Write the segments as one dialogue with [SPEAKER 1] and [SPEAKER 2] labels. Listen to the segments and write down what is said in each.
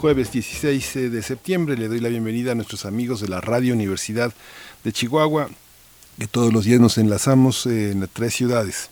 [SPEAKER 1] jueves 16 de septiembre. Le doy la bienvenida a nuestros amigos de la Radio Universidad de Chihuahua, que todos los días nos enlazamos en tres ciudades.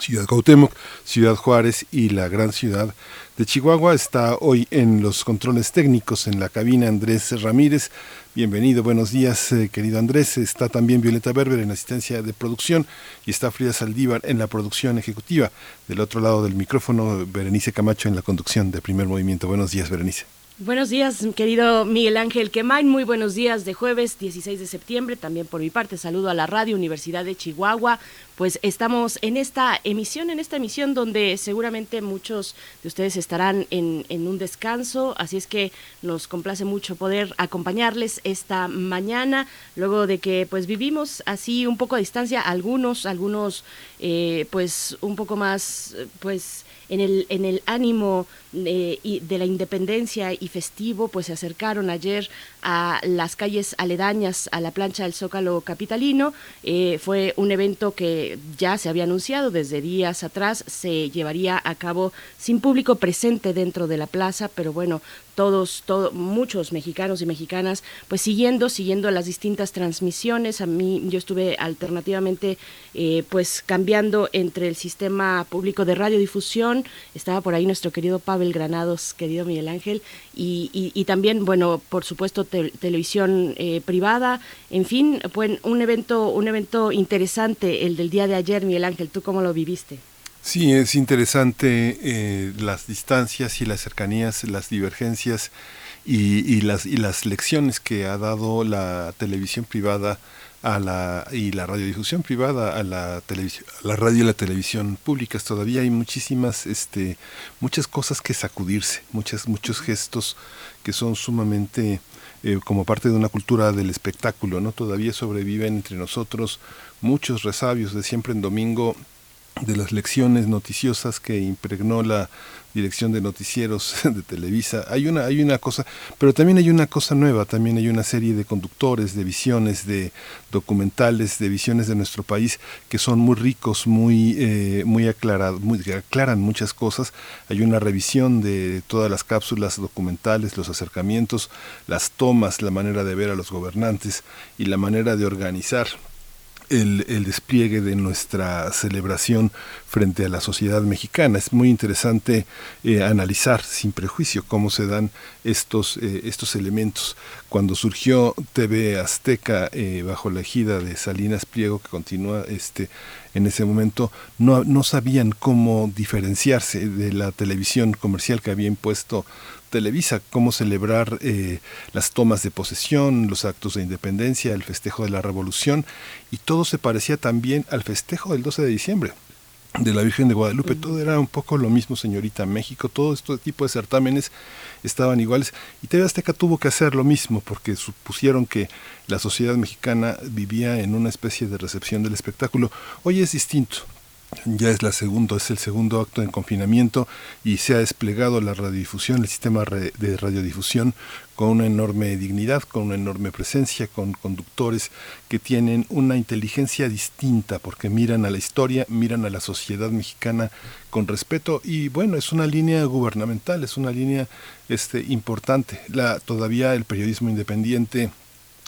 [SPEAKER 1] Ciudad Cuauhtémoc, Ciudad Juárez y la gran ciudad de Chihuahua. Está hoy en los controles técnicos en la cabina Andrés Ramírez. Bienvenido, buenos días, eh, querido Andrés. Está también Violeta Berber en asistencia de producción y está Frida Saldívar en la producción ejecutiva. Del otro lado del micrófono, Berenice Camacho en la conducción de primer movimiento. Buenos días, Berenice.
[SPEAKER 2] Buenos días, querido Miguel Ángel Quemain. Muy buenos días de jueves 16 de septiembre. También por mi parte, saludo a la Radio Universidad de Chihuahua. Pues estamos en esta emisión, en esta emisión donde seguramente muchos de ustedes estarán en, en un descanso. Así es que nos complace mucho poder acompañarles esta mañana, luego de que pues vivimos así un poco a distancia, algunos, algunos eh, pues un poco más, pues en el, en el ánimo de, de la independencia y festivo, pues se acercaron ayer a las calles aledañas a la plancha del Zócalo Capitalino. Eh, fue un evento que ya se había anunciado desde días atrás, se llevaría a cabo sin público presente dentro de la plaza, pero bueno, todos, todos muchos mexicanos y mexicanas, pues siguiendo, siguiendo las distintas transmisiones. A mí, yo estuve alternativamente, eh, pues cambiando entre el sistema público de radiodifusión, estaba por ahí nuestro querido Pavel Granados, querido Miguel Ángel, y, y, también, bueno, por supuesto, televisión eh, privada, en fin, fue un evento, un evento interesante el del día de ayer, Miguel Ángel, ¿tú cómo lo viviste?
[SPEAKER 1] Sí, es interesante eh, las distancias y las cercanías, las divergencias y, las, y las lecciones que ha dado la televisión privada a la y la radiodifusión privada a la televisión la radio y la televisión públicas. Todavía hay muchísimas este muchas cosas que sacudirse muchas muchos gestos que son sumamente eh, como parte de una cultura del espectáculo no todavía sobreviven entre nosotros muchos resabios de siempre en domingo de las lecciones noticiosas que impregnó la dirección de noticieros de Televisa. Hay una, hay una cosa, pero también hay una cosa nueva, también hay una serie de conductores, de visiones, de documentales, de visiones de nuestro país que son muy ricos, muy, eh, muy aclarados, muy, aclaran muchas cosas. Hay una revisión de todas las cápsulas documentales, los acercamientos, las tomas, la manera de ver a los gobernantes y la manera de organizar el, despliegue de nuestra celebración frente a la sociedad mexicana. Es muy interesante eh, analizar sin prejuicio cómo se dan estos, eh, estos elementos. Cuando surgió TV Azteca eh, bajo la ejida de Salinas Pliego, que continúa este, en ese momento, no, no sabían cómo diferenciarse de la televisión comercial que había impuesto Televisa, cómo celebrar eh, las tomas de posesión, los actos de independencia, el festejo de la revolución, y todo se parecía también al festejo del 12 de diciembre de la Virgen de Guadalupe, todo era un poco lo mismo, señorita México, todo este tipo de certámenes estaban iguales y TV Azteca tuvo que hacer lo mismo porque supusieron que la sociedad mexicana vivía en una especie de recepción del espectáculo. Hoy es distinto, ya es la segundo, es el segundo acto en confinamiento y se ha desplegado la radiodifusión, el sistema de radiodifusión con una enorme dignidad, con una enorme presencia, con conductores que tienen una inteligencia distinta porque miran a la historia, miran a la sociedad mexicana con respeto y bueno, es una línea gubernamental, es una línea este importante. La todavía el periodismo independiente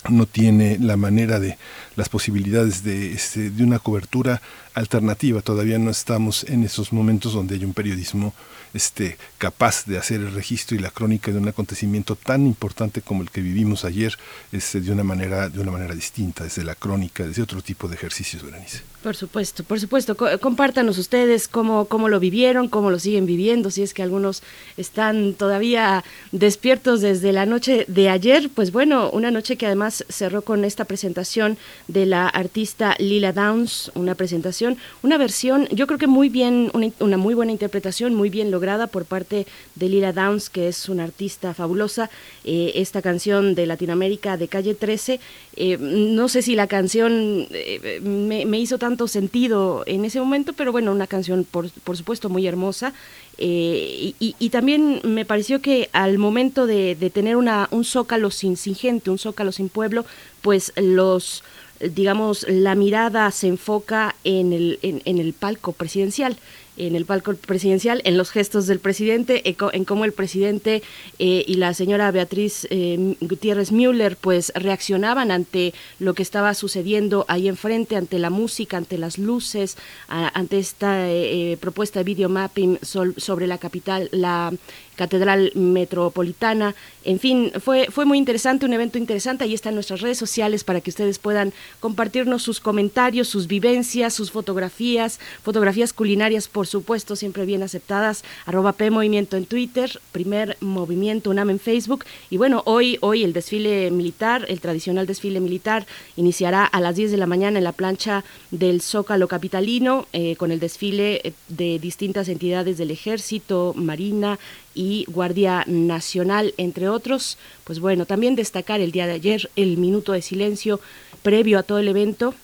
[SPEAKER 1] no tiene la manera de las posibilidades de, este, de una cobertura alternativa. Todavía no estamos en esos momentos donde hay un periodismo este, capaz de hacer el registro y la crónica de un acontecimiento tan importante como el que vivimos ayer este, de, una manera, de una manera distinta, desde la crónica, desde otro tipo de ejercicios, Berenice.
[SPEAKER 2] Por supuesto, por supuesto. compártanos ustedes cómo, cómo lo vivieron, cómo lo siguen viviendo, si es que algunos están todavía despiertos desde la noche de ayer. Pues bueno, una noche que además cerró con esta presentación de la artista Lila Downs, una presentación, una versión, yo creo que muy bien, una, muy buena interpretación, muy bien lograda por parte de Lila Downs, que es una artista fabulosa. Eh, esta canción de Latinoamérica de Calle 13, eh, no sé si la canción eh, me, hizo sentido en ese momento, pero bueno, una canción por, por supuesto muy hermosa. y, y, también me pareció que al momento de, de tener una, un zócalo sin, sin gente, un zócalo sin pueblo, pues los digamos, la mirada se enfoca en el, en, el palco presidencial en el palco presidencial, en los gestos del presidente, en cómo el presidente eh, y la señora Beatriz eh, Gutiérrez Müller pues reaccionaban ante lo que estaba sucediendo ahí enfrente, ante la música, ante las luces, ante esta eh, propuesta de videomapping sobre la capital, la Catedral Metropolitana. En fin, fue, fue muy interesante, un evento interesante. Ahí están nuestras redes sociales para que ustedes puedan compartirnos sus comentarios, sus vivencias, sus fotografías, fotografías culinarias, por supuesto, siempre bien aceptadas. Arroba Movimiento en Twitter, primer movimiento UNAM en Facebook. Y bueno, hoy, hoy el desfile militar, el tradicional desfile militar, iniciará a las 10 de la mañana en la plancha del Zócalo Capitalino, eh, con el desfile de distintas entidades del Ejército, Marina, y Guardia Nacional, entre otros. Pues bueno, también destacar el día de ayer el minuto de silencio previo a todo el evento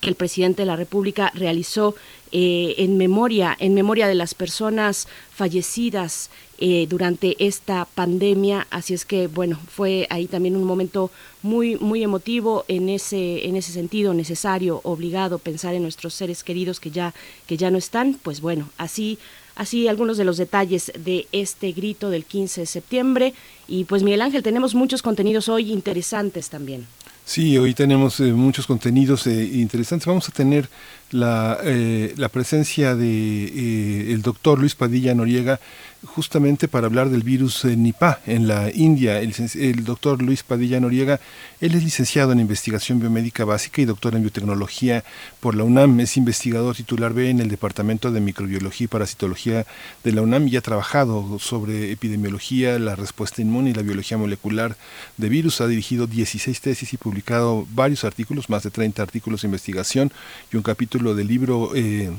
[SPEAKER 2] que el presidente de la República realizó eh, en memoria, en memoria de las personas fallecidas eh, durante esta pandemia. Así es que, bueno, fue ahí también un momento muy, muy emotivo en ese, en ese sentido, necesario, obligado, pensar en nuestros seres queridos que ya, que ya no están. Pues bueno, así Así algunos de los detalles de este grito del 15 de septiembre. Y pues Miguel Ángel, tenemos muchos contenidos hoy interesantes también.
[SPEAKER 1] Sí, hoy tenemos eh, muchos contenidos eh, interesantes. Vamos a tener la, eh, la presencia de el doctor Luis Padilla Noriega justamente para hablar del virus Nipah en la India. El, doctor Luis Padilla Noriega, él es licenciado en investigación biomédica básica y doctor en biotecnología por la UNAM. Es investigador titular B en el Departamento de Microbiología y Parasitología de la UNAM y ha trabajado sobre epidemiología, la respuesta inmune y la biología molecular de virus. Ha dirigido 16 tesis y publicado varios artículos, más de 30 artículos de investigación y un capítulo del libro eh,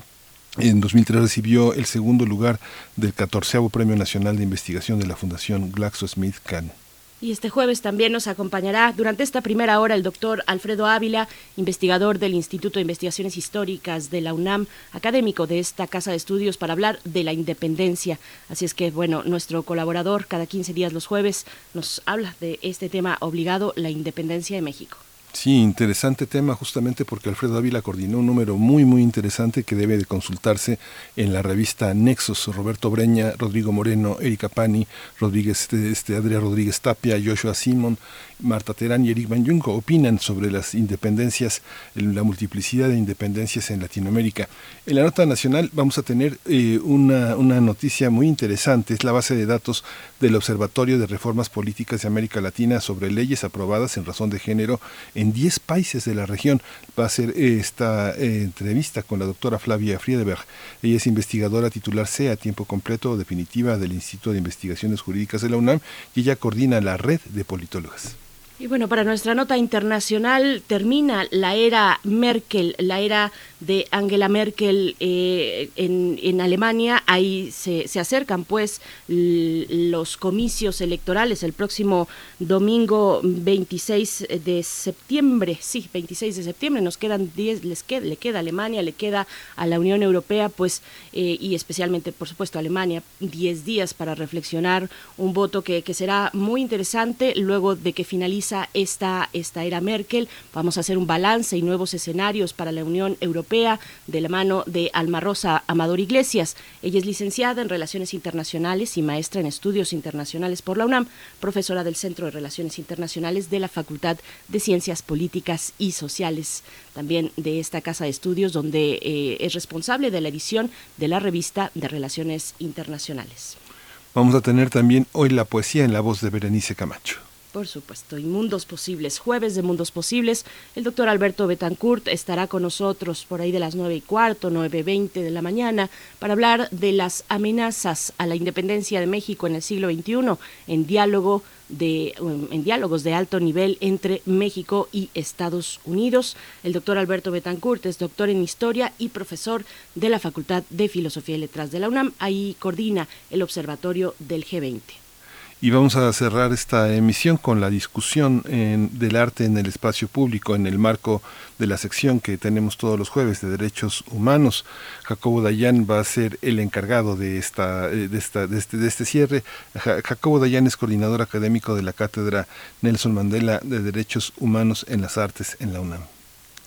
[SPEAKER 1] en 2003 recibió el segundo lugar del 14 Premio Nacional de Investigación de la Fundación GlaxoSmithKline.
[SPEAKER 2] Y este jueves también nos acompañará durante esta primera hora el doctor Alfredo Ávila, investigador del Instituto de Investigaciones Históricas de la UNAM, académico de esta casa de estudios para hablar de la independencia. Así es que, bueno, nuestro colaborador cada 15 días los jueves nos habla de este tema obligado, la independencia de México.
[SPEAKER 1] Sí, interesante tema justamente porque Alfredo Ávila coordinó un número muy muy interesante que debe de consultarse en la revista Nexos. Roberto Breña, Rodrigo Moreno, Erika Pani, Rodríguez, este, este Adrián Rodríguez Tapia, Joshua Simon, Marta Terán y Eric Banyunco opinan sobre las independencias, la multiplicidad de independencias en Latinoamérica. En la nota nacional vamos a tener eh, una, una noticia muy interesante, es la base de datos del Observatorio de Reformas Políticas de América Latina sobre leyes aprobadas en razón de género en 10 países de la región. Va a ser esta eh, entrevista con la doctora Flavia Friedeberg. Ella es investigadora titular C a tiempo completo definitiva del Instituto de Investigaciones Jurídicas de la UNAM y ella coordina la red de politólogas.
[SPEAKER 2] Y bueno, para nuestra nota internacional termina la era Merkel, la era de Angela Merkel eh, en, en, Alemania. Ahí se, se acercan pues los comicios electorales el próximo domingo 26 de septiembre. Sí, 26 de septiembre. Nos quedan 10, les le queda a Alemania, le queda a la Unión Europea, pues, eh, y especialmente, por supuesto, a Alemania, 10 días para reflexionar un voto que, que será muy interesante luego de que finalice esta, esta era Merkel. Vamos a hacer un balance y nuevos escenarios para la Unión Europea de la mano de Alma Rosa Amador Iglesias. Ella es licenciada en Relaciones Internacionales y maestra en Estudios Internacionales por la UNAM, profesora del Centro de Relaciones Internacionales de la Facultad de Ciencias Políticas y Sociales, también de esta casa de estudios donde eh, es responsable de la edición de la revista de Relaciones Internacionales.
[SPEAKER 1] Vamos a tener también hoy la poesía en la voz de Berenice Camacho.
[SPEAKER 2] Por supuesto, y Mundos Posibles, jueves de Mundos Posibles. El doctor Alberto Betancourt estará con nosotros por ahí de las nueve y cuarto, nueve veinte de la mañana, para hablar de las amenazas a la independencia de México en el siglo XXI, en diálogo de, en diálogos de alto nivel entre México y Estados Unidos. El doctor Alberto Betancourt es doctor en Historia y profesor de la Facultad de Filosofía y Letras de la UNAM. Ahí coordina el Observatorio del G20.
[SPEAKER 1] Y vamos a cerrar esta emisión con la discusión del arte en el espacio público en el marco de la sección que tenemos todos los jueves de derechos humanos. Jacobo Dayan va a ser el encargado de esta eh, de esta de este, de este cierre. Jacobo Dayan es coordinador académico de la cátedra Nelson Mandela de Derechos Humanos en las Artes en la UNAM.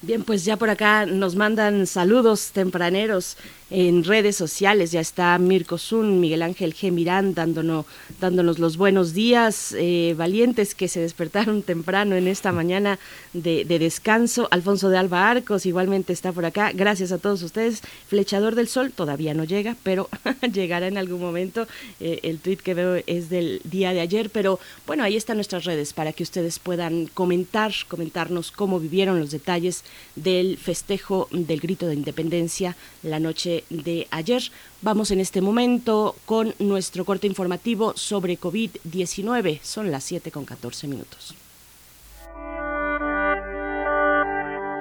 [SPEAKER 2] Bien, pues ya por acá nos mandan saludos tempraneros en redes sociales. Ya está Mirko Zun, Miguel Ángel G. Mirán dándonos, dándonos los buenos días, eh, valientes que se despertaron temprano en esta mañana de, descanso. Alfonso de Alba Arcos igualmente está por acá. Gracias a todos ustedes. Flechador del Sol todavía no llega, pero llegará en algún momento. Eh, el tweet que veo es del día de ayer, pero bueno, ahí están nuestras redes para que ustedes puedan comentar, comentarnos cómo vivieron los detalles del festejo del grito de independencia la noche de ayer. Vamos en este momento con nuestro corte informativo sobre COVID-19. Son las 7 con 14 minutos.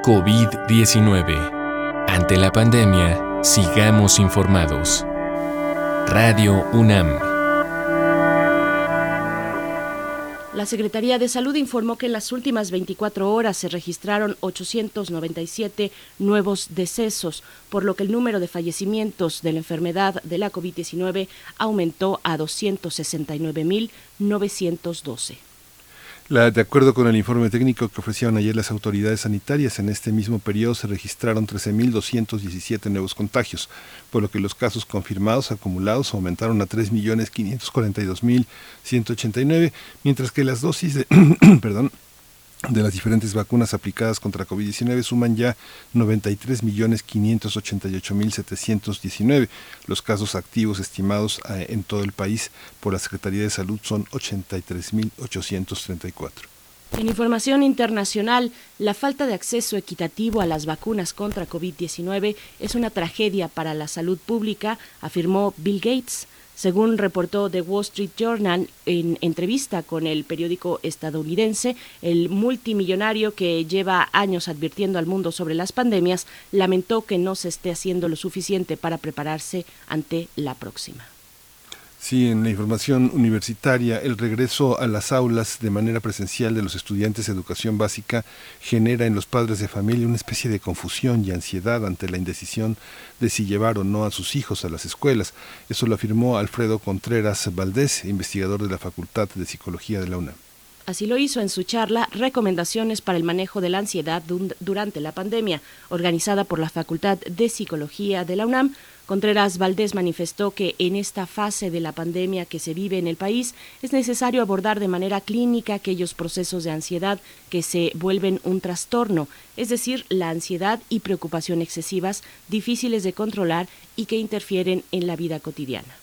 [SPEAKER 3] COVID-19. Ante la pandemia, sigamos informados. Radio UNAM.
[SPEAKER 2] La Secretaría de Salud informó que en las últimas 24 horas se registraron 897 nuevos decesos, por lo que el número de fallecimientos de la enfermedad de la COVID-19 aumentó a 269.912
[SPEAKER 1] de acuerdo con el informe técnico que ofrecieron ayer las autoridades sanitarias, en este mismo periodo se registraron 13.217 nuevos contagios, por lo que los casos confirmados acumulados aumentaron a 3.542.189, mientras que las dosis de, perdón, de las diferentes vacunas aplicadas contra COVID-19 suman ya 93.588.719. Los casos activos estimados eh, en todo el país por la Secretaría de Salud son 83.834.
[SPEAKER 2] En información internacional, la falta de acceso equitativo a las vacunas contra COVID-19 es una tragedia para la salud pública, afirmó Bill Gates. Según reportó The Wall Street Journal en entrevista con el periódico estadounidense, el multimillonario que lleva años advirtiendo al mundo sobre las pandemias lamentó que no se esté haciendo lo suficiente para prepararse ante la próxima.
[SPEAKER 1] Sí, en la información universitaria, el regreso a las aulas de manera presencial de los estudiantes de educación básica genera en los padres de familia una especie de confusión y ansiedad ante la indecisión de si llevar o no a sus hijos a las escuelas. Eso lo afirmó Alfredo Contreras Valdés, investigador de la Facultad de Psicología de la UNAM.
[SPEAKER 2] Así lo hizo en su charla Recomendaciones para el manejo de la ansiedad durante la pandemia, organizada por la Facultad de Psicología de la UNAM, Contreras Valdés manifestó que en esta fase de la pandemia que se vive en el país es necesario abordar de manera clínica aquellos procesos de ansiedad que se vuelven un trastorno, es decir, la ansiedad y preocupación excesivas, difíciles de controlar y que interfieren en la vida cotidiana.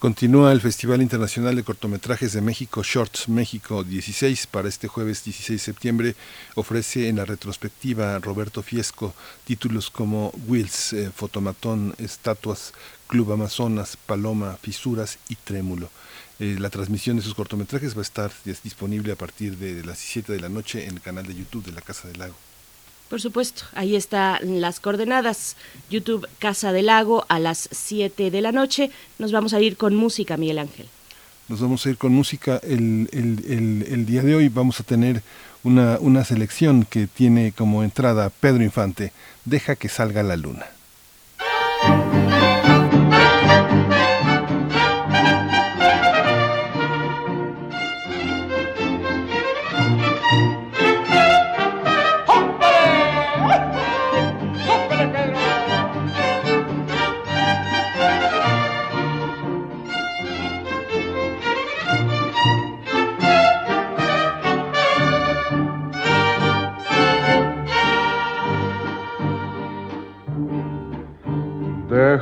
[SPEAKER 1] Continúa el Festival Internacional de Cortometrajes de México, Shorts México 16. Para este jueves 16 de septiembre ofrece en la retrospectiva Roberto Fiesco títulos como Wills, eh, Fotomatón, Estatuas, Club Amazonas, Paloma, Fisuras y Trémulo. Eh, la transmisión de sus cortometrajes va a estar disponible a partir de las 17 de la noche en el canal de YouTube de la Casa del Lago.
[SPEAKER 2] Por supuesto, ahí están las coordenadas. YouTube Casa del Lago a las 7 de la noche. Nos vamos a ir con música, Miguel Ángel.
[SPEAKER 1] Nos vamos a ir con música. El, el, día de hoy vamos a tener una, una selección que tiene como entrada Pedro Infante, Deja que salga la luna.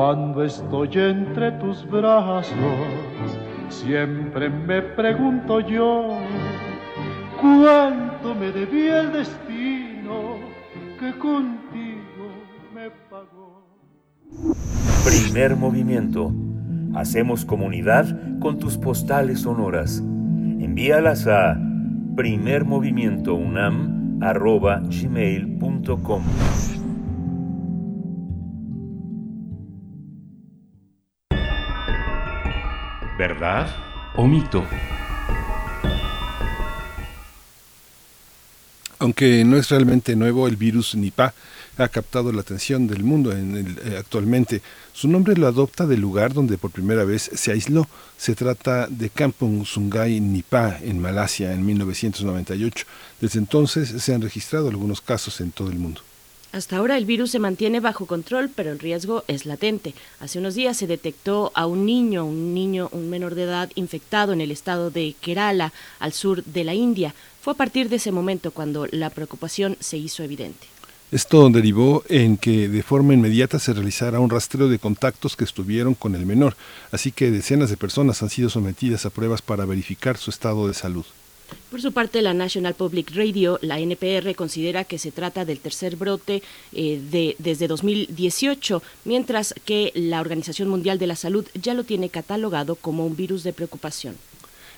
[SPEAKER 4] Cuando estoy entre tus brazos, siempre me pregunto yo, ¿cuánto me debía el destino que contigo me pagó?
[SPEAKER 5] Primer movimiento. Hacemos comunidad con tus postales sonoras. Envíalas a primermovimientounam.gmail.com ¿Verdad o mito?
[SPEAKER 1] Aunque no es realmente nuevo, el virus Nipah ha captado la atención del mundo en eh, actualmente. Su nombre lo adopta del lugar donde por primera vez se aisló. Se trata de Kampung Sungai Nipah en Malasia en 1998. Desde entonces se han registrado algunos casos en todo el mundo.
[SPEAKER 2] Hasta ahora el virus se mantiene bajo control, pero el riesgo es latente. Hace unos días se detectó a un niño, un niño, un menor de edad, infectado en el estado de Kerala, al sur de la India. Fue a partir de ese momento cuando la preocupación se hizo evidente.
[SPEAKER 1] Esto derivó en que de forma inmediata se realizara un rastreo de contactos que estuvieron con el menor, así que decenas de personas han sido sometidas a pruebas para verificar su estado de salud.
[SPEAKER 2] Por su parte, la National Public Radio, la NPR, considera que se trata del tercer brote eh, de, desde 2018, mientras que la Organización Mundial de la Salud ya lo tiene catalogado como un virus de preocupación.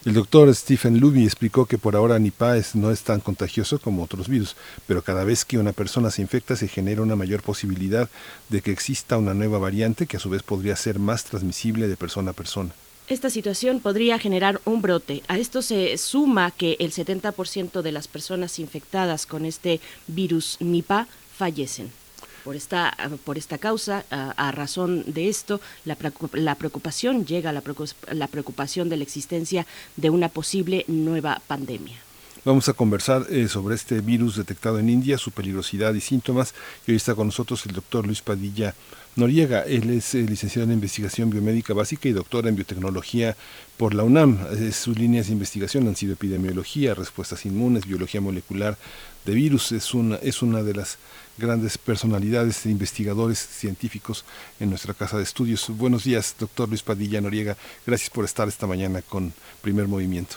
[SPEAKER 1] El doctor Stephen Luby explicó que por ahora Nipah no es tan contagioso como otros virus, pero cada vez que una persona se infecta se genera una mayor posibilidad de que exista una nueva variante que a su vez podría ser más transmisible de persona a persona.
[SPEAKER 2] Esta situación podría generar un brote. A esto se suma que el 70% de las personas infectadas con este virus Nipah fallecen. Por esta, por esta causa, a, razón de esto, la, preocupación llega a la, la preocupación de la existencia de una posible nueva pandemia.
[SPEAKER 1] Vamos a conversar eh, sobre este virus detectado en India, su peligrosidad y síntomas. Y hoy está con nosotros el doctor Luis Padilla Noriega. Él es eh, licenciado en investigación biomédica básica y doctor en biotecnología por la UNAM. sus líneas de investigación han sido epidemiología, respuestas inmunes, biología molecular de virus. Es una, es una de las grandes personalidades de investigadores científicos en nuestra casa de estudios. Buenos días, doctor Luis Padilla Noriega. Gracias por estar esta mañana con Primer Movimiento.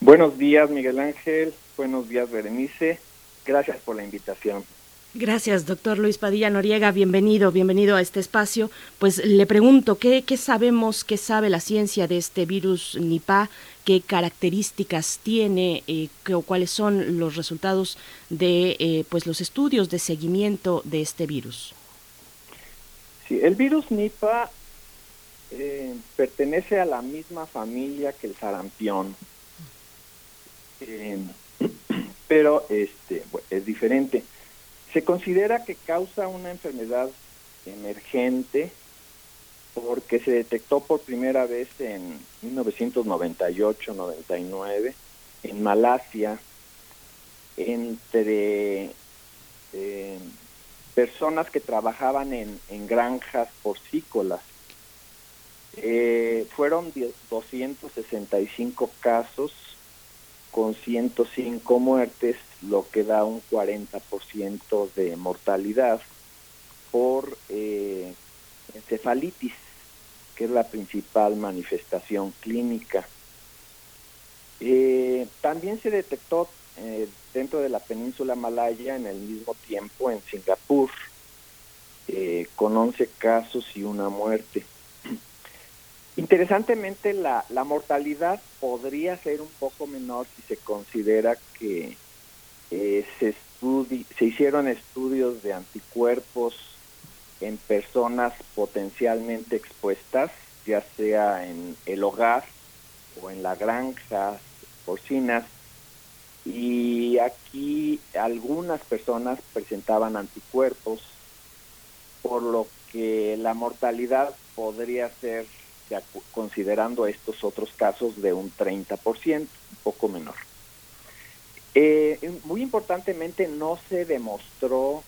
[SPEAKER 6] Buenos días, Miguel Ángel. Buenos días, Berenice. Gracias por la invitación.
[SPEAKER 2] Gracias, doctor Luis Padilla Noriega. Bienvenido, bienvenido a este espacio. Pues le pregunto, ¿qué, qué sabemos, qué sabe la ciencia de este virus Nipah? ¿Qué características tiene eh, o cuáles son los resultados de eh, pues los estudios de seguimiento de este virus?
[SPEAKER 6] Sí, el virus Nipah eh, pertenece a la misma familia que el sarampión eh, pero este es diferente. Se considera que causa una enfermedad emergente porque se detectó por primera vez en 1998-99 en Malasia entre eh, personas que trabajaban en, granjas porcícolas. Eh, fueron 265 casos con 105 muertes, lo que da un 40% de mortalidad por eh, encefalitis, que es la principal manifestación clínica. Eh, también se detectó eh, dentro de la península malaya en el mismo tiempo en Singapur, eh, con 11 casos y una muerte. Interesantemente, la, la mortalidad podría ser un poco menor si se considera que eh, se, se hicieron estudios de anticuerpos en personas potencialmente expuestas, ya sea en el hogar o en la granja porcinas, y aquí algunas personas presentaban anticuerpos, por lo que la mortalidad podría ser, considerando estos otros casos, de un 30%, un poco menor. Eh, muy importantemente, no se demostró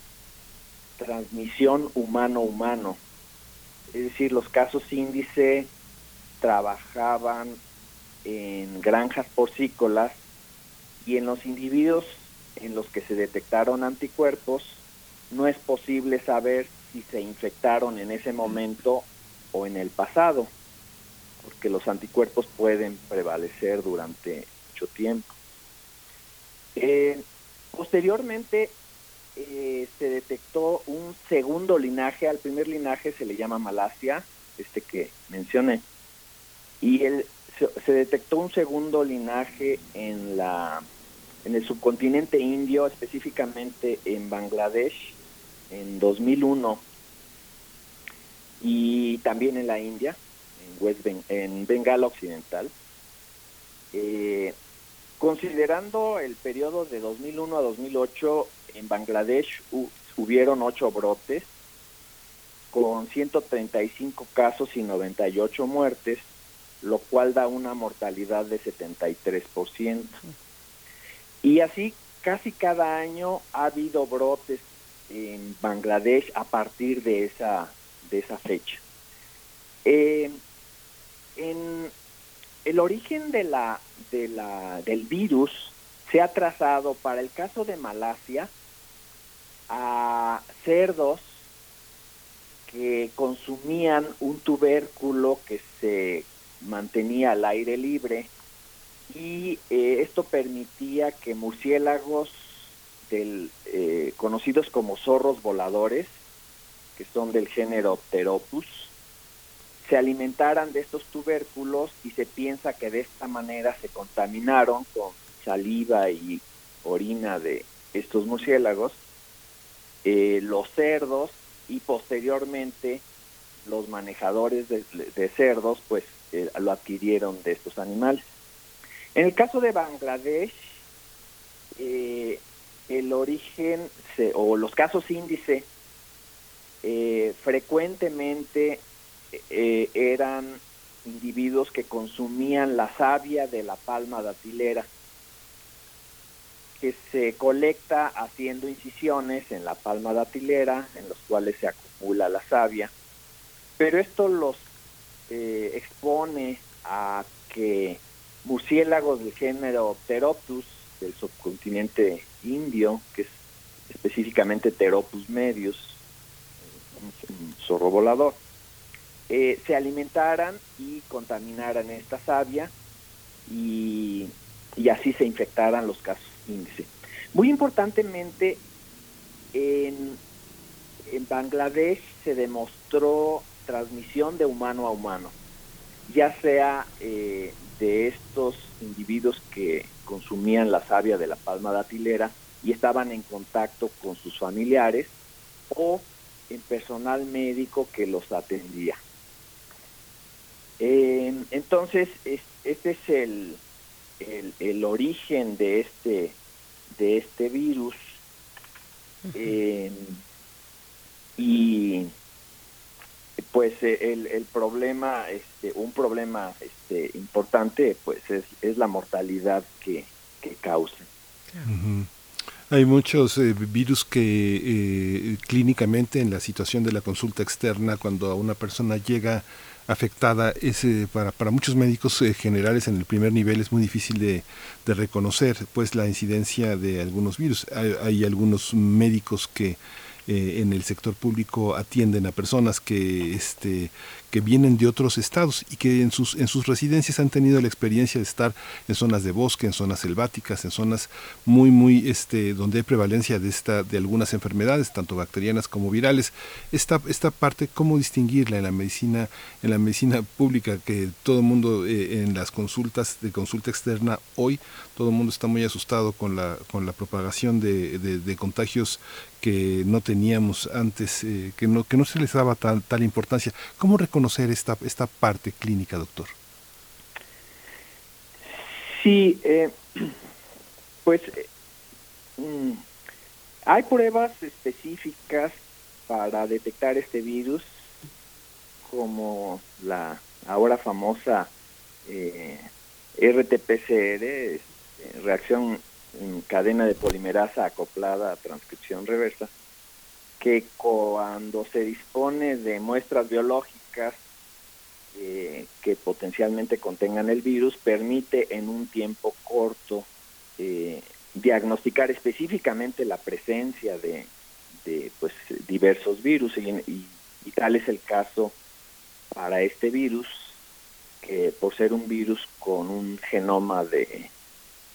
[SPEAKER 6] transmisión humano-humano. Es decir, los casos índice trabajaban en granjas porcícolas y en los individuos en los que se detectaron anticuerpos no es posible saber si se infectaron en ese momento o en el pasado, porque los anticuerpos pueden prevalecer durante mucho tiempo. Eh, posteriormente eh, se detectó un segundo linaje, al primer linaje se le llama Malasia, este que mencioné, y el, se, se, detectó un segundo linaje en la en el subcontinente indio, específicamente en Bangladesh, en 2001, y también en la India, West ben, en Bengala Occidental. Eh, considerando el periodo de 2001 a 2008, en Bangladesh hubieron ocho brotes con 135 casos y 98 muertes, lo cual da una mortalidad de 73%. Y así casi cada año ha habido brotes en Bangladesh a partir de esa, de esa fecha. Eh, en el origen de la, de la, del virus se ha trazado para el caso de Malasia a cerdos que consumían un tubérculo que se mantenía al aire libre y eh, esto permitía que murciélagos del, eh, conocidos como zorros voladores, que son del género Pteropus, se alimentaran de estos tubérculos y se piensa que de esta manera se contaminaron con saliva y orina de estos murciélagos, eh, los cerdos y posteriormente los manejadores de, cerdos pues eh, lo adquirieron de estos animales. En el caso de Bangladesh, eh, el origen se, o los casos índice frecuentemente eh, eran individuos que consumían la savia de la palma datilera, que se colecta haciendo incisiones en la palma datilera, en los cuales se acumula la savia, pero esto los expone a que murciélagos del género Pteropus del subcontinente indio, que es específicamente Pteropus medius, un zorro volador, eh, se alimentaran y contaminaran esta savia y, así se infectaran los casos índice. Muy importantemente, en, en Bangladesh se demostró transmisión de humano a humano, ya sea eh, de estos individuos que consumían la savia de la palma datilera y estaban en contacto con sus familiares o en personal médico que los atendía. Eh, entonces, es, este es el, el, el, origen de este, de este virus. Eh, y pues eh, el, el problema, este, un problema este, importante, pues es, es la mortalidad que, que causa.
[SPEAKER 1] Uh -huh. Hay muchos eh, virus que eh, clínicamente en la situación de la consulta externa, cuando una persona llega afectada, es, para, para muchos médicos eh, generales en el primer nivel es muy difícil de, de reconocer pues la incidencia de algunos virus. hay algunos médicos que eh, en el sector público atienden a personas que, este, que vienen de otros estados y que en sus, en sus residencias han tenido la experiencia de estar en zonas de bosque, en zonas selváticas, en zonas muy, muy, este, donde hay prevalencia de, esta, de algunas enfermedades, tanto bacterianas como virales. Esta, esta parte, ¿cómo distinguirla en la medicina, en la medicina pública, que todo el mundo eh, en las consultas de consulta externa hoy, todo el mundo está muy asustado con la, con la propagación de, de contagios que no teníamos antes, eh, que, no, que no se les daba tal, tal importancia. ¿Cómo reconocer esta, esta parte clínica, doctor?
[SPEAKER 6] Sí, eh, pues eh, mm, hay pruebas específicas para detectar este virus, como la ahora famosa RT-PCR, reacción cadena de polimerasa acoplada a transcripción reversa, que cuando se dispone de muestras biológicas eh, que potencialmente contengan el virus, permite en un tiempo corto eh, diagnosticar específicamente la presencia de, pues, diversos virus y, tal es el caso para este virus, que por ser un virus con un genoma de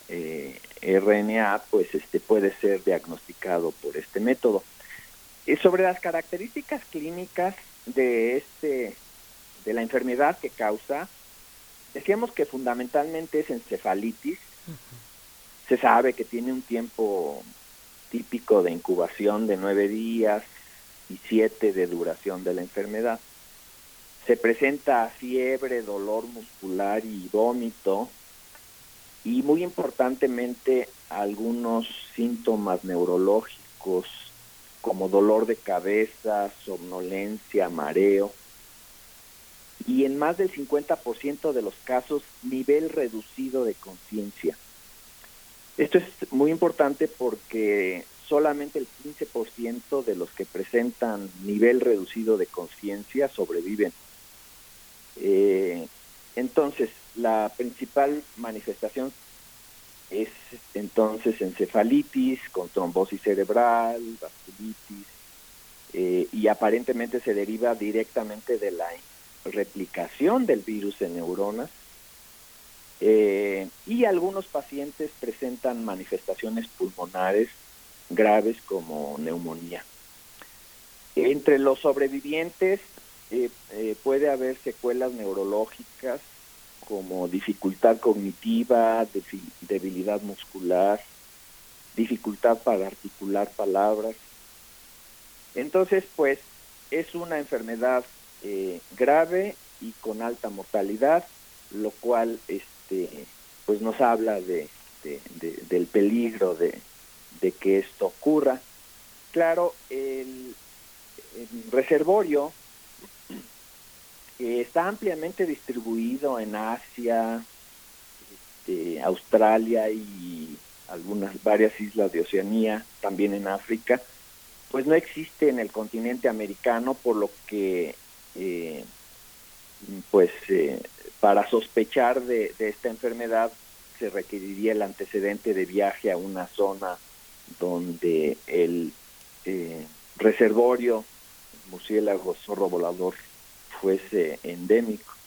[SPEAKER 6] eh, RNA, pues este puede ser diagnosticado por este método. Sobre las características clínicas de este de la enfermedad que causa, decíamos que fundamentalmente es encefalitis. Se sabe que tiene un tiempo típico de incubación de nueve días y siete de duración de la enfermedad. Se presenta fiebre, dolor muscular y vómito, y muy importantemente algunos síntomas neurológicos como dolor de cabeza, somnolencia, mareo y en más del 50% de los casos nivel reducido de conciencia. Esto es muy importante porque solamente el 15% de los que presentan nivel reducido de conciencia sobreviven. Eh, entonces, la principal manifestación es entonces encefalitis con trombosis cerebral, vasculitis, eh, y aparentemente se deriva directamente de la replicación del virus en neuronas. Eh, y algunos pacientes presentan manifestaciones pulmonares graves como neumonía. Entre los sobrevivientes eh, puede haber secuelas neurológicas como dificultad cognitiva, debilidad muscular, dificultad para articular palabras. Entonces, pues es una enfermedad eh, grave y con alta mortalidad, lo cual este, pues nos habla de, del peligro de, que esto ocurra. Claro, el reservorio está ampliamente distribuido en Asia, este, Australia y algunas varias islas de Oceanía, también en África, pues no existe en el continente americano, por lo que eh, pues eh, para sospechar de, esta enfermedad se requeriría el antecedente de viaje a una zona donde el eh, reservorio murciélago zorro volador fuese endémico.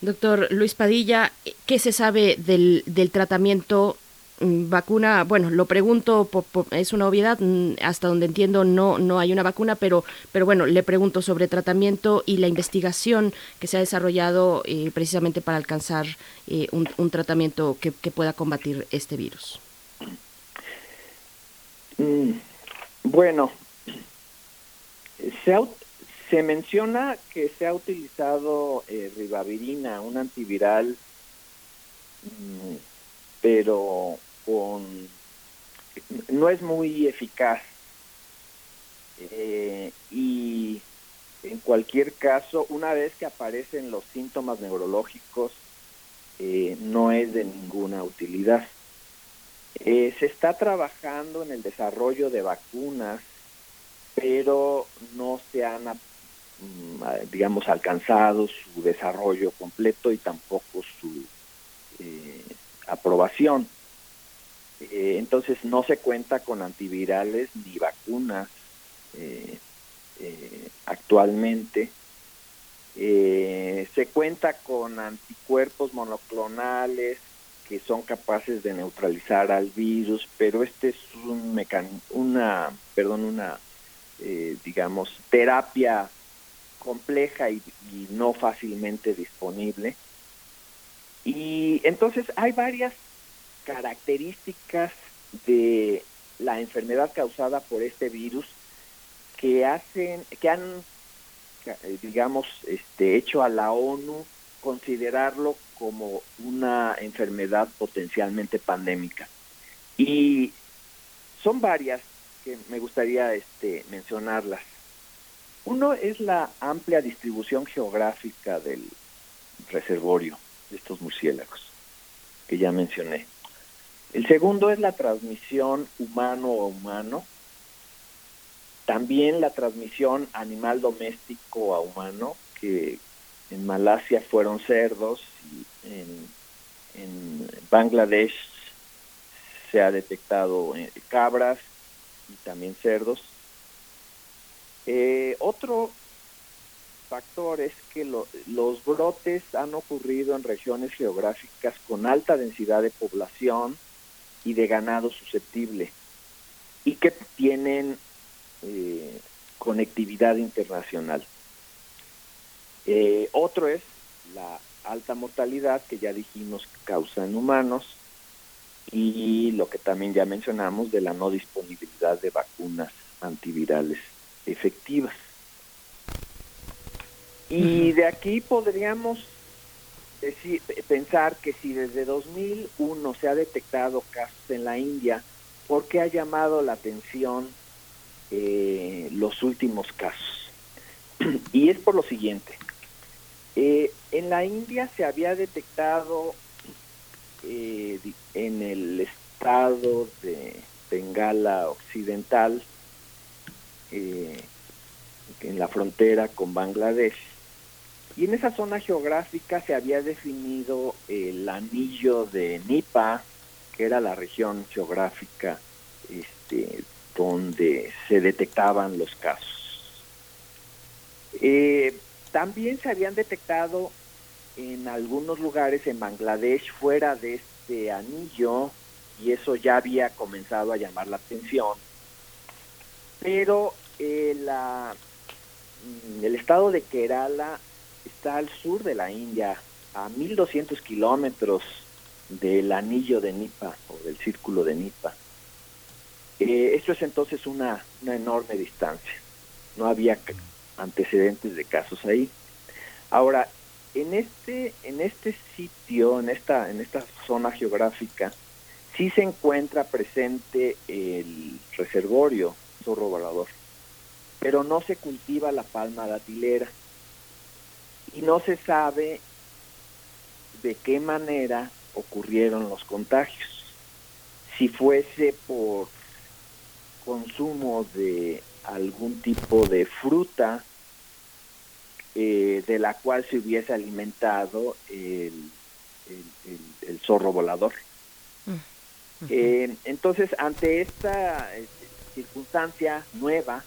[SPEAKER 2] Doctor Luis Padilla, ¿qué se sabe del, del tratamiento mm, vacuna? Bueno, lo pregunto, es una obviedad, mm, hasta donde entiendo no, no hay una vacuna, pero, pero bueno, le pregunto sobre tratamiento y la investigación que se ha desarrollado eh, precisamente para alcanzar eh, un, tratamiento que, pueda combatir este virus.
[SPEAKER 6] Mm, bueno, se ha, se menciona que se ha utilizado eh, ribavirina, un antiviral, mm, pero con no es muy eficaz. Eh, y en cualquier caso, una vez que aparecen los síntomas neurológicos, eh, no es de ninguna utilidad. Se está trabajando en el desarrollo de vacunas, pero no se han, digamos, alcanzado su desarrollo completo y tampoco su eh, aprobación. Eh, entonces no se cuenta con antivirales ni vacunas actualmente. se cuenta con anticuerpos monoclonales que son capaces de neutralizar al virus, pero este es un una, perdón, una, eh, digamos, terapia compleja y, no fácilmente disponible. Y entonces hay varias características de la enfermedad causada por este virus que hacen, que han, eh, digamos, este, hecho a la ONU considerarlo como una enfermedad potencialmente pandémica. Y son varias que me gustaría este, mencionarlas. Uno es la amplia distribución geográfica del reservorio de estos murciélagos, que ya mencioné. El segundo es la transmisión humano a humano. También la transmisión animal doméstico a humano, que en Malasia fueron cerdos y en, Bangladesh se ha detectado eh, cabras y también cerdos. Eh, otro factor es que los brotes han ocurrido en regiones geográficas con alta densidad de población y de ganado susceptible y que tienen eh, conectividad internacional. Eh, otro es la alta mortalidad que ya dijimos causa en humanos y lo que también ya mencionamos de la no disponibilidad de vacunas antivirales efectivas. Y de aquí podríamos decir, pensar que si desde 2001 se ha detectado casos en la India, ¿por qué ha llamado la atención eh, los últimos casos? y es por lo siguiente. Eh, en la India se había detectado eh, en el estado de Bengala Occidental, eh, en la frontera con Bangladesh, y en esa zona geográfica se había definido el anillo de Nipa, que era la región geográfica este, donde se detectaban los casos. Eh, también se habían detectado en algunos lugares en Bangladesh fuera de este anillo y eso ya había comenzado a llamar la atención. Pero eh, mm, el estado de Kerala está al sur de la India, a 1200 kilómetros del anillo de Nipa o del círculo de Nipa. Eh, esto es entonces una, una enorme distancia. No había antecedentes de casos ahí. Ahora, en este, en este sitio, en esta, en esta zona geográfica, sí se encuentra presente el reservorio zorro volador, pero no se cultiva la palma datilera y no se sabe de qué manera ocurrieron los contagios. Si fuese por consumo de algún tipo de fruta eh, de la cual se hubiese alimentado el, el, zorro volador. Mm. Eh, entonces, ante esta este, circunstancia nueva,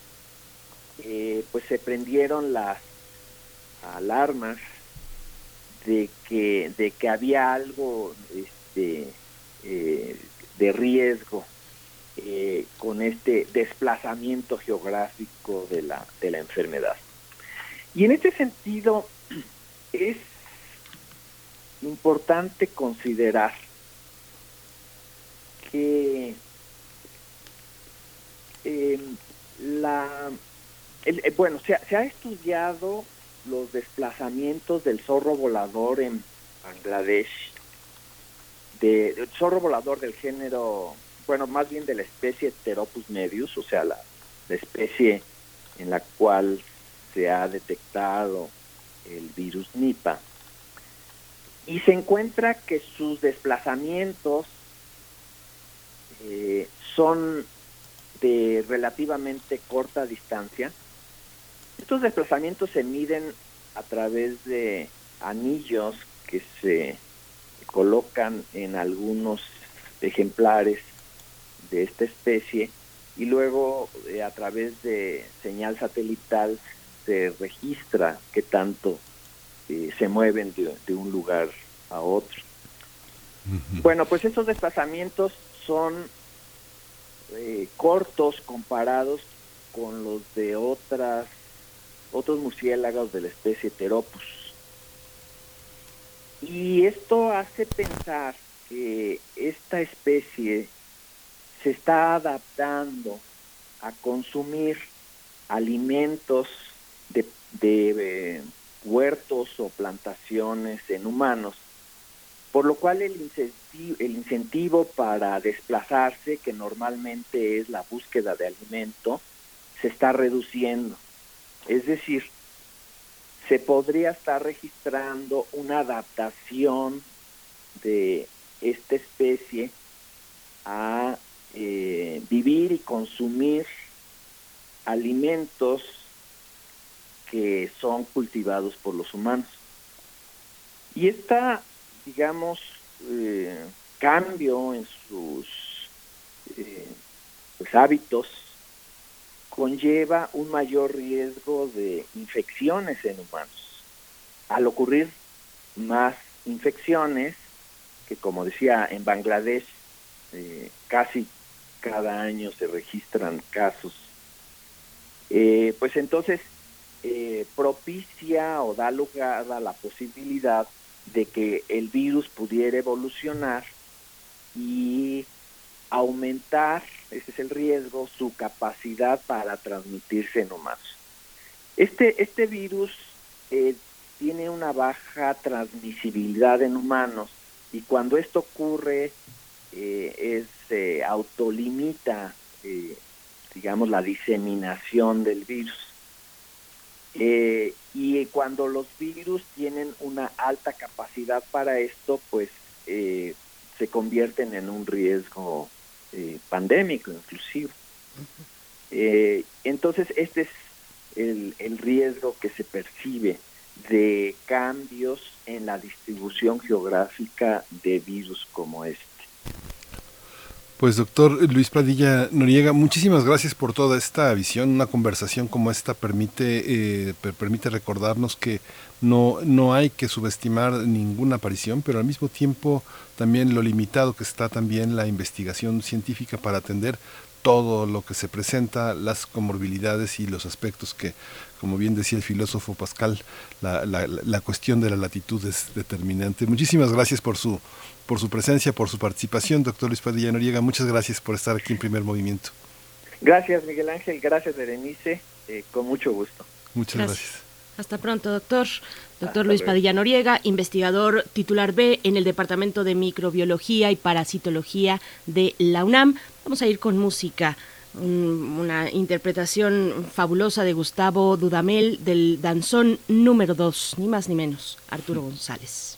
[SPEAKER 6] eh, pues se prendieron las alarmas de que de que había algo este, de riesgo con este desplazamiento geográfico de la de la enfermedad. Y en este sentido es importante considerar que em, la eh, bueno se, ha estudiado los desplazamientos del zorro volador en Bangladesh de, zorro volador del género bueno más bien de la especie Pteropus medius o sea la especie en la cual se ha detectado el virus Nipa y se encuentra que sus desplazamientos eh, son de relativamente corta distancia. Estos desplazamientos se miden a través de anillos que se colocan en algunos ejemplares de esta especie y luego eh, a través de señal satelital se registra qué tanto eh, se mueven de, un lugar a otro. Bueno, pues estos desplazamientos son eh, cortos comparados con los de otras otros murciélagos de la especie Teropus. Y esto hace pensar que esta especie se está adaptando a consumir alimentos de, eh, huertos o plantaciones en humanos, por lo cual el incentivo, el incentivo para desplazarse, que normalmente es la búsqueda de alimento, se está reduciendo. Es decir, se podría estar registrando una adaptación de esta especie a eh, vivir y consumir alimentos que son cultivados por los humanos. Y esta, digamos, eh, cambio en sus eh, pues, hábitos conlleva un mayor riesgo de infecciones en humanos. Al ocurrir más infecciones, que como decía en Bangladesh, eh, casi cada año se registran casos, eh, pues entonces eh, propicia o da lugar a la posibilidad de que el virus pudiera evolucionar y aumentar, ese es el riesgo, su capacidad para transmitirse en humanos. Este, este virus eh, tiene una baja transmisibilidad en humanos y cuando esto ocurre eh, es, autolimita, eh, digamos, la diseminación del virus. Eh, y cuando los virus tienen una alta capacidad para esto, pues eh, se convierten en un riesgo pandémico inclusive. entonces, este es el, el riesgo que se percibe de cambios en la distribución geográfica de virus como este.
[SPEAKER 1] Pues doctor Luis Padilla Noriega, muchísimas gracias por toda esta visión. Una conversación como esta permite, eh, permite recordarnos que no, no hay que subestimar ninguna aparición, pero al mismo tiempo también lo limitado que está también la investigación científica para atender todo lo que se presenta, las comorbilidades y los aspectos que, como bien decía el filósofo Pascal, la, la, la cuestión de la latitud es determinante. Muchísimas gracias por su por su presencia, por su participación. Doctor Luis Padilla Noriega, muchas gracias por estar aquí en Primer Movimiento.
[SPEAKER 6] Gracias, Miguel Ángel. Gracias, Berenice. Eh, con mucho gusto.
[SPEAKER 1] Muchas gracias.
[SPEAKER 2] Hasta pronto, doctor. Doctor Luis Padilla Noriega, investigador titular B en el Departamento de Microbiología y Parasitología de la UNAM. Vamos a ir con música una interpretación fabulosa de Gustavo Dudamel del danzón número 2, ni más ni menos, Arturo González.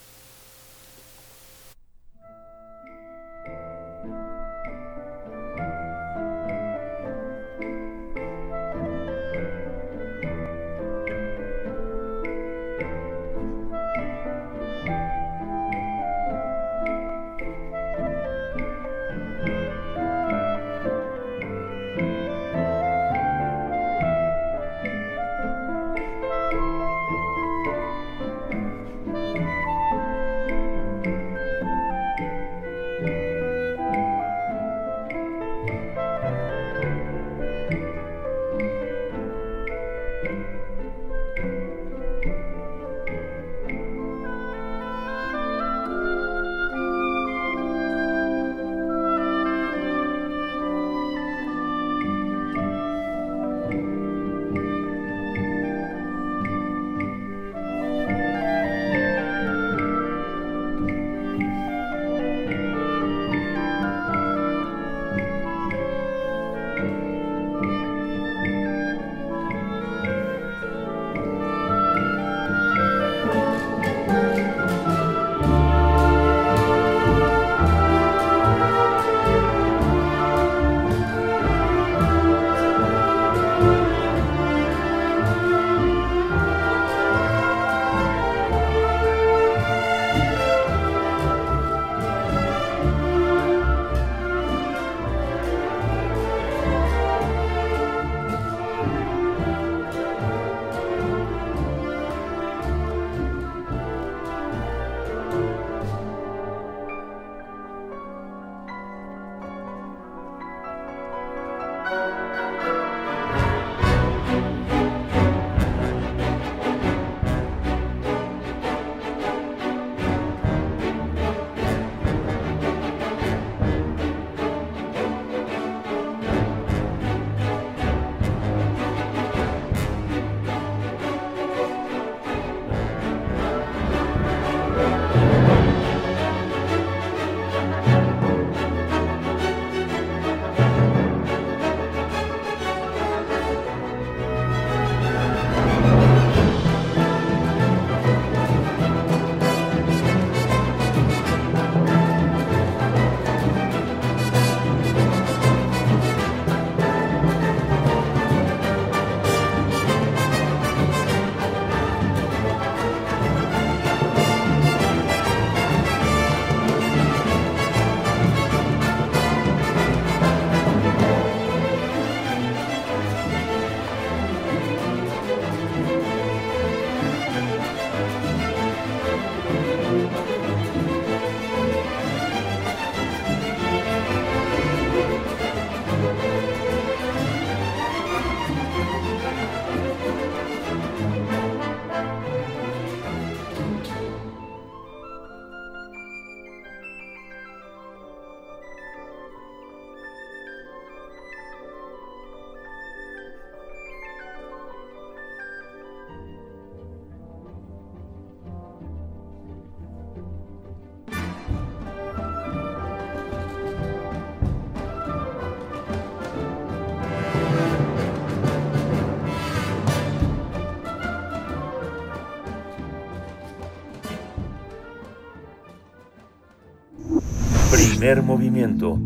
[SPEAKER 5] Primer movimiento.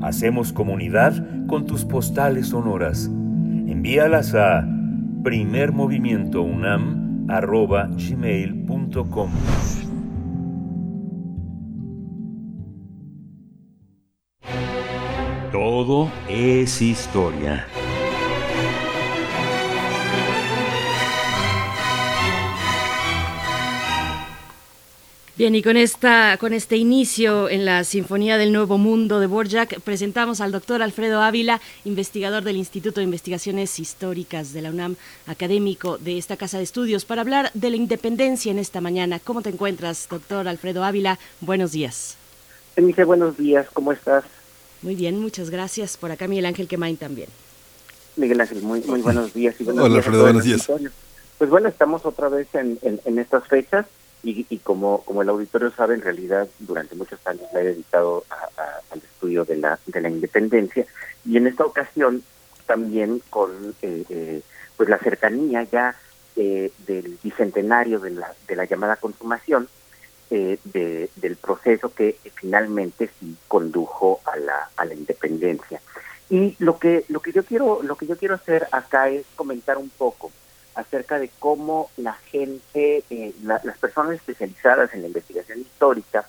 [SPEAKER 5] Hacemos comunidad con tus postales sonoras. Envíalas a primermovimientounam.gmail.com Todo es historia.
[SPEAKER 2] Bien, y con, esta, con este inicio en la Sinfonía del Nuevo Mundo de Borjak, presentamos al doctor Alfredo Ávila, investigador del Instituto de Investigaciones Históricas de la UNAM, académico de esta Casa de Estudios, para hablar de la independencia en esta mañana. ¿Cómo te encuentras, doctor Alfredo Ávila? Buenos días.
[SPEAKER 7] Buenos días, ¿cómo estás?
[SPEAKER 2] Muy bien, muchas gracias. Por acá Miguel Ángel Quemain también.
[SPEAKER 7] Miguel Ángel, muy, muy buenos días. Y
[SPEAKER 1] buenos Hola, días Alfredo, buenos días.
[SPEAKER 7] Pues bueno, estamos otra vez en, en estas fechas y, como, como el auditorio sabe, en realidad durante muchos años me he dedicado al estudio de la, de la independencia y en esta ocasión también con eh, eh, pues la cercanía ya eh, del bicentenario de la, de la llamada consumación de, del proceso que finalmente sí condujo a la, a la independencia. Y lo que, lo que yo quiero, lo que yo quiero hacer acá es comentar un poco acerca de cómo la gente, eh, las personas especializadas en la investigación histórica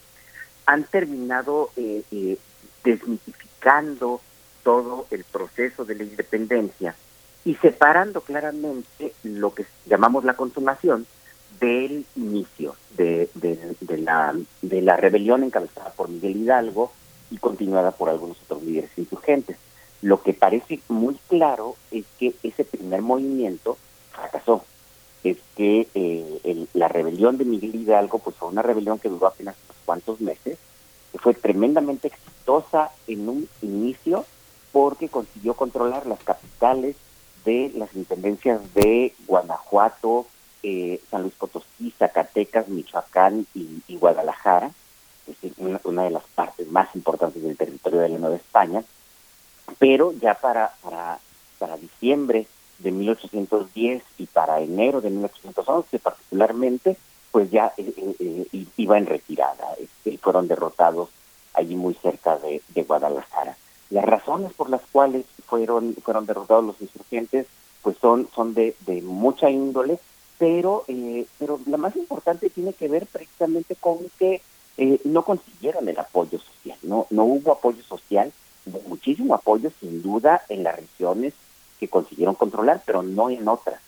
[SPEAKER 7] han terminado eh, eh, desmitificando todo el proceso de la independencia y separando claramente lo que llamamos la consumación del inicio de, de, la, de la rebelión encabezada por Miguel Hidalgo y continuada por algunos otros líderes insurgentes. Lo que parece muy claro es que ese primer movimiento fracasó. Es que eh, la rebelión de Miguel Hidalgo pues fue una rebelión que duró apenas unos cuantos meses, que fue tremendamente exitosa en un inicio porque consiguió controlar las capitales de las intendencias de Guanajuato, eh, San Luis Potosí, Zacatecas, Michoacán y, Guadalajara, es una, una, de las partes más importantes del territorio de la Nueva España, pero ya para, para, para diciembre de 1810 y para enero de 1811 particularmente, pues ya eh, eh, eh, iba en retirada. Este, fueron derrotados allí muy cerca de, Guadalajara. Las razones por las cuales fueron fueron derrotados los insurgentes, pues son son de, de mucha índole, pero pero la más importante tiene que ver precisamente con que no consiguieron el apoyo social, no no hubo apoyo social, hubo muchísimo apoyo sin duda en las regiones que consiguieron controlar, pero no en otras.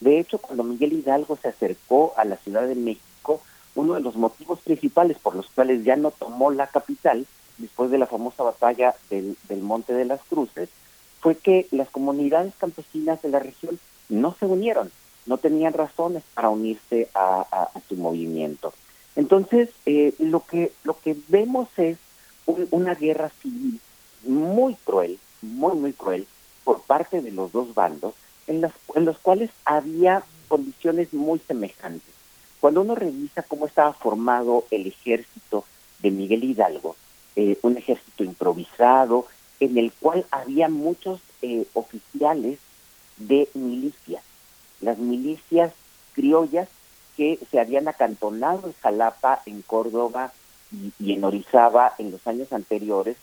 [SPEAKER 7] De hecho, cuando Miguel Hidalgo se acercó a la Ciudad de México, uno de los motivos principales por los cuales ya no tomó la capital, después de la famosa batalla del, Monte de las Cruces, fue que las comunidades campesinas de la región no se unieron, no tenían razones para unirse a, su movimiento. Entonces, eh, lo que lo que vemos es una guerra civil muy cruel, muy muy cruel, por parte de los dos bandos en, las, en los cuales había condiciones muy semejantes. Cuando uno revisa cómo estaba formado el ejército de Miguel Hidalgo, eh, un ejército improvisado en el cual había muchos eh, oficiales de milicias, las milicias criollas que se habían acantonado en Jalapa, en Córdoba y, y en Orizaba en los años anteriores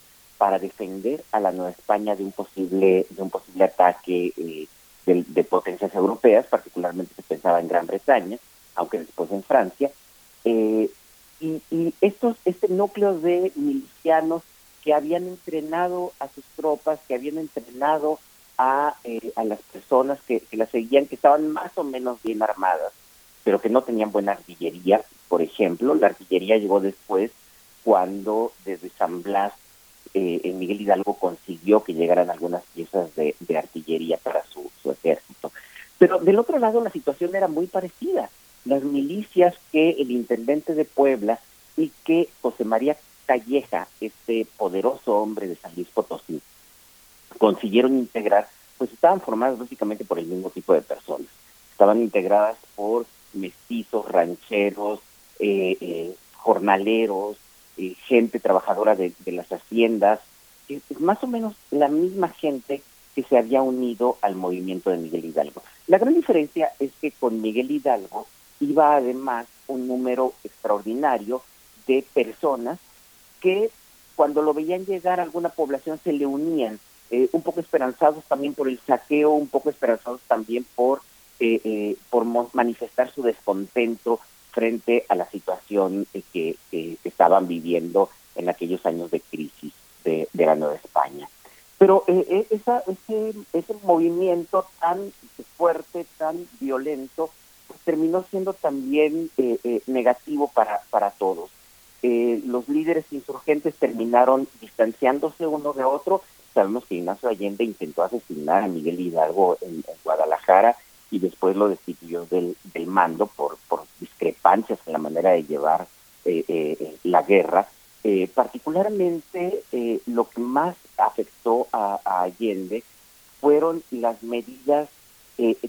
[SPEAKER 7] para defender a la Nueva España de un posible de un posible ataque eh, de, potencias europeas, particularmente se pensaba en Gran Bretaña, aunque después en Francia. Eh, y, estos este núcleo de milicianos que habían entrenado a sus tropas, que habían entrenado a, eh, a las personas que, que las seguían, que estaban más o menos bien armadas, pero que no tenían buena artillería, por ejemplo. La artillería llegó después cuando desde San Blas eh, Miguel Hidalgo consiguió que llegaran algunas piezas de, artillería para su, ejército. Pero del otro lado la situación era muy parecida. Las milicias que el intendente de Puebla y que José María Calleja, este poderoso hombre de San Luis Potosí, consiguieron integrar, pues estaban formadas básicamente por el mismo tipo de personas. Estaban integradas por mestizos, rancheros, eh, eh, jornaleros, eh, gente trabajadora de, las haciendas, más o menos la misma gente que se había unido al movimiento de Miguel Hidalgo. La gran diferencia es que con Miguel Hidalgo iba además un número extraordinario de personas que cuando lo veían llegar a alguna población se le unían, eh, un poco esperanzados también por el saqueo, un poco esperanzados también por, eh, eh, por manifestar su descontento frente a la situación que, estaban viviendo en aquellos años de crisis de, la Nueva España. Pero esa, ese, ese movimiento tan fuerte, tan violento, pues terminó siendo también negativo para, para todos. los líderes insurgentes terminaron distanciándose uno de otro Sabemos que Ignacio Allende intentó asesinar a Miguel Hidalgo en, Guadalajara y después lo destituyó del, mando por, por discrepancias en la manera de llevar eh, eh, la guerra. Eh, particularmente lo que más afectó a, Allende fueron las medidas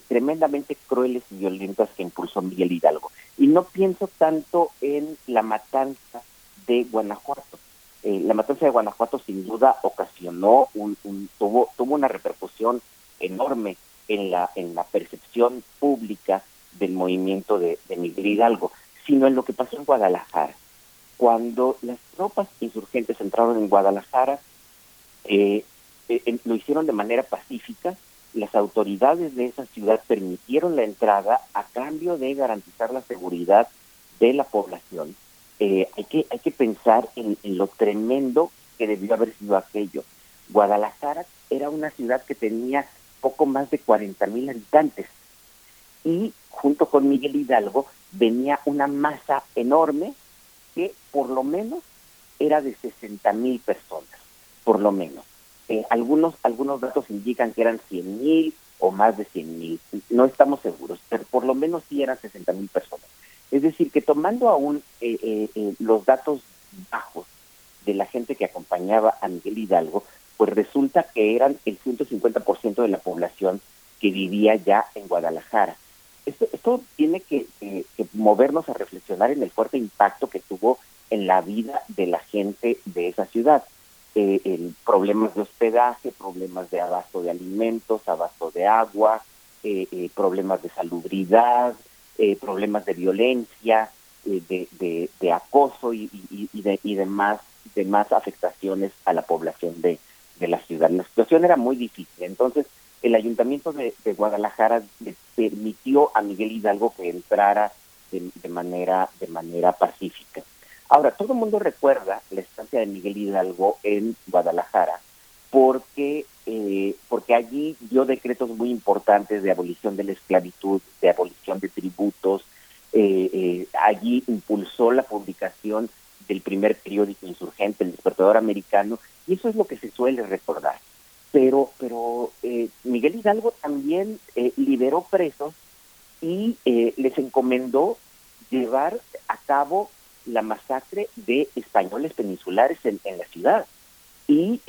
[SPEAKER 7] tremendamente crueles y violentas que impulsó Miguel Hidalgo. Y no pienso tanto en la matanza de Guanajuato, eh, la matanza de Guanajuato sin duda ocasionó un, tuvo tuvo una repercusión enorme en la en la percepción pública del movimiento de, Miguel Hidalgo, sino en lo que pasó en Guadalajara. Cuando las tropas insurgentes entraron en Guadalajara, eh, eh, lo hicieron de manera pacífica, las autoridades de esa ciudad permitieron la entrada a cambio de garantizar la seguridad de la población eh, hay, que, hay que pensar en, lo tremendo que debió haber sido aquello. Guadalajara era una ciudad que tenía poco más de 40 mil habitantes y junto con Miguel Hidalgo venía una masa enorme que por lo menos era de 60 mil personas, por lo menos. Eh, algunos, algunos datos indican que eran 100 mil o más de 100 mil, no estamos seguros, pero por lo menos sí eran 60 mil personas. Es decir, que tomando aún eh, eh, eh, los datos bajos de la gente que acompañaba a Miguel Hidalgo, pues resulta que eran el 150% de la población que vivía ya en Guadalajara. Esto, esto tiene que, movernos a reflexionar en el fuerte impacto que tuvo en la vida de la gente de esa ciudad. problemas de hospedaje, problemas de abasto de alimentos, abasto de agua, problemas de salubridad, eh, problemas de violencia, eh, de, acoso y, de, y demás, demás afectaciones a la población de, la ciudad. La situación era muy difícil. Entonces, el ayuntamiento de, Guadalajara le permitió a Miguel Hidalgo que entrara de, manera, de manera pacífica. Ahora, todo el mundo recuerda la estancia de Miguel Hidalgo en Guadalajara porque, eh, porque allí dio decretos muy importantes de abolición de la esclavitud, de abolición de tributos, eh, eh, allí impulsó la publicación del primer periódico insurgente, el despertador americano, y eso es lo que se suele recordar. Pero, pero Miguel Hidalgo también liberó presos y les encomendó llevar a cabo la masacre de españoles peninsulares en la ciudad. Eh,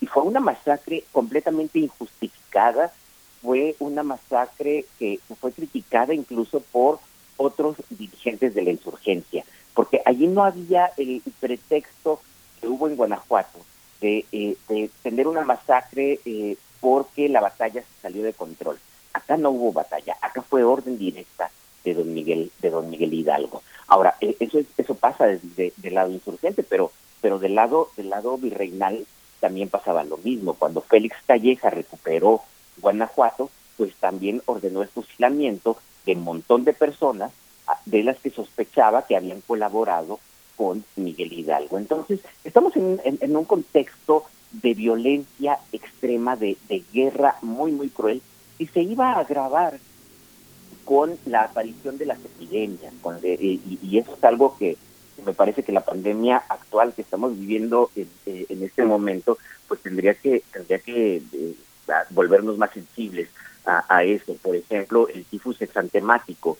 [SPEAKER 7] y, fue una masacre completamente injustificada, fue una masacre que fue criticada incluso por otros dirigentes de la insurgencia, porque allí no había el pretexto que hubo en Guanajuato de, eh, tener una masacre eh, porque la batalla salió de control. Acá no hubo batalla, acá fue orden directa de don Miguel, de don Miguel Hidalgo. Ahora, eso eso pasa desde del lado insurgente, pero pero del lado del lado virreinal también pasaba lo mismo. Cuando Félix Calleja recuperó Guanajuato, pues también ordenó el fusilamiento de un montón de personas de las que sospechaba que habían colaborado con Miguel Hidalgo. Entonces, estamos en, un contexto de violencia extrema, de, guerra muy, muy cruel, y se iba a agravar con la aparición de las epidemias, con y, eso es algo que, me parece que la pandemia actual que estamos viviendo en, eh, este momento, pues tendría que tendría que eh, volvernos más sensibles a, eso. Por ejemplo, el tifus exantemático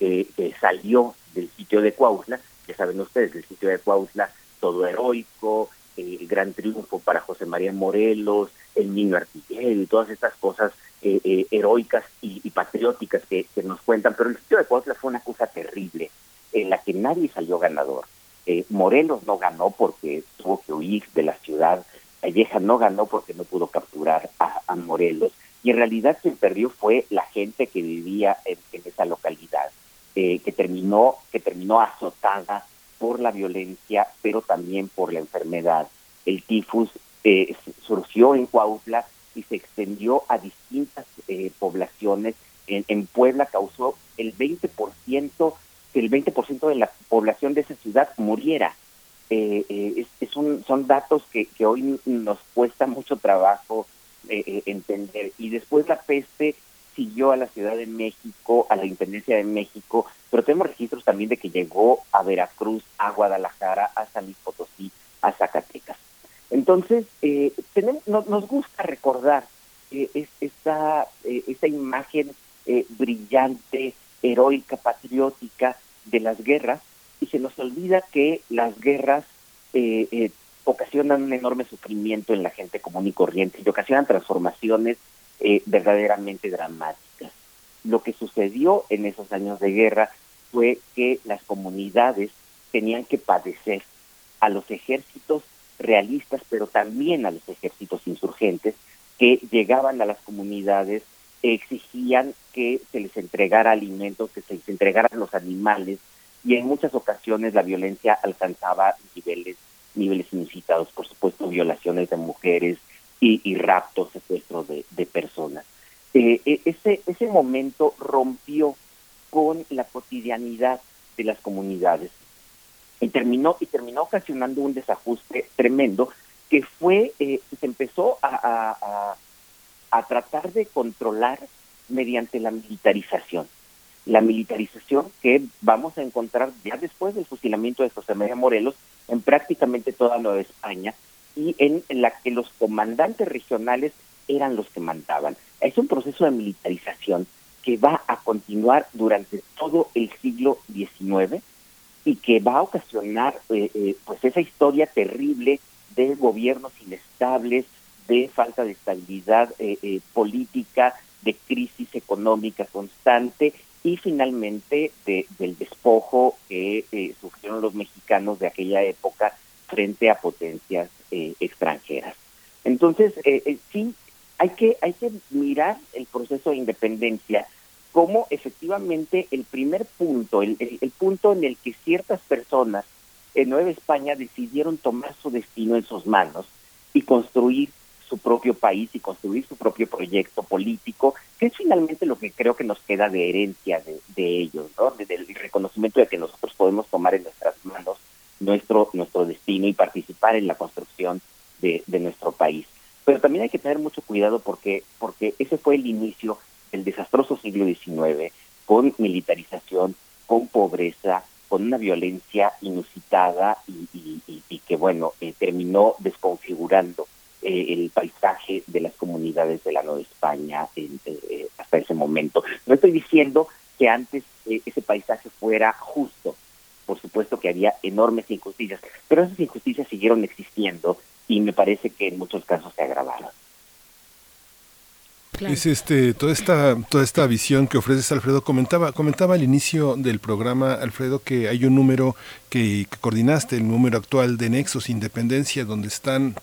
[SPEAKER 7] que, salió del sitio de Cuautla, que saben ustedes, el sitio de Cuautla, todo heroico, el gran triunfo para José María Morelos, el niño artillero y todas estas cosas eh, heroicas y, patrióticas que, que, nos cuentan, pero el sitio de Cuautla fue una cosa terrible en la que nadie salió ganador. Eh, Morelos no ganó porque tuvo que huir de la ciudad, Calleja no ganó porque no pudo capturar a, Morelos, y en realidad quien perdió fue la gente que vivía en, esa localidad, eh, que terminó que terminó azotada por la violencia, pero también por la enfermedad el tifus eh, surgió en Cuautla y se extendió a distintas eh, poblaciones. En, en, Puebla causó el 20%, que el 20% de la población de esa ciudad muriera. Eh, eh, es, un, son datos que, que, hoy nos cuesta mucho trabajo eh, entender. Y después la peste siguió a la Ciudad de México, a la Intendencia de México, pero tenemos registros también de que llegó a Veracruz, a Guadalajara, a San Luis Potosí, a Zacatecas. Entonces, tenemos, nos gusta recordar esta, esta imagen brillante, heroica, patriótica de las guerras, y se nos olvida que las guerras eh, eh, ocasionan un enorme sufrimiento en la gente común y corriente y ocasionan transformaciones eh, verdaderamente dramáticas. Lo que sucedió en esos años de guerra fue que las comunidades tenían que padecer a los ejércitos realistas, pero también a los ejércitos insurgentes que llegaban a las comunidades, exigían que se les entregara alimentos, que se les entregaran los animales, y en muchas ocasiones la violencia alcanzaba niveles niveles inusitados, por supuesto violaciones de mujeres y, raptos, secuestros de, personas. Eh, eh, ese, ese momento rompió con la cotidianidad de las comunidades y terminó y terminó ocasionando un desajuste tremendo que fue eh, se empezó a, a tratar de controlar mediante la militarización la militarización que vamos a encontrar ya después del fusilamiento de José María Morelos en prácticamente toda Nueva España y en la que los comandantes regionales eran los que mandaban. Es un proceso de militarización que va a continuar durante todo el siglo XIX y que va a ocasionar eh, eh, pues esa historia terrible de gobiernos inestables, de falta de estabilidad eh, política, de crisis económica constante y finalmente del despojo que eh, sufrieron los mexicanos de aquella época frente a potencias eh, extranjeras. Entonces, eh, sí, hay que, hay que mirar el proceso de independencia como efectivamente el primer punto, el, el punto en el que ciertas personas en Nueva España decidieron tomar su destino en sus manos y construir su propio país y construir su propio proyecto político, que es finalmente lo que creo que nos queda de herencia de, ellos, ¿no? del reconocimiento de que nosotros podemos tomar en nuestras manos nuestro, nuestro destino y participar en la construcción de, nuestro país. Pero también hay que tener mucho cuidado porque, porque ese fue el inicio del desastroso siglo XIX, con militarización, con pobreza, con una violencia inusitada y, que, bueno, eh, terminó desconfigurando eh, el paisaje de las comunidades de la Nueva España eh, hasta ese momento. No estoy diciendo que antes eh, ese paisaje fuera justo, por supuesto que había enormes injusticias, pero esas injusticias siguieron existiendo y me parece que en muchos casos se agravaron.
[SPEAKER 1] Es este toda esta toda esta visión que ofreces Alfredo comentaba comentaba al inicio del programa Alfredo que hay un número que, que coordinaste el número actual de Nexos Independencia donde están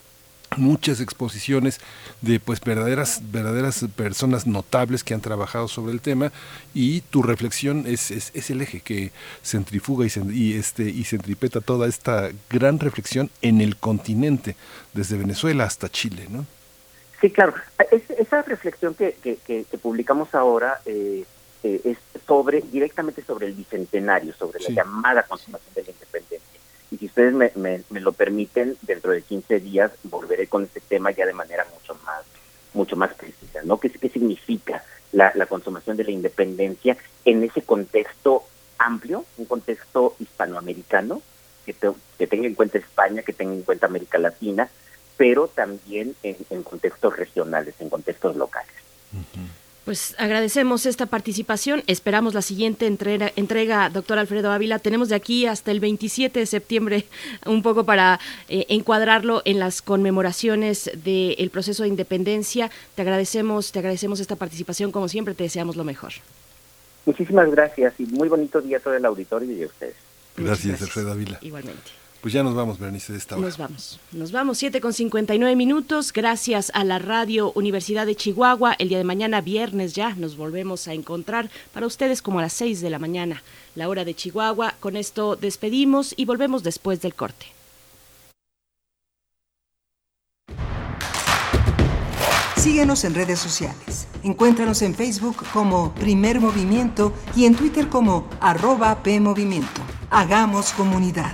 [SPEAKER 1] muchas exposiciones de pues verdaderas verdaderas personas notables que han trabajado sobre el tema y tu reflexión es, es, el eje que centrifuga y, y, este y centripeta toda esta gran reflexión en el continente desde Venezuela hasta Chile ¿no?
[SPEAKER 7] Sí, claro. esa reflexión que, que, publicamos ahora eh, eh, es sobre directamente sobre el bicentenario, sobre la llamada consumación de la independencia y si ustedes me, me, lo permiten, dentro de 15 días volveré con este tema ya de manera mucho más mucho más precisa, ¿no? ¿Qué, qué significa la, la consumación de la independencia en ese contexto amplio, un contexto hispanoamericano, que, que tenga en cuenta España, que tenga en cuenta América Latina, pero también en, en contextos regionales, en contextos locales.
[SPEAKER 2] Pues agradecemos esta participación. Esperamos la siguiente entrega, entrega, doctor Alfredo Ávila. Tenemos de aquí hasta el 27 de septiembre un poco para eh, encuadrarlo en las conmemoraciones del proceso de independencia. Te agradecemos, te agradecemos esta participación. Como siempre, te deseamos lo mejor.
[SPEAKER 7] Muchísimas gracias y muy bonito día a todo el auditorio y a ustedes.
[SPEAKER 1] gracias. Alfredo Ávila.
[SPEAKER 2] Igualmente.
[SPEAKER 1] Pues ya nos vamos, Berenice, de esta hora.
[SPEAKER 2] Nos vamos. Nos vamos, 7 con 59 minutos. Gracias a la Radio Universidad de Chihuahua. El día de mañana, viernes ya, nos volvemos a encontrar para ustedes como a las 6 de la mañana, la hora de Chihuahua. Con esto despedimos y volvemos después del corte.
[SPEAKER 8] Síguenos en redes sociales. Encuéntranos en Facebook como Primer Movimiento y en Twitter como arroba PMovimiento. Hagamos comunidad.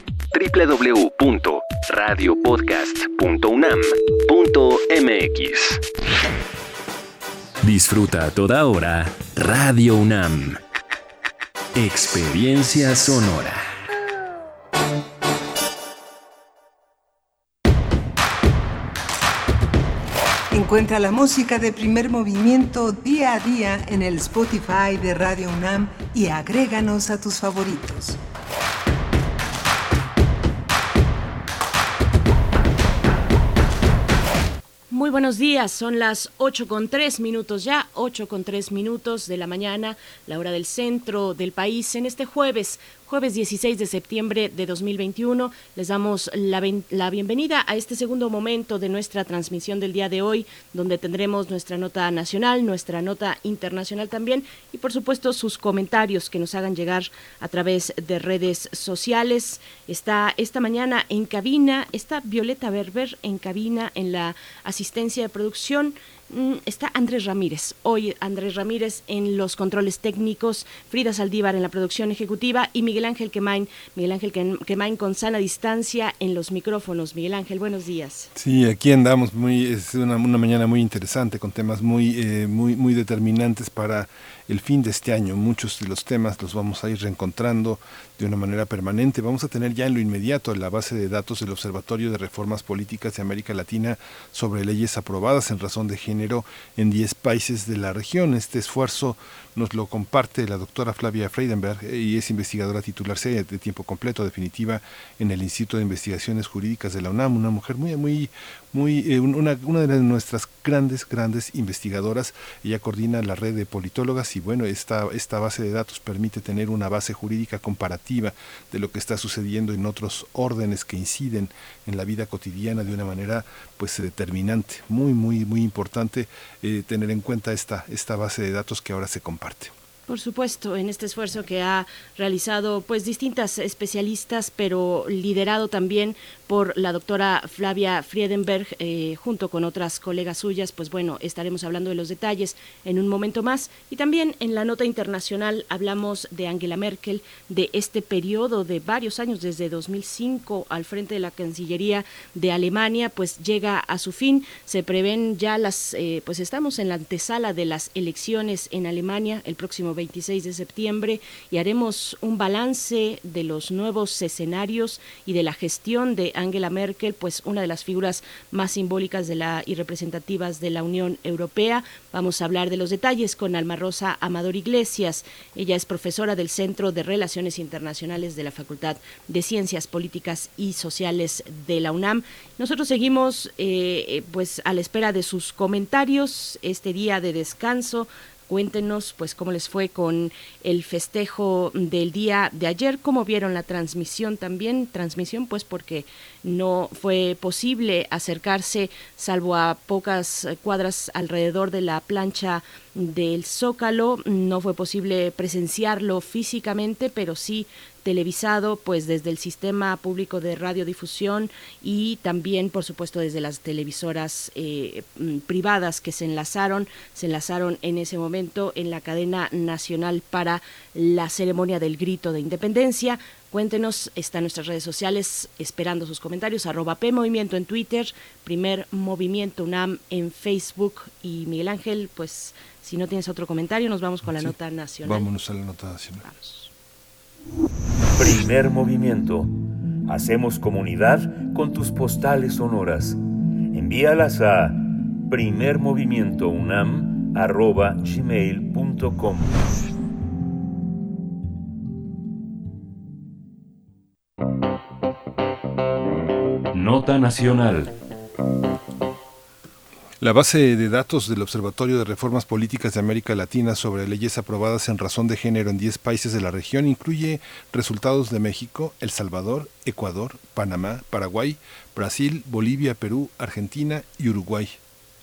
[SPEAKER 3] www.radiopodcast.unam.mx. Disfruta a toda hora Radio UNAM. Experiencia sonora.
[SPEAKER 8] Encuentra la música de primer movimiento día a día en el Spotify de Radio UNAM y agréganos a tus favoritos.
[SPEAKER 2] Muy buenos días, son las 8 con 3 minutos ya, 8 con 3 minutos de la mañana, la hora del centro del país, en este jueves, jueves 16 de septiembre de 2021. Les damos la, bienvenida a este segundo momento de nuestra transmisión del día de hoy, donde tendremos nuestra nota nacional, nuestra nota internacional también y por supuesto sus comentarios que nos hagan llegar a través de redes sociales. Está esta mañana en cabina, está Violeta Berber en cabina en la asistencia de producción. Mm, está Andrés Ramírez. Hoy Andrés Ramírez en los controles técnicos, Frida Saldívar en la producción ejecutiva y Miguel Ángel Quemain, Miguel Ángel Quemain con sana distancia en los micrófonos. Miguel Ángel, buenos días.
[SPEAKER 1] Sí, aquí andamos muy es una, mañana muy interesante con temas muy eh, muy muy determinantes para el fin de este año. Muchos de los temas los vamos a ir reencontrando de una manera permanente. Vamos a tener ya en lo inmediato la base de datos del Observatorio de Reformas Políticas de América Latina sobre leyes aprobadas en razón de género en 10 países de la región. Este esfuerzo nos lo comparte la doctora Flavia Freidenberg y es investigadora titular de tiempo completo definitiva en el Instituto de Investigaciones Jurídicas de la UNAM, una mujer muy muy muy eh, una, una de nuestras grandes grandes investigadoras. Ella coordina la red de politólogas y bueno, esta esta base de datos permite tener una base jurídica comparativa de lo que está sucediendo en otros órdenes que inciden en la vida cotidiana de una manera pues determinante, muy muy muy importante eh, tener en cuenta esta esta base de datos que ahora se comparte parte.
[SPEAKER 2] Por supuesto, en este esfuerzo que ha realizado pues distintas especialistas, pero liderado también por la doctora Flavia Friedenberg, eh, junto con otras colegas suyas, pues bueno, estaremos hablando de los detalles en un momento más. Y también en la nota internacional hablamos de Angela Merkel, de este periodo de varios años, desde 2005 al frente de la Cancillería de Alemania, pues llega a su fin. Se prevén ya las, eh, pues estamos en la antesala de las elecciones en Alemania el próximo 26 de septiembre y haremos un balance de los nuevos escenarios y de la gestión de Angela Merkel, pues una de las figuras más simbólicas de la y representativas de la Unión Europea. Vamos a hablar de los detalles con Alma Rosa Amador Iglesias. Ella es profesora del Centro de Relaciones Internacionales de la Facultad de Ciencias Políticas y Sociales de la UNAM. Nosotros seguimos eh, eh, pues a la espera de sus comentarios este día de descanso cuéntenos pues cómo les fue con el festejo del día de ayer, cómo vieron la transmisión también, transmisión pues porque no fue posible acercarse salvo a pocas cuadras alrededor de la plancha del Zócalo, no fue posible presenciarlo físicamente, pero sí televisado pues desde el sistema público de radiodifusión y también por supuesto desde las televisoras eh, mm, privadas que se enlazaron se enlazaron en ese momento en la cadena nacional para la ceremonia del grito de independencia Cuéntenos, está en nuestras redes sociales esperando sus comentarios, arroba P Movimiento en Twitter, Primer Movimiento UNAM en Facebook y Miguel Ángel, pues si no tienes otro comentario, nos vamos con la nota nacional.
[SPEAKER 1] Vámonos a la nota nacional.
[SPEAKER 5] Primer movimiento. Hacemos comunidad con tus postales sonoras. Envíalas a primermovimientounam.gmail.com
[SPEAKER 3] Nota Nacional.
[SPEAKER 1] La base de datos del Observatorio de Reformas Políticas de América Latina sobre leyes aprobadas en razón de género en 10 países de la región incluye resultados de México, El Salvador, Ecuador, Panamá, Paraguay, Brasil, Bolivia, Perú, Argentina y Uruguay.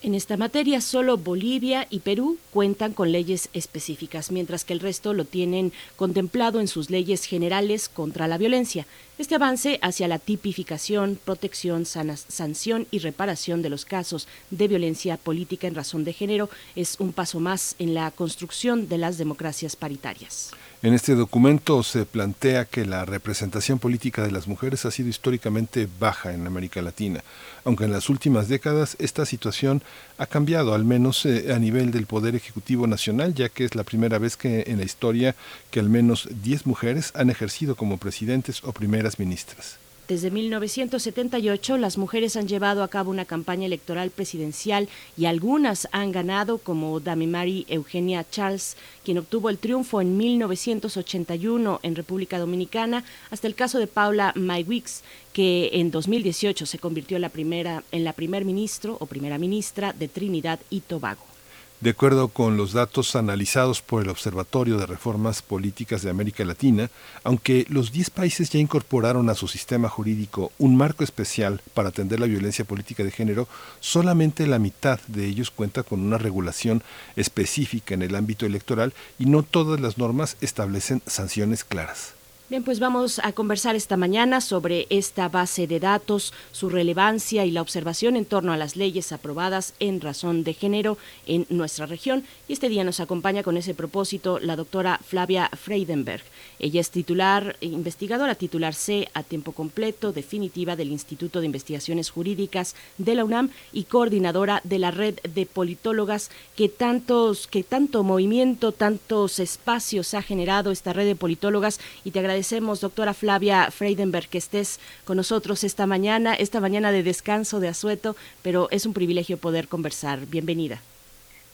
[SPEAKER 2] En esta materia, solo Bolivia y Perú cuentan con leyes específicas, mientras que el resto lo tienen contemplado en sus leyes generales contra la violencia. Este avance hacia la tipificación, protección, sanción y reparación de los casos de violencia política en razón de género es un paso más en la construcción de las democracias paritarias.
[SPEAKER 1] En este documento se plantea que la representación política de las mujeres ha sido históricamente baja en América Latina, aunque en las últimas décadas esta situación ha cambiado, al menos eh, a nivel del Poder Ejecutivo Nacional, ya que es la primera vez que en la historia que al menos 10 mujeres han ejercido como presidentes o primeras ministras.
[SPEAKER 2] Desde 1978, las mujeres han llevado a cabo una campaña electoral presidencial y algunas han ganado, como Dami Mari Eugenia Charles, quien obtuvo el triunfo en 1981 en República Dominicana, hasta el caso de Paula Maywicks, que en 2018 se convirtió en la primera en la primer ministro o primera ministra de Trinidad y Tobago.
[SPEAKER 1] De acuerdo con los datos analizados por el Observatorio de Reformas Políticas de América Latina, aunque los 10 países ya incorporaron a su sistema jurídico un marco especial para atender la violencia política de género, solamente la mitad de ellos cuenta con una regulación específica en el ámbito electoral y no todas las normas establecen sanciones claras.
[SPEAKER 2] Bien, pues vamos a conversar esta mañana sobre esta base de datos, su relevancia y la observación en torno a las leyes aprobadas en razón de género en nuestra región. Y este día nos acompaña con ese propósito la doctora Flavia Freidenberg. Ella es titular, investigadora titular C a tiempo completo, definitiva del Instituto de Investigaciones Jurídicas de la UNAM y coordinadora de la red de politólogas que tantos, que tanto movimiento, tantos espacios ha generado esta red de politólogas. Y te agradecemos, doctora Flavia Freidenberg, que estés con nosotros esta mañana, esta mañana de descanso de asueto, pero es un privilegio poder conversar. Bienvenida.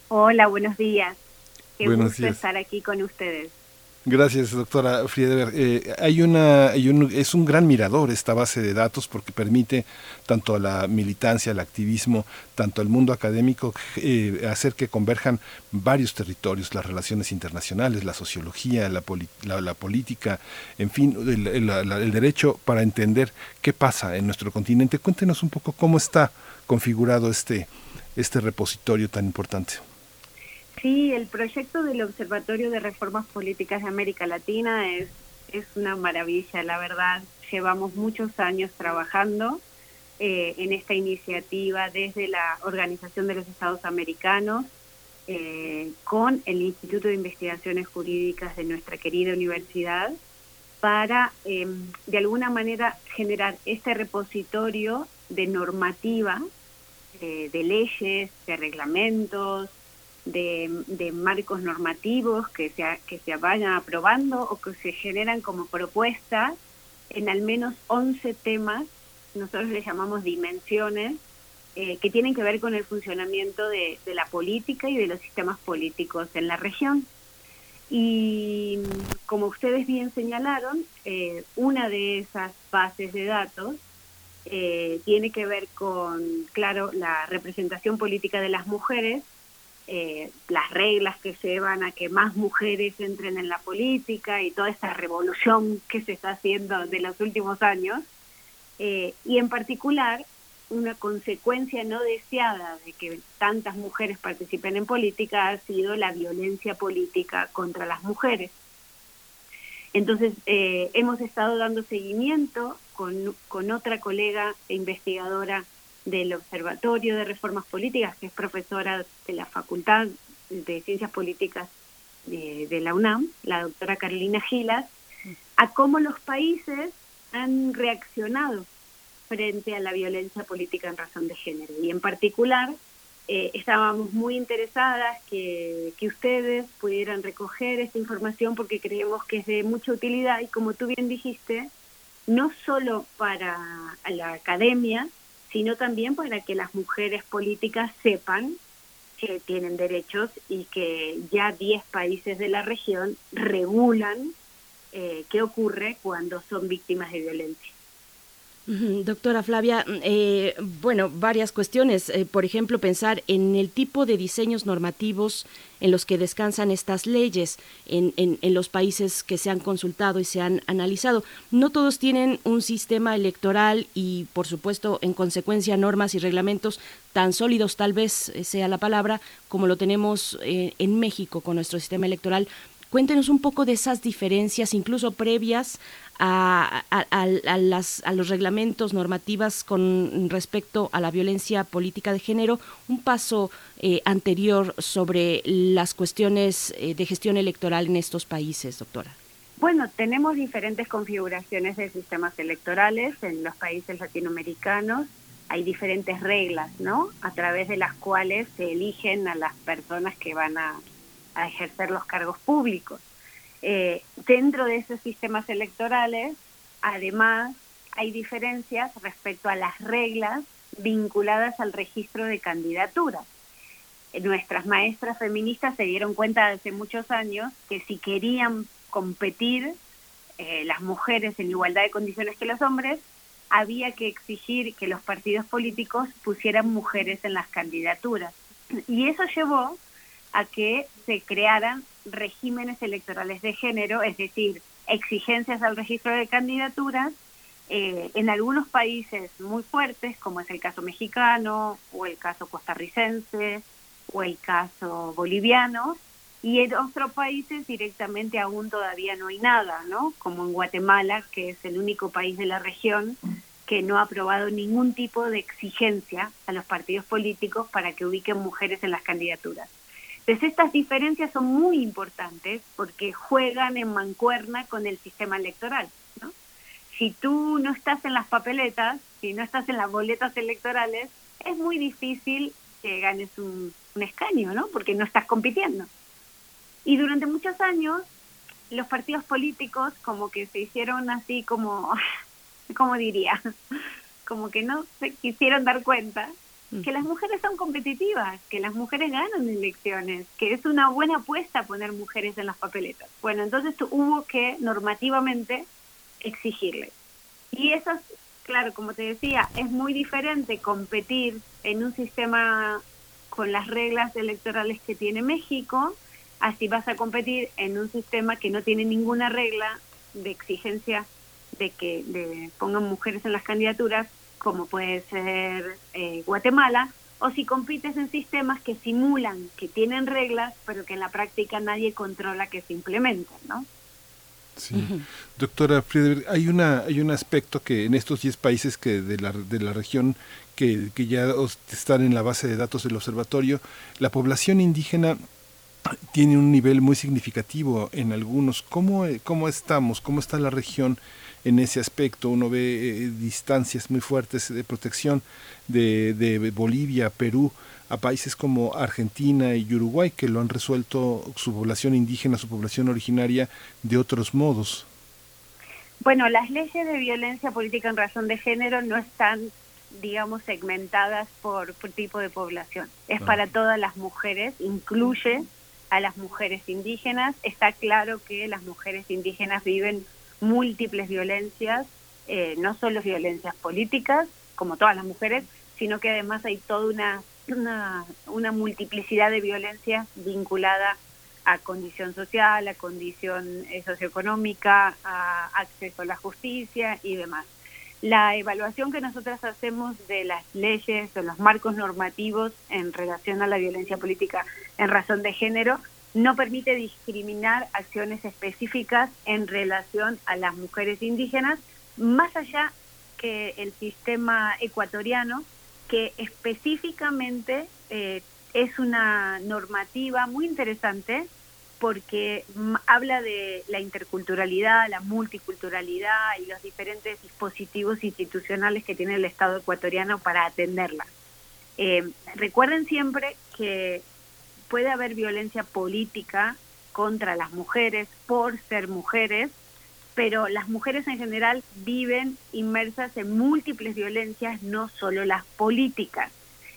[SPEAKER 9] Hola, buenos días. Qué gusto estar aquí con ustedes.
[SPEAKER 1] Gracias, doctora Friedeberg. Eh, hay una, es un gran mirador esta base de datos porque permite tanto a la militancia, al activismo, tanto al mundo académico eh, hacer que converjan varios territorios, las relaciones internacionales, la sociología, la, la, política, en fin, el, el derecho para entender qué pasa en nuestro continente. Cuéntenos un poco cómo está configurado este, este repositorio tan importante.
[SPEAKER 9] Sí, el proyecto del Observatorio de Reformas Políticas de América Latina es, es una maravilla, la verdad. Llevamos muchos años trabajando eh, en esta iniciativa desde la Organización de los Estados Americanos eh, con el Instituto de Investigaciones Jurídicas de nuestra querida universidad para, em, de alguna manera, generar este repositorio de normativa, eh, de leyes, de reglamentos, de, marcos normativos que se, que se vayan aprobando o que se generan como propuestas en al menos 11 temas, nosotros les llamamos dimensiones, eh, que tienen que ver con el funcionamiento de, la política y de los sistemas políticos en la región. Y como ustedes bien señalaron, eh, una de esas bases de datos eh, tiene que ver con, claro, la representación política de las mujeres eh, las reglas que llevan a que más mujeres entren en la política y toda esta revolución que se está haciendo de los últimos años, eh, y en particular una consecuencia no deseada de que tantas mujeres participen en política ha sido la violencia política contra las mujeres. Entonces, eh, hemos estado dando seguimiento con, con otra colega e investigadora del Observatorio de Reformas Políticas, que es profesora de la Facultad de Ciencias Políticas de, la UNAM, la doctora Carolina Gilas, a cómo los países han reaccionado frente a la violencia política en razón de género. Y en particular, eh, estábamos muy interesadas que, que ustedes pudieran recoger esta información porque creemos que es de mucha utilidad y como tú bien dijiste, no solo para la academia, sino también para que las mujeres políticas sepan que tienen derechos y que ya 10 países de la región regulan eh, qué ocurre cuando son víctimas de violencia.
[SPEAKER 2] Doctora Flavia, eh, bueno, varias cuestiones. Eh, por ejemplo, pensar en el tipo de diseños normativos en los que descansan estas leyes en, los países que se han consultado y se han analizado. No todos tienen un sistema electoral y, por supuesto, en consecuencia, normas y reglamentos tan sólidos, tal vez sea la palabra, como lo tenemos eh, en México con nuestro sistema electoral. Cuéntenos un poco de esas diferencias, incluso previas a, las, a los reglamentos normativas con respecto a la violencia política de género, un paso eh, anterior sobre las cuestiones eh, de gestión electoral en estos países, doctora.
[SPEAKER 9] Bueno, tenemos diferentes configuraciones de sistemas electorales en los países latinoamericanos. Hay diferentes reglas, ¿no? A través de las cuales se eligen a las personas que van a a ejercer los cargos públicos. Eh, dentro de esos sistemas electorales, además, hay diferencias respecto a las reglas vinculadas al registro de candidaturas. Nuestras maestras feministas se dieron cuenta hace muchos años que si querían competir eh, las mujeres en igualdad de condiciones que los hombres, había que exigir que los partidos políticos pusieran mujeres en las candidaturas. Y eso llevó a que se crearan regímenes electorales de género, es decir, exigencias al registro de candidaturas eh, en algunos países muy fuertes, como es el caso mexicano o el caso costarricense o el caso boliviano, y en otros países directamente aún todavía no hay nada, ¿no? Como en Guatemala, que es el único país de la región que no ha aprobado ningún tipo de exigencia a los partidos políticos para que ubiquen mujeres en las candidaturas. Entonces estas diferencias son muy importantes porque juegan en mancuerna con el sistema electoral. ¿no? Si tú no estás en las papeletas, si no estás en las boletas electorales, es muy difícil que ganes un, escaño, ¿no? Porque no estás compitiendo. Y durante muchos años los partidos políticos como que se hicieron así como, ¿cómo diría? Como que no se quisieron dar cuenta que las mujeres son competitivas, que las mujeres ganan elecciones, que es una buena apuesta poner mujeres en las papeletas. Bueno, entonces hubo que normativamente exigirles. Y eso, claro, como te decía, es muy diferente competir en un sistema con las reglas electorales que tiene México, así vas a competir en un sistema que no tiene ninguna regla de exigencia de que pongan mujeres en las candidaturas como puede ser eh, Guatemala, o si compites en sistemas que simulan que tienen reglas, pero que en la práctica nadie controla que se implementen, ¿no?
[SPEAKER 1] Sí. Doctora Friedrich, hay una hay un aspecto que en estos 10 países que de la, de la región que, que ya están en la base de datos del observatorio, la población indígena tiene un nivel muy significativo en algunos. ¿Cómo, cómo estamos? ¿Cómo está la región en ese aspecto. Uno ve eh, distancias muy fuertes de protección de, de, Bolivia, Perú, a países como Argentina y Uruguay, que lo han resuelto su población indígena, su población originaria, de otros modos.
[SPEAKER 9] Bueno, las leyes de violencia política en razón de género no están, digamos, segmentadas por, tipo de población. Es ah. para todas las mujeres, incluye a las mujeres indígenas. Está claro que las mujeres indígenas viven múltiples violencias, eh, no solo violencias políticas, como todas las mujeres, sino que además hay toda una, una, multiplicidad de violencias vinculada a condición social, a condición eh, socioeconómica, a acceso a la justicia y demás. La evaluación que nosotras hacemos de las leyes o los marcos normativos en relación a la violencia política en razón de género no permite discriminar acciones específicas en relación a las mujeres indígenas, más allá que el sistema ecuatoriano, que específicamente eh, es una normativa muy interesante porque habla de la interculturalidad, la multiculturalidad y los diferentes dispositivos institucionales que tiene el Estado ecuatoriano para atenderla. Eh, recuerden siempre que puede haber violencia política contra las mujeres por ser mujeres, pero las mujeres en general viven inmersas en múltiples violencias, no solo las políticas.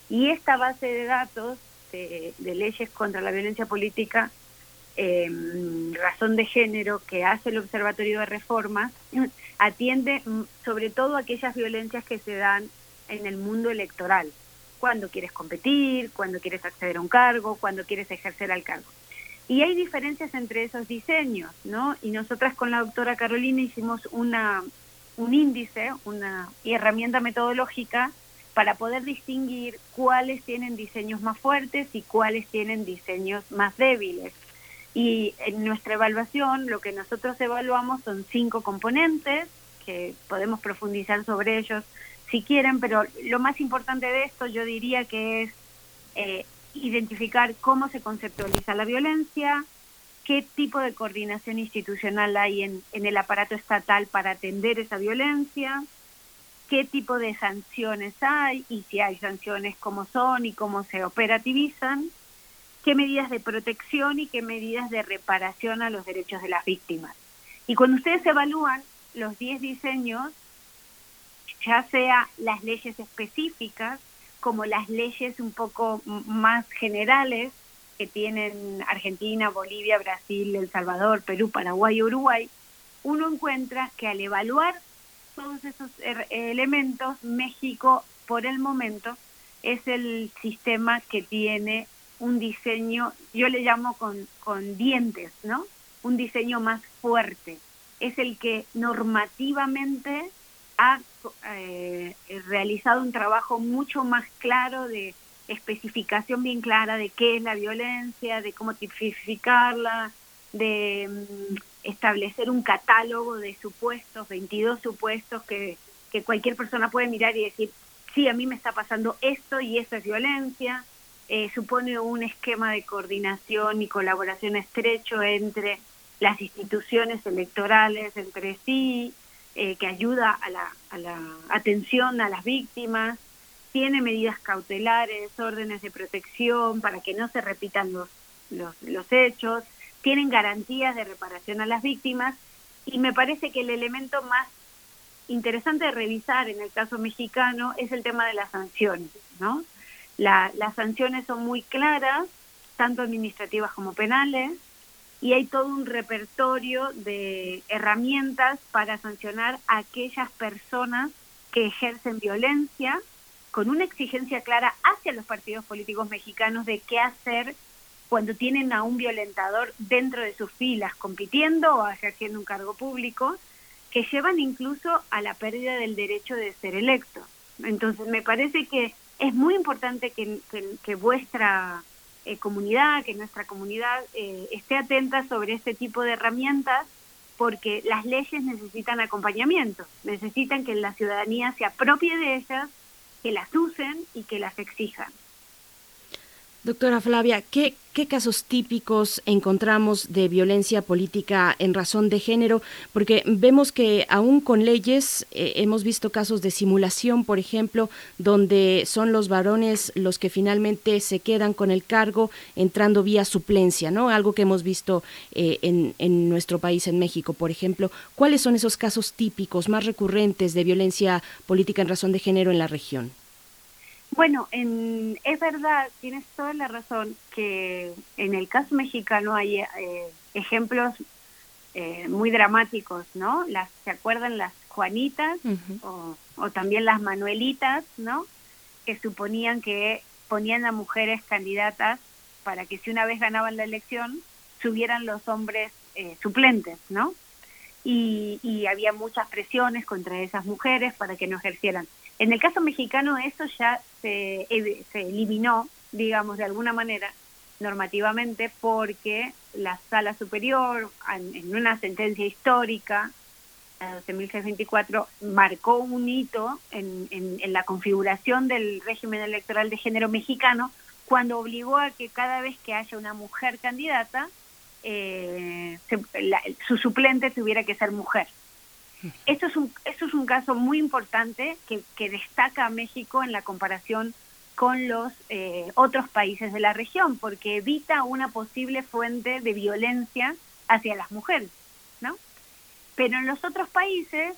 [SPEAKER 9] Y esta base de datos de, leyes contra la violencia política, eh, razón de género, que hace el Observatorio de Reformas, atiende mm, sobre todo aquellas violencias que se dan en el mundo electoral, cuando quieres competir, cuando quieres acceder a un cargo, cuando quieres ejercer al cargo. Y hay diferencias entre esos diseños, ¿no? Y nosotras con la doctora Carolina hicimos una, un índice, una herramienta metodológica para poder distinguir cuáles tienen diseños más fuertes y cuáles tienen diseños más débiles. Y en nuestra evaluación lo que nosotros evaluamos son cinco componentes, que podemos profundizar sobre ellos si quieren, pero lo más importante de esto yo diría que es eh, identificar cómo se conceptualiza la violencia, qué tipo de coordinación institucional hay en el aparato estatal para atender esa violencia, qué tipo de sanciones hay y si hay sanciones, cómo son y cómo se operativizan, qué medidas de protección y qué medidas de reparación a los derechos de las víctimas. Y cuando ustedes evalúan los 10 diseños, ya sea las leyes específicas como las leyes un poco más generales que tienen Argentina, Bolivia, Brasil, El Salvador, Perú, Paraguay, Uruguay, uno encuentra que al evaluar todos esos elementos, México por el momento es el sistema que tiene un diseño, yo le llamo con, con dientes, ¿no? Un diseño más fuerte. Es el que normativamente ha eh, realizado un trabajo mucho más claro de especificación bien clara de qué es la violencia, de cómo tipificarla, de mm, establecer un catálogo de supuestos, 22 supuestos que, que cualquier persona puede mirar y decir, sí, a mí me está pasando esto y eso es violencia. Eh, supone un esquema de coordinación y colaboración estrecho entre las instituciones electorales entre sí, eh, que ayuda a la, la atención a las víctimas, tiene medidas cautelares, órdenes de protección para que no se repitan los, los, los hechos, tienen garantías de reparación a las víctimas y me parece que el elemento más interesante de revisar en el caso mexicano es el tema de las sanciones, ¿no? las sanciones son muy claras, tanto administrativas como penales, y hay todo un repertorio de herramientas para sancionar a aquellas personas que ejercen violencia con una exigencia clara hacia los partidos políticos mexicanos de qué hacer cuando tienen a un violentador dentro de sus filas compitiendo o ejerciendo un cargo público, que llevan incluso a la pérdida del derecho de ser electo. Entonces me parece que es muy importante que, que, vuestra eh, comunidad, que nuestra comunidad eh, esté atenta sobre este tipo de herramientas porque las leyes necesitan acompañamiento, necesitan que la ciudadanía se apropie de ellas, que las usen y que las exijan.
[SPEAKER 2] Doctora Flavia, ¿qué, ¿qué, casos típicos encontramos de violencia política en razón de género? Porque vemos que aún con leyes eh, hemos visto casos de simulación, por ejemplo, donde son los varones los que finalmente se quedan con el cargo entrando vía suplencia, ¿no? Algo que hemos visto eh, en, en nuestro país, en México, por ejemplo. ¿Cuáles son esos casos típicos más recurrentes de violencia política en razón de género en la región?
[SPEAKER 9] Bueno, en, es verdad, tienes toda la razón que en el caso mexicano hay eh, ejemplos eh, muy dramáticos, ¿no? Las, ¿Se acuerdan las Juanitas o, o, también las Manuelitas, ¿no? Que suponían que ponían a mujeres candidatas para que si una vez ganaban la elección, subieran los hombres eh, suplentes, ¿no? Y, y había muchas presiones contra esas mujeres para que no ejercieran. En el caso mexicano eso ya se, se eliminó, digamos, de alguna manera, normativamente, porque la Sala Superior, en una sentencia histórica, la 12.624, marcó un hito en, en, la configuración del régimen electoral de género mexicano, cuando obligó a que cada vez que haya una mujer candidata, eh, su suplente tuviera que ser mujer. Esto es un, esto es un caso muy importante que, que destaca a México en la comparación con los eh, otros países de la región, porque evita una posible fuente de violencia hacia las mujeres, ¿no? Pero en los otros países,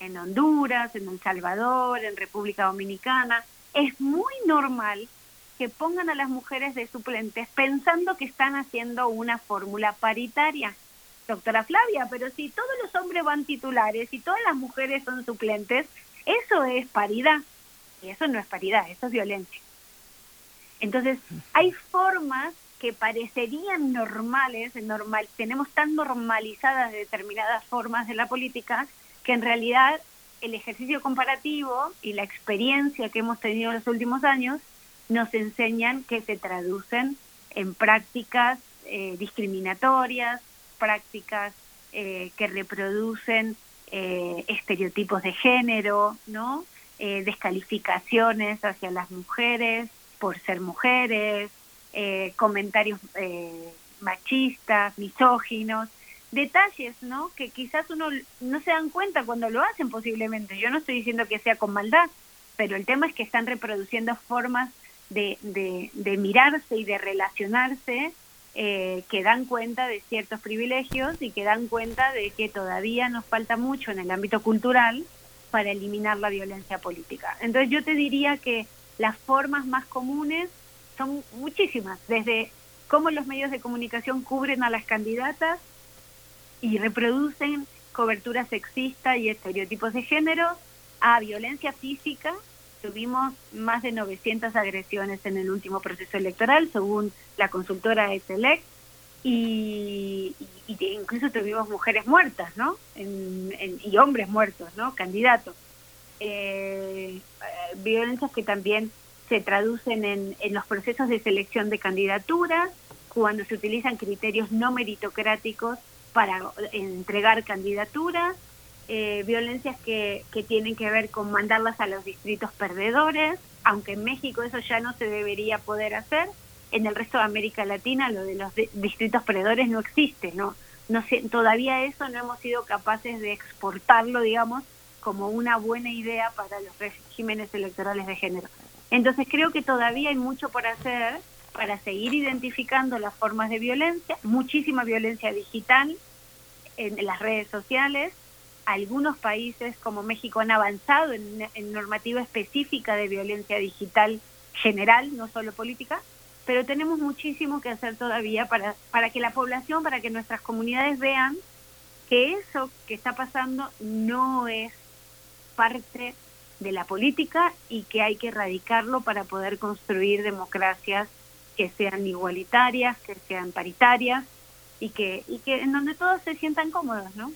[SPEAKER 9] en Honduras, en El Salvador, en República Dominicana, es muy normal que pongan a las mujeres de suplentes pensando que están haciendo una fórmula paritaria doctora Flavia, pero si todos los hombres van titulares y todas las mujeres son suplentes, eso es paridad. Y eso no es paridad, eso es violencia. Entonces, hay formas que parecerían normales, normal, tenemos tan normalizadas determinadas formas de la política que en realidad el ejercicio comparativo y la experiencia que hemos tenido en los últimos años nos enseñan que se traducen en prácticas eh, discriminatorias, prácticas eh, que reproducen eh, estereotipos de género, ¿no? Eh, descalificaciones hacia las mujeres por ser mujeres, comentarios machistas, misóginos, detalles, ¿no? Que quizás uno no se dan cuenta cuando lo hacen posiblemente. Yo no estoy diciendo que sea con maldad, pero el tema es que están reproduciendo formas de, de mirarse y de relacionarse eh, que dan cuenta de ciertos privilegios y que dan cuenta de que todavía nos falta mucho en el ámbito cultural para eliminar la violencia política. Entonces yo te diría que las formas más comunes son muchísimas, desde cómo los medios de comunicación cubren a las candidatas y reproducen cobertura sexista y estereotipos de género, a violencia física, tuvimos más de 900 agresiones en el último proceso electoral, según la consultora ESELEC, y, incluso tuvimos mujeres muertas, ¿no? y hombres muertos, ¿no? Candidatos. Eh, violencias que también se traducen en, en los procesos de selección de candidaturas, cuando se utilizan criterios no meritocráticos para entregar candidaturas, eh, violencias que, que tienen que ver con mandarlas a los distritos perdedores, aunque en México eso ya no se debería poder hacer, en el resto de América Latina lo de los distritos perdedores no existe, ¿no? no todavía eso no hemos sido capaces de exportarlo, digamos, como una buena idea para los regímenes electorales de género. Entonces creo que todavía hay mucho por hacer para seguir identificando las formas de violencia, muchísima violencia digital en las redes sociales, algunos países como México han avanzado en, normativa específica de violencia digital general, no solo política, pero tenemos muchísimo que hacer todavía para, para que la población, para que nuestras comunidades vean que eso que está pasando no es parte de la política y que hay que erradicarlo para poder construir democracias que sean igualitarias, que sean paritarias y que, y que en donde todos se sientan cómodos, ¿no?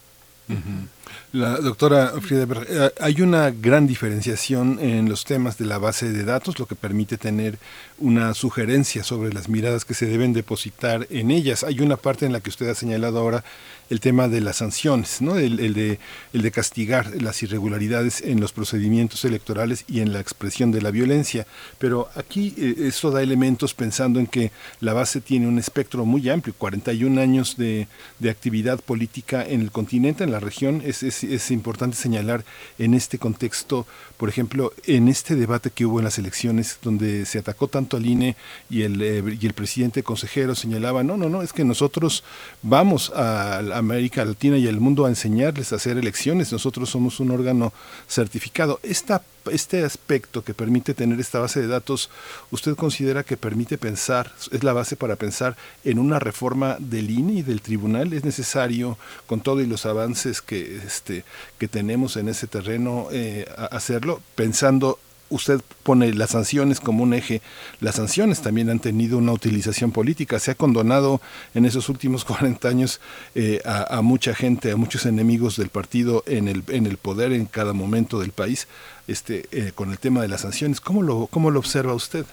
[SPEAKER 1] La doctora Friedeberg, eh, hay una gran diferenciación en los temas de la base de datos, lo que permite tener una sugerencia sobre las miradas que se deben depositar en ellas. Hay una parte en la que usted ha señalado ahora el tema de las sanciones, ¿no? el, de, el de castigar las irregularidades en los procedimientos electorales y en la expresión de la violencia. Pero aquí eh, esto da elementos pensando en que la base tiene un espectro muy amplio, 41 años de, de actividad política en el continente, en la región. Es, es, es importante señalar en este contexto, por ejemplo, en este debate que hubo en las elecciones, donde se atacó tanto al INE y el, eh, y el presidente consejero señalaba, no, no, no, es que nosotros vamos a América Latina y al mundo a enseñarles a hacer elecciones. Nosotros somos un órgano certificado. Esta, este aspecto que permite tener esta base de datos, ¿usted considera que permite pensar, es la base para pensar en una reforma del INE y del tribunal? ¿Es necesario, con todo y los avances que, este, que tenemos en ese terreno, eh, hacerlo, pensando usted pone las sanciones como un eje. Las sanciones también han tenido una utilización política. Se ha condonado en esos últimos 40 años eh, a, mucha gente, a muchos enemigos del partido en el, en el poder en cada momento del país este, eh, con el tema de las sanciones. ¿Cómo lo, ¿Cómo lo observa usted?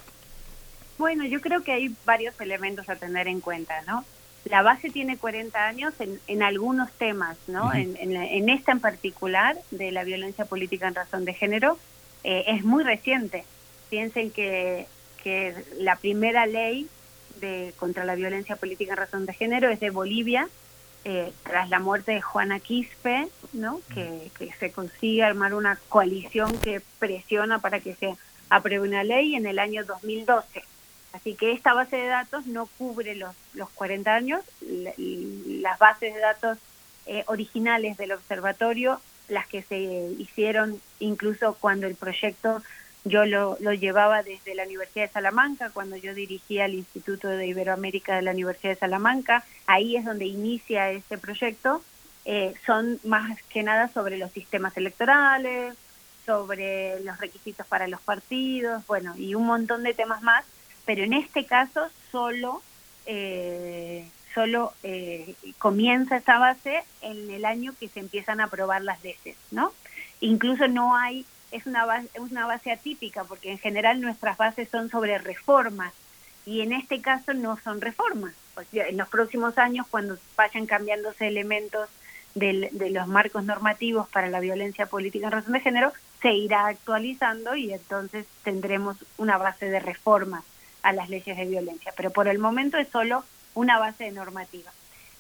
[SPEAKER 9] Bueno, yo creo que hay varios elementos a tener en cuenta, ¿no? La base tiene 40 años en, en algunos temas, ¿no? en, en, en esta en particular de la violencia política en razón de género, eh, es muy reciente. Piensen que, que la primera ley de, contra la violencia política en razón de género es de Bolivia, eh, tras la muerte de Juana Quispe, ¿no? Que, se consigue armar una coalición que presiona para que se apruebe una ley en el año 2012. Así que esta base de datos no cubre los, los 40 años, las bases de datos eh, originales del observatorio las que se hicieron incluso cuando el proyecto yo lo, lo, llevaba desde la Universidad de Salamanca, cuando yo dirigía el Instituto de Iberoamérica de la Universidad de Salamanca, ahí es donde inicia este proyecto, eh, son más que nada sobre los sistemas electorales, sobre los requisitos para los partidos, bueno, y un montón de temas más, pero en este caso solo eh, solo eh, comienza esa base en el año que se empiezan a aprobar las leyes, ¿no? Incluso no hay, es una base, una base atípica, porque en general nuestras bases son sobre reformas, y en este caso no son reformas. en los próximos años, cuando vayan cambiándose elementos de los marcos normativos para la violencia política en razón de género, se irá actualizando y entonces tendremos una base de reformas a las leyes de violencia. Pero por el momento es solo una base de normativa.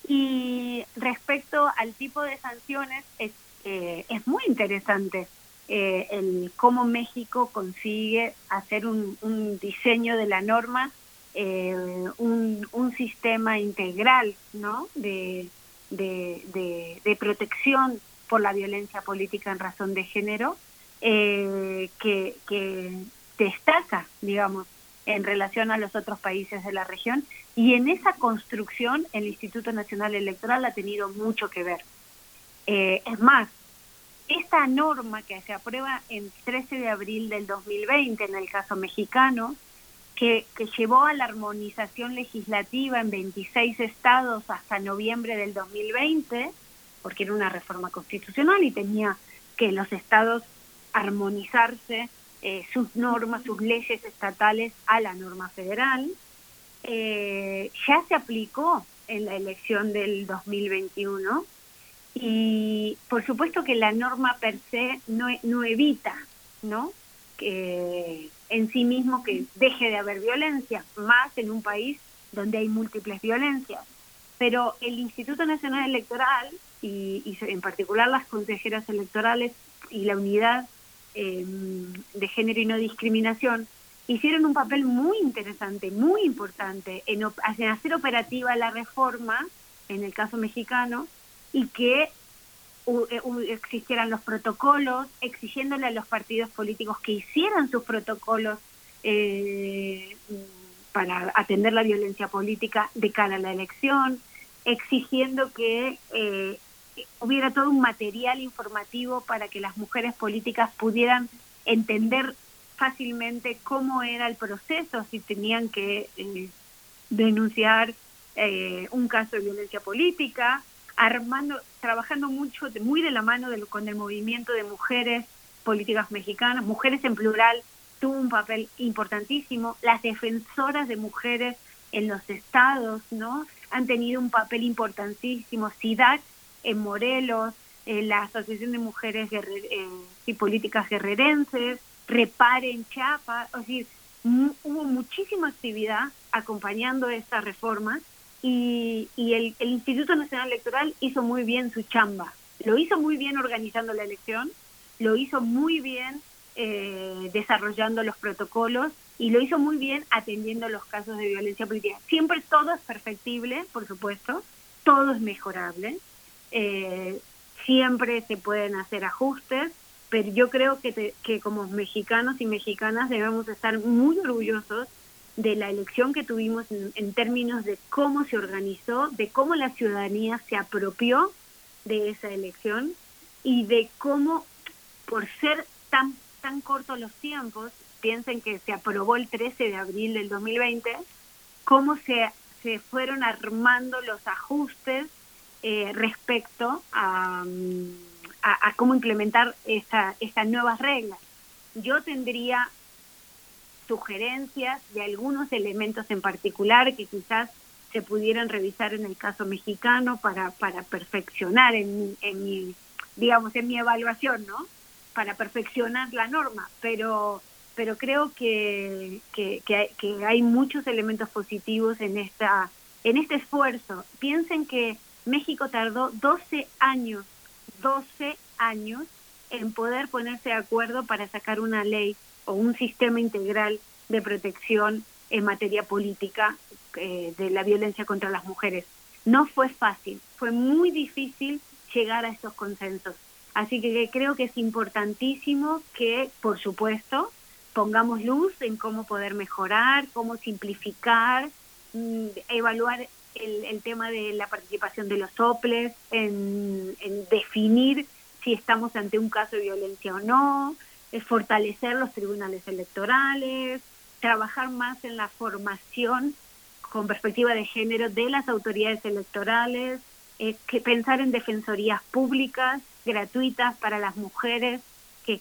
[SPEAKER 9] Y respecto al tipo de sanciones, es, eh, es muy interesante eh, el cómo México consigue hacer un, un diseño de la norma, eh, un, un, sistema integral ¿no? de, de, de, de, protección por la violencia política en razón de género, que, que destaca, digamos, en relación a los otros países de la región y en esa construcción el Instituto Nacional Electoral ha tenido mucho que ver. Eh, es más, esta norma que se aprueba el 13 de abril del 2020 en el caso mexicano, que, que llevó a la armonización legislativa en 26 estados hasta noviembre del 2020, porque era una reforma constitucional y tenía que los estados armonizarse eh, sus normas, sus leyes estatales a la norma federal. Eh, ya se aplicó en la elección del 2021 y por supuesto que la norma per se no, no evita, ¿no? Que en sí mismo que deje de haber violencia, más en un país donde hay múltiples violencias. Pero el Instituto Nacional Electoral y, y en particular las consejeras electorales y la unidad eh, de género y no discriminación, hicieron un papel muy interesante, muy importante en, en, hacer operativa la reforma, en el caso mexicano, y que eh, existieran los protocolos, exigiéndole a los partidos políticos que hicieran sus protocolos eh, para atender la violencia política de cara a la elección, exigiendo que eh, hubiera todo un material informativo para que las mujeres políticas pudieran entender fácilmente cómo era el proceso, si tenían que eh, denunciar eh, un caso de violencia política, armando, trabajando mucho, muy de la mano con el movimiento de mujeres políticas mexicanas, mujeres en plural, tuvo un papel importantísimo. Las defensoras de mujeres en los estados, ¿no? Han tenido un papel importantísimo. SIDAC en Morelos, la Asociación de Mujeres eh, y Políticas Guerrerenses, Repare en Chiapas, es decir, hubo muchísima actividad acompañando esta reforma y, el, Instituto Nacional Electoral hizo muy bien su chamba. Lo hizo muy bien organizando la elección, lo hizo muy bien eh, desarrollando los protocolos y lo hizo muy bien atendiendo los casos de violencia política. Siempre todo es perfectible, por supuesto, todo es mejorable, eh, siempre se pueden hacer ajustes, pero yo creo que, que como mexicanos y mexicanas debemos estar muy orgullosos de la elección que tuvimos en, términos de cómo se organizó, de cómo la ciudadanía se apropió de esa elección y de cómo, por ser tan, tan cortos los tiempos, piensen que se aprobó el 13 de abril del 2020, cómo se, se fueron armando los ajustes eh, respecto a, a, cómo implementar esta, estas nuevas reglas. Yo tendría sugerencias de algunos elementos en particular que quizás se pudieran revisar en el caso mexicano para, para perfeccionar en, en mi, digamos, en mi evaluación, ¿no? Para perfeccionar la norma, pero pero creo que, que, que, hay muchos elementos positivos en esta en este esfuerzo. Piensen que México tardó 12 años, 12 años en poder ponerse de acuerdo para sacar una ley o un sistema integral de protección en materia política eh, de la violencia contra las mujeres. No fue fácil, fue muy difícil llegar a estos consensos. Así que creo que es importantísimo que, por supuesto, pongamos luz en cómo poder mejorar, cómo simplificar, mm, evaluar el, tema de la participación de los soples, en, definir si estamos ante un caso de violencia o no, es fortalecer los tribunales electorales, trabajar más en la formación con perspectiva de género de las autoridades electorales, eh, que pensar en defensorías públicas gratuitas para las mujeres que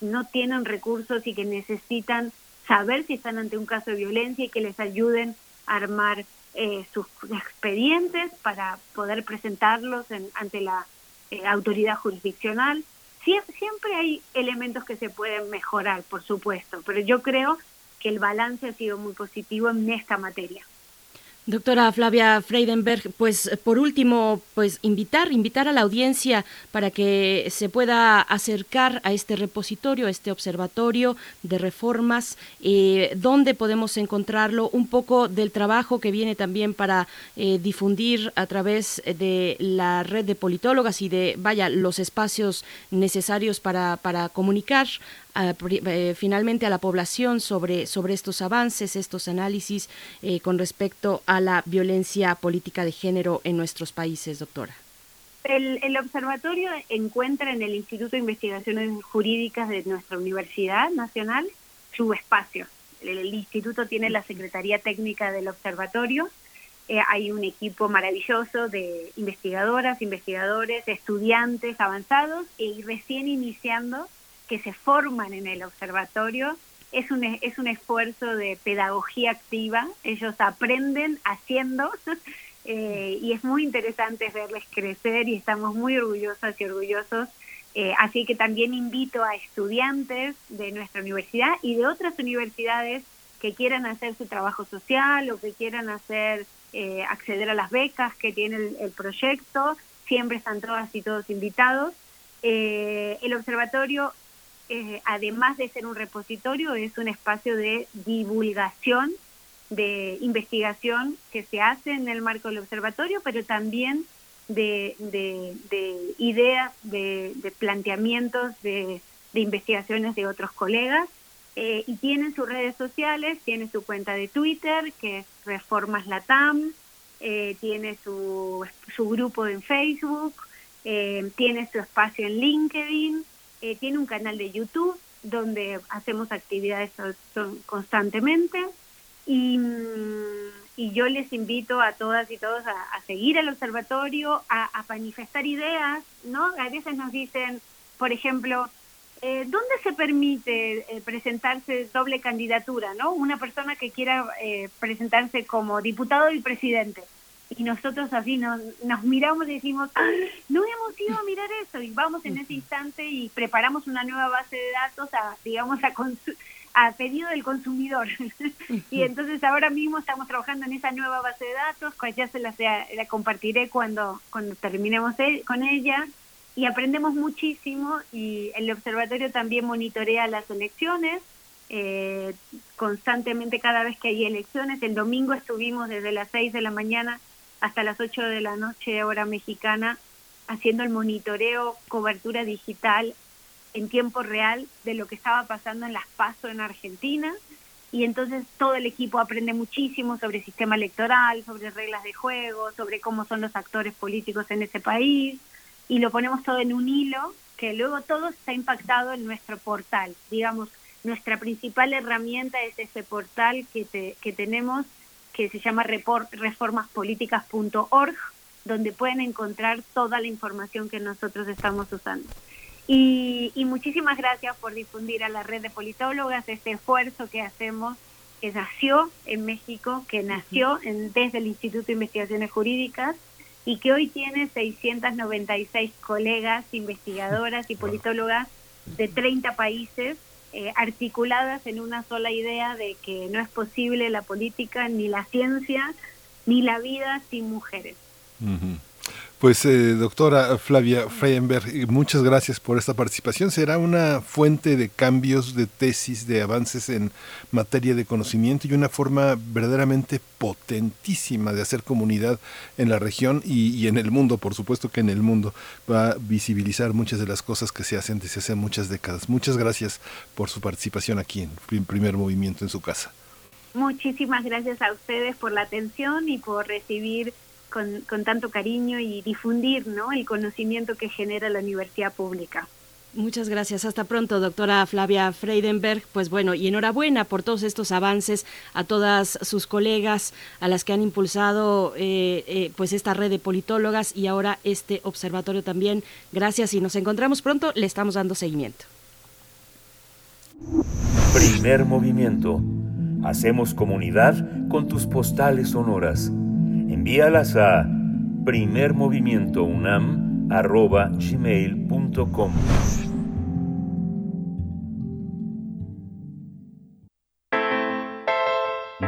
[SPEAKER 9] no tienen recursos y que necesitan saber si están ante un caso de violencia y que les ayuden a armar eh, sus expedientes para poder presentarlos ante la eh, autoridad jurisdiccional. siempre hay elementos que se pueden mejorar, por supuesto, pero yo creo que el balance ha sido muy positivo en esta materia.
[SPEAKER 2] Doctora Flavia Freidenberg, pues por último, pues invitar, invitar a la audiencia para que se pueda acercar a este repositorio, a este observatorio de reformas, eh, donde podemos encontrarlo, un poco del trabajo que viene también para eh, difundir a través de la red de politólogas y de, vaya, los espacios necesarios para, para comunicar eh, finalmente a la población sobre, sobre estos avances, estos análisis eh, con respecto a la violencia política de género en nuestros países, doctora?
[SPEAKER 9] El, observatorio encuentra en el Instituto de Investigaciones Jurídicas de nuestra Universidad Nacional su espacio. El, instituto tiene la Secretaría Técnica del Observatorio. Eh, hay un equipo maravilloso de investigadoras, investigadores, estudiantes avanzados y recién iniciando que se forman en el observatorio es un, es un esfuerzo de pedagogía activa, ellos aprenden haciendo eh, y es muy interesante verles crecer y estamos muy orgullosas y orgullosos. Eh, así que también invito a estudiantes de nuestra universidad y de otras universidades que quieran hacer su trabajo social o que quieran hacer eh, acceder a las becas que tiene el, el proyecto, siempre están todas y todos invitados. el observatorio eh, además de ser un repositorio, es un espacio de divulgación, de investigación que se hace en el marco del observatorio, pero también de, ideas, de, planteamientos, de, investigaciones de otros colegas. Eh, y tienen sus redes sociales, tiene su cuenta de Twitter, que es Reformas Latam, eh, tiene su, su grupo en Facebook, tiene su espacio en LinkedIn, eh, tiene un canal de YouTube donde hacemos actividades constantemente y, y yo les invito a todas y todos a, seguir el observatorio, a, manifestar ideas, ¿no? A veces nos dicen, por ejemplo, eh, ¿dónde se permite eh, presentarse doble candidatura, ¿no? Una persona que quiera eh, presentarse como diputado y presidente. Y nosotros así nos, nos miramos y decimos, ¡Ah! no hemos ido a mirar eso. Y vamos en ese instante y preparamos una nueva base de datos a, digamos, a, a pedido del consumidor. y entonces ahora mismo estamos trabajando en esa nueva base de datos, pues ya se la, la compartiré cuando, cuando terminemos con ella. Y aprendemos muchísimo y el observatorio también monitorea las elecciones. Eh, constantemente cada vez que hay elecciones. El domingo estuvimos desde las 6 de la mañana hasta las 8 de la noche hora mexicana haciendo el monitoreo, cobertura digital en tiempo real de lo que estaba pasando en las PASO en Argentina y entonces todo el equipo aprende muchísimo sobre el sistema electoral, sobre reglas de juego, sobre cómo son los actores políticos en ese país y lo ponemos todo en un hilo que luego todo está impactado en nuestro portal. Digamos, nuestra principal herramienta es ese portal que, que tenemos que se llama reformaspoliticas.org, donde pueden encontrar toda la información que nosotros estamos usando. Y, muchísimas gracias por difundir a la red de politólogas este esfuerzo que hacemos, que nació en México, que nació en, desde el Instituto de Investigaciones Jurídicas y que hoy tiene 696 colegas, investigadoras y politólogas de 30 países eh, articuladas en una sola idea de que no es posible la política, ni la ciencia, ni la vida sin mujeres.
[SPEAKER 1] Pues eh, doctora Flavia Freienberg, muchas gracias por esta participación. Será una fuente de cambios, de tesis, de avances en materia de conocimiento y una forma verdaderamente potentísima de hacer comunidad en la región y, en el mundo, por supuesto que en el mundo va a visibilizar muchas de las cosas que se hacen desde hace muchas décadas. Muchas gracias por su participación aquí en Primer Movimiento en su casa.
[SPEAKER 9] Muchísimas gracias a ustedes por la atención y por recibir con, tanto cariño y difundir ¿no? el conocimiento que genera la universidad pública.
[SPEAKER 2] Muchas gracias. Hasta pronto, doctora Flavia Freidenberg. Pues bueno, y enhorabuena por todos estos avances a todas sus colegas, a las que han impulsado eh, eh, pues esta red de politólogas y ahora este observatorio también. Gracias y nos encontramos pronto. Le estamos dando seguimiento.
[SPEAKER 5] Primer movimiento. Hacemos comunidad con tus postales sonoras envíalas a primermovimientounam.gmail.com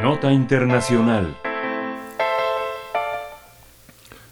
[SPEAKER 5] Nota Internacional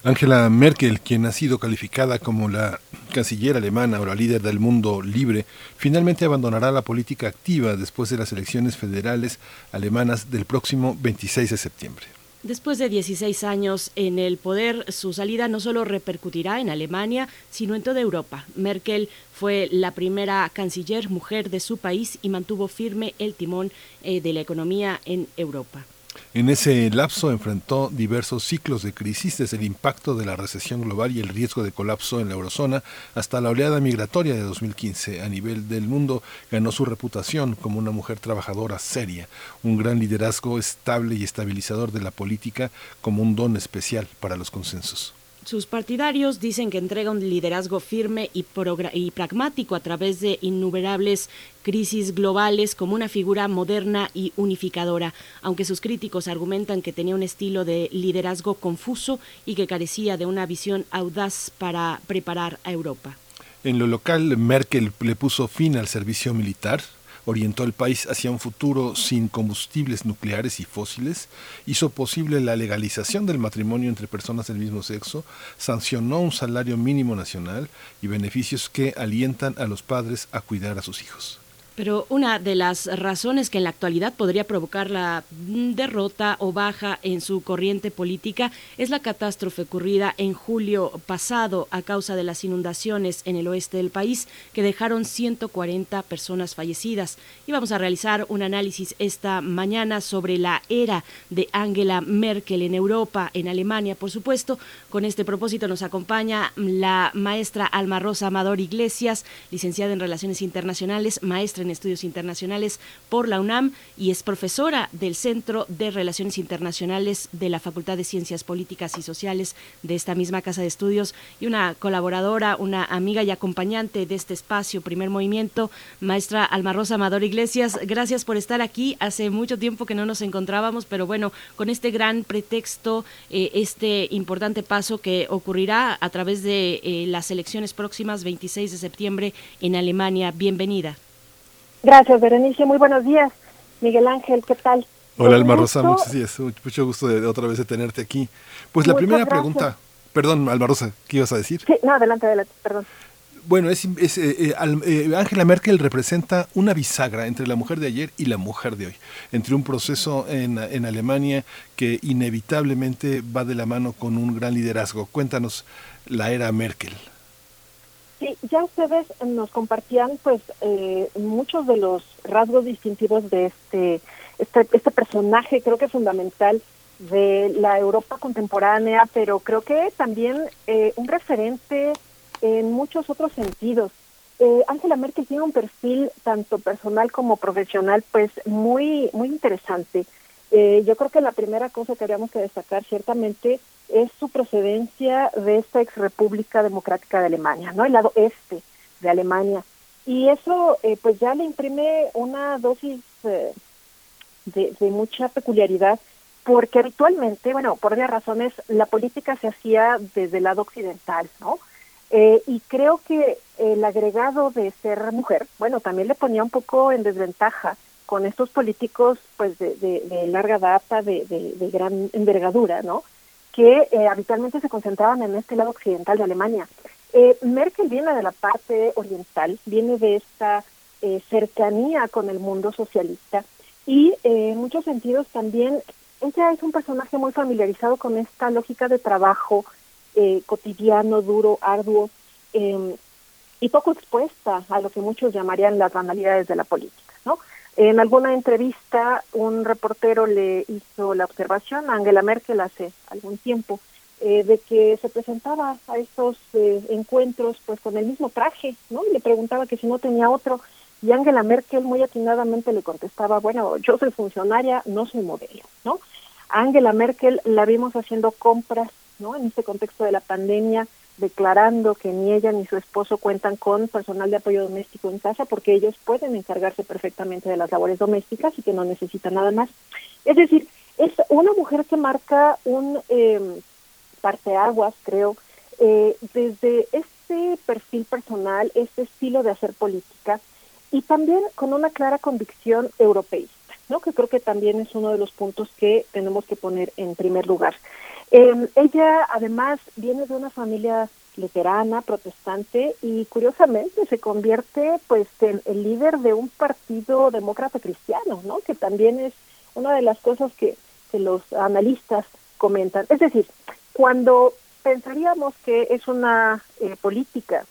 [SPEAKER 1] Angela Merkel, quien ha sido calificada como la canciller alemana o la líder del mundo libre, finalmente abandonará la política activa después de las elecciones federales alemanas del próximo 26 de septiembre.
[SPEAKER 2] Después de 16 años en el poder, su salida no solo repercutirá en Alemania, sino en toda Europa. Merkel fue la primera canciller mujer de su país y mantuvo firme el timón eh, de la economía en Europa.
[SPEAKER 1] En ese lapso enfrentó diversos ciclos de crisis, desde el impacto de la recesión global y el riesgo de colapso en la eurozona hasta la oleada migratoria de 2015. A nivel del mundo ganó su reputación como una mujer trabajadora seria, un gran liderazgo estable y estabilizador de la política como un don especial para los consensos.
[SPEAKER 2] Sus partidarios dicen que entrega un liderazgo firme y, y, pragmático a través de innumerables crisis globales como una figura moderna y unificadora, aunque sus críticos argumentan que tenía un estilo de liderazgo confuso y que carecía de una visión audaz para preparar a Europa.
[SPEAKER 1] En lo local, Merkel le puso fin al servicio militar, orientó el país hacia un futuro sin combustibles nucleares y fósiles, hizo posible la legalización del matrimonio entre personas del mismo sexo, sancionó un salario mínimo nacional y beneficios que alientan a los padres a cuidar a sus hijos.
[SPEAKER 2] Pero una de las razones que en la actualidad podría provocar la derrota o baja en su corriente política es la catástrofe ocurrida en julio pasado a causa de las inundaciones en el oeste del país que dejaron 140 personas fallecidas. Y vamos a realizar un análisis esta mañana sobre la era de Angela Merkel en Europa, en Alemania, por supuesto. Con este propósito nos acompaña la maestra Alma Rosa Amador Iglesias, licenciada en Relaciones Internacionales, maestra en estudios internacionales por la UNAM y es profesora del Centro de Relaciones Internacionales de la Facultad de Ciencias Políticas y Sociales de esta misma casa de estudios y una colaboradora, una amiga y acompañante de este espacio, Primer Movimiento, maestra Alma Rosa Amador Iglesias. Gracias por estar aquí. Hace mucho tiempo que no nos encontrábamos, pero bueno, con este gran pretexto, eh, este importante paso que ocurrirá a través de eh, las elecciones próximas, 26 de septiembre en Alemania. Bienvenida.
[SPEAKER 10] Gracias, Berenice. Muy buenos días. Miguel Ángel, ¿qué tal?
[SPEAKER 1] Hola, Alma Rosa, mucho gusto de, otra vez de tenerte aquí. Pues la primera pregunta, perdón, Alma Rosa, ¿qué ibas a decir?
[SPEAKER 10] Sí, no, adelante, adelante, perdón.
[SPEAKER 1] Bueno, es, es eh, eh, Angela Merkel representa una bisagra entre la mujer de ayer y la mujer de hoy, entre un proceso en, en Alemania que inevitablemente va de la mano con un gran liderazgo. Cuéntanos la era Merkel.
[SPEAKER 10] Sí, ya ustedes nos compartían pues eh, muchos de los rasgos distintivos de este, este, este personaje, creo que fundamental de la Europa contemporánea, pero creo que también eh, un referente en muchos otros sentidos. Eh, Angela Merkel tiene un perfil tanto personal como profesional pues muy muy interesante. yo creo que la primera cosa que habríamos que destacar ciertamente es su procedencia de esta ex República Democrática de Alemania, ¿no? El lado este de Alemania. Y eso eh, pues ya le imprime una dosis eh, de, mucha peculiaridad porque habitualmente, bueno, por varias razones, la política se hacía desde el lado occidental, ¿no? Eh, y creo que el agregado de ser mujer, bueno, también le ponía un poco en desventaja con estos políticos, pues, de, de, larga data, de, de, gran envergadura, ¿no? Que eh, habitualmente se concentraban en este lado occidental de Alemania. Eh, Merkel viene de la parte oriental, viene de esta eh, cercanía con el mundo socialista y en muchos sentidos también ella es un personaje muy familiarizado con esta lógica de trabajo cotidiano, duro, arduo em, y poco expuesta a lo que muchos llamarían las banalidades de la política, ¿no? En alguna entrevista, un reportero le hizo la observación a Angela Merkel hace algún tiempo eh, de que se presentaba a estos eh, encuentros pues con el mismo traje, ¿no? Y le preguntaba que si no tenía otro. Y Angela Merkel muy atinadamente le contestaba, bueno, yo soy funcionaria, no soy modelo, ¿no? Angela Merkel la vimos haciendo compras, ¿no? En este contexto de la pandemia, declarando que ni ella ni su esposo cuentan con personal de apoyo doméstico en casa porque ellos pueden encargarse perfectamente de las labores domésticas y que no necesitan nada más. Es decir, es una mujer que marca un eh, parteaguas, creo, eh, desde este perfil personal, este estilo de hacer política y también con una clara convicción europeísta, ¿no? que creo que también es uno de los puntos que tenemos que poner en primer lugar. Eh, ella además viene de una familia luterana, protestante y curiosamente se convierte pues en el líder de un partido demócrata cristiano, ¿no? Que también es una de las cosas que, que los analistas comentan. Es decir, cuando pensaríamos que es una eh, política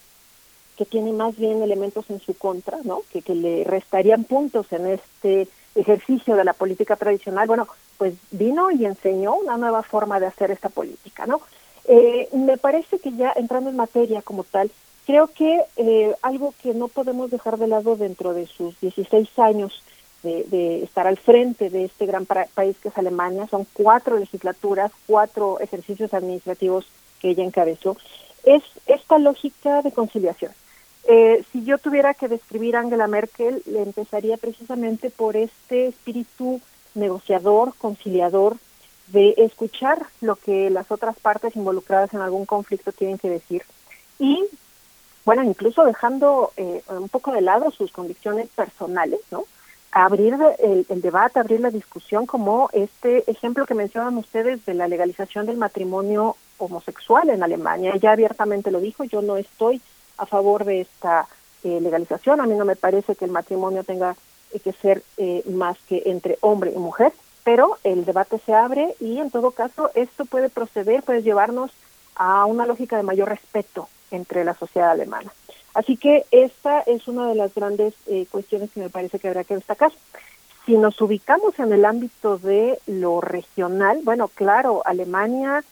[SPEAKER 10] que tiene más bien elementos en su contra, ¿no? Que, que le restarían puntos en este ejercicio de la política tradicional, bueno, pues vino y enseñó una nueva forma de hacer esta política, ¿no? Eh, me parece que ya entrando en materia como tal, creo que eh, algo que no podemos dejar de lado dentro de sus 16 años de, estar al frente de este gran país que es Alemania, son cuatro legislaturas, cuatro ejercicios administrativos que ella encabezó, es esta lógica de conciliación. Eh, si yo tuviera que describir a Angela Merkel, le empezaría precisamente por este espíritu negociador, conciliador, de escuchar lo que las otras partes involucradas en algún conflicto tienen que decir y, bueno, incluso dejando eh, un poco de lado sus convicciones personales, ¿no? Abrir el, el, debate, abrir la discusión, como este ejemplo que mencionan ustedes de la legalización del matrimonio homosexual en Alemania. Ella abiertamente lo dijo, yo no estoy a favor de esta eh, legalización, a mí no me parece que el matrimonio tenga que ser eh, más que entre hombre y mujer, pero el debate se abre y en todo caso esto puede proceder, puede llevarnos a una lógica de mayor respeto entre la sociedad alemana. Así que esta es una de las grandes eh, cuestiones que me parece que habrá que destacar. Si nos ubicamos en el ámbito de lo regional, bueno, claro, Alemania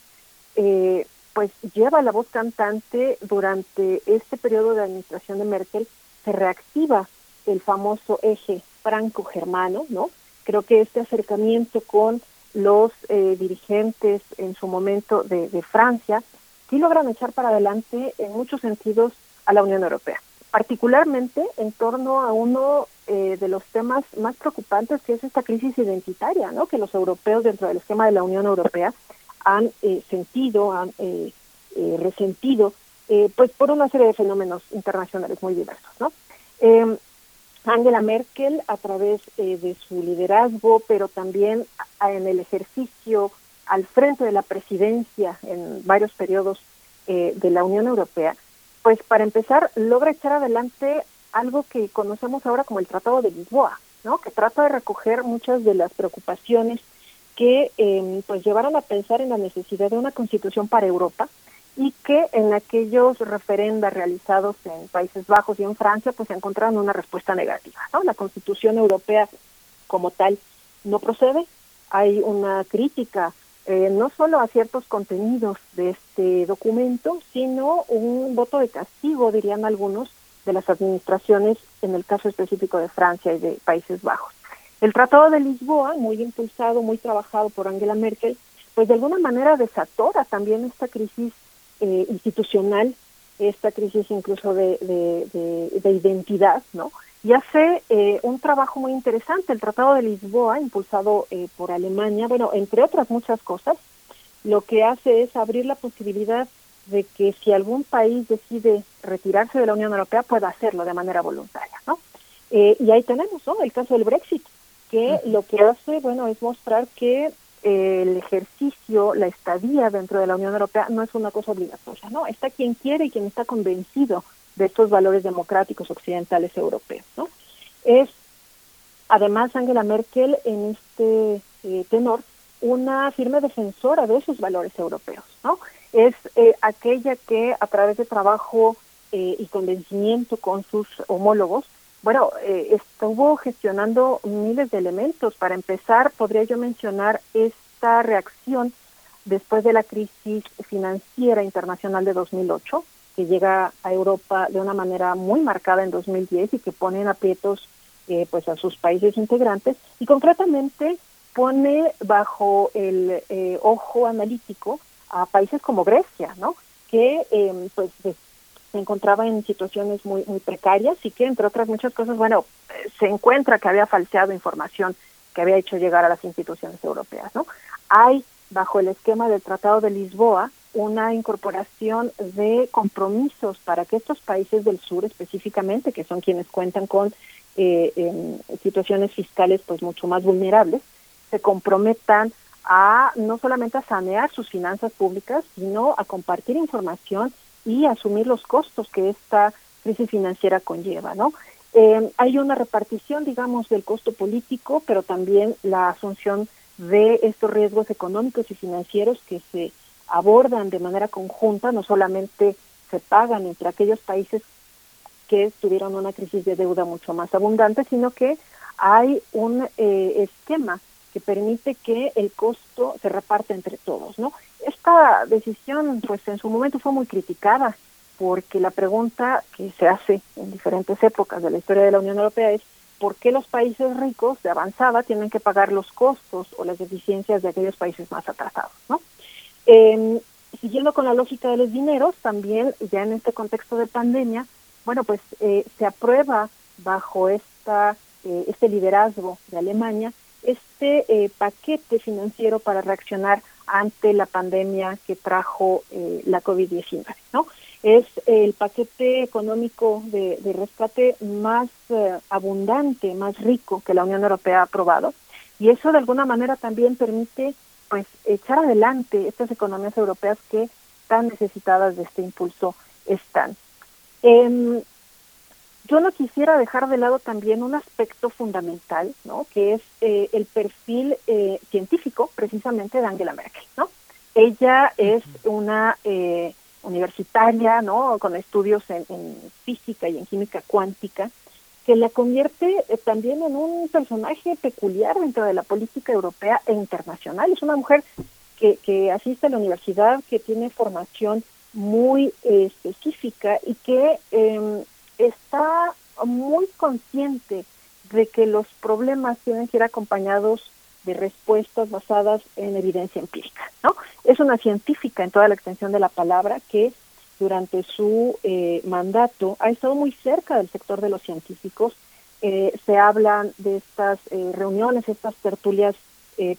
[SPEAKER 10] eh, pues lleva la voz cantante durante este periodo de administración de Merkel, se reactiva el famoso eje franco-germano, ¿no? Creo que este acercamiento con los eh, dirigentes en su momento de, de Francia sí logran echar para adelante en muchos sentidos a la Unión Europea, particularmente en torno a uno eh, de los temas más preocupantes que es esta crisis identitaria, ¿no? Que los europeos dentro del esquema de la Unión Europea han eh, sentido, han eh, eh resentido, eh, pues por una serie de fenómenos internacionales muy diversos, ¿no? Eh, Angela Merkel, a través de su liderazgo, pero también en el ejercicio al frente de la presidencia en varios periodos de la Unión Europea, pues para empezar logra echar adelante algo que conocemos ahora como el Tratado de Lisboa, ¿no? Que trata de recoger muchas de las preocupaciones que eh, pues llevaron a pensar en la necesidad de una constitución para Europa y que en aquellos referendas realizados en Países Bajos y en Francia pues encontraron una respuesta negativa. La constitución europea como tal no procede, hay una crítica eh, no solo a ciertos contenidos de este documento, sino un voto de castigo, dirían algunos, de las administraciones, en el caso específico de Francia y de Países Bajos. El Tratado de Lisboa, muy impulsado, muy trabajado por Angela Merkel, pues de alguna manera desatora también esta crisis eh, institucional, esta crisis incluso de, de, de, identidad, ¿no? Y hace eh, un trabajo muy interesante. El Tratado de Lisboa, impulsado eh, por Alemania, bueno, entre otras muchas cosas, lo que hace es abrir la posibilidad de que si algún país decide retirarse de la Unión Europea pueda hacerlo de manera voluntaria, ¿no? Eh, y ahí tenemos, ¿no? El caso del Brexit que lo que hace, bueno, es mostrar que eh, el ejercicio, la estadía dentro de la Unión Europea no es una cosa obligatoria, ¿no? Está quien quiere y quien está convencido de estos valores democráticos occidentales europeos, ¿no? Es, además, Angela Merkel en este eh, tenor una firme defensora de esos valores europeos, ¿no? Es eh, aquella que a través de trabajo eh, y convencimiento con sus homólogos bueno, eh, estuvo gestionando miles de elementos. Para empezar, podría yo mencionar esta reacción después de la crisis financiera internacional de 2008, que llega a Europa de una manera muy marcada en 2010 y que pone en aprietos eh, pues a sus países integrantes y concretamente pone bajo el eh, ojo analítico a países como Grecia, ¿no? Que eh, pues se encontraba en situaciones muy muy precarias y que entre otras muchas cosas, bueno, se encuentra que había falseado información que había hecho llegar a las instituciones europeas, ¿no? Hay bajo el esquema del Tratado de Lisboa una incorporación de compromisos para que estos países del sur específicamente, que son quienes cuentan con eh, situaciones fiscales pues mucho más vulnerables, se comprometan a no solamente a sanear sus finanzas públicas, sino a compartir información y asumir los costos que esta crisis financiera conlleva, ¿no? Eh, hay una repartición, digamos, del costo político, pero también la asunción de estos riesgos económicos y financieros que se abordan de manera conjunta, no solamente se pagan entre aquellos países que tuvieron una crisis de deuda mucho más abundante, sino que hay un eh, esquema que permite que el costo se reparte entre todos, ¿no? Esta decisión, pues en su momento fue muy criticada, porque la pregunta que se hace en diferentes épocas de la historia de la Unión Europea es ¿por qué los países ricos de avanzada tienen que pagar los costos o las deficiencias de aquellos países más atrasados, ¿no? Eh, siguiendo con la lógica de los dineros, también ya en este contexto de pandemia, bueno, pues eh, se aprueba bajo esta eh, este liderazgo de Alemania este eh, paquete financiero para reaccionar ante la pandemia que trajo eh, la COVID-19, ¿no? Es el paquete económico de, rescate más eh, abundante, más rico que la Unión Europea ha aprobado y eso de alguna manera también permite pues echar adelante estas economías europeas que tan necesitadas de este impulso están. Eh, yo no quisiera dejar de lado también un aspecto fundamental, ¿no? Que es eh, el perfil eh, científico, precisamente de Angela Merkel, ¿no? Ella es una eh, universitaria, ¿no? Con estudios en, en, física y en química cuántica, que la convierte eh, también en un personaje peculiar dentro de la política europea e internacional. Es una mujer que, que asiste a la universidad, que tiene formación muy eh, específica y que eh, está muy consciente de que los problemas tienen que ir acompañados de respuestas basadas en evidencia empírica, ¿no? Es una científica en toda la extensión de la palabra que durante su eh, mandato ha estado muy cerca del sector de los científicos. Eh, se hablan de estas eh, reuniones, estas tertulias,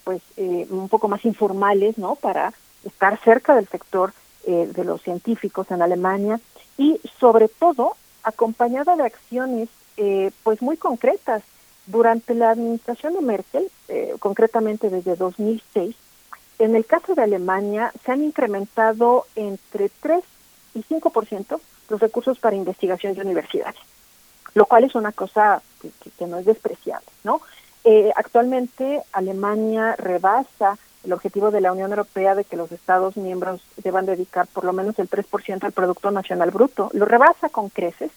[SPEAKER 10] pues un poco más informales, ¿no? Para estar cerca del sector de los científicos en Alemania y sobre todo acompañada de acciones, pues muy concretas durante la administración de Merkel, eh, concretamente desde 2006, en el caso de Alemania se han incrementado entre 3 y 5% los recursos para investigación de universidades, lo cual es una cosa que, no es despreciable, ¿no? Eh, actualmente Alemania rebasa el objetivo de la Unión Europea de que los Estados miembros deban dedicar por lo menos el 3% al Producto Nacional Bruto. Lo rebasa con creces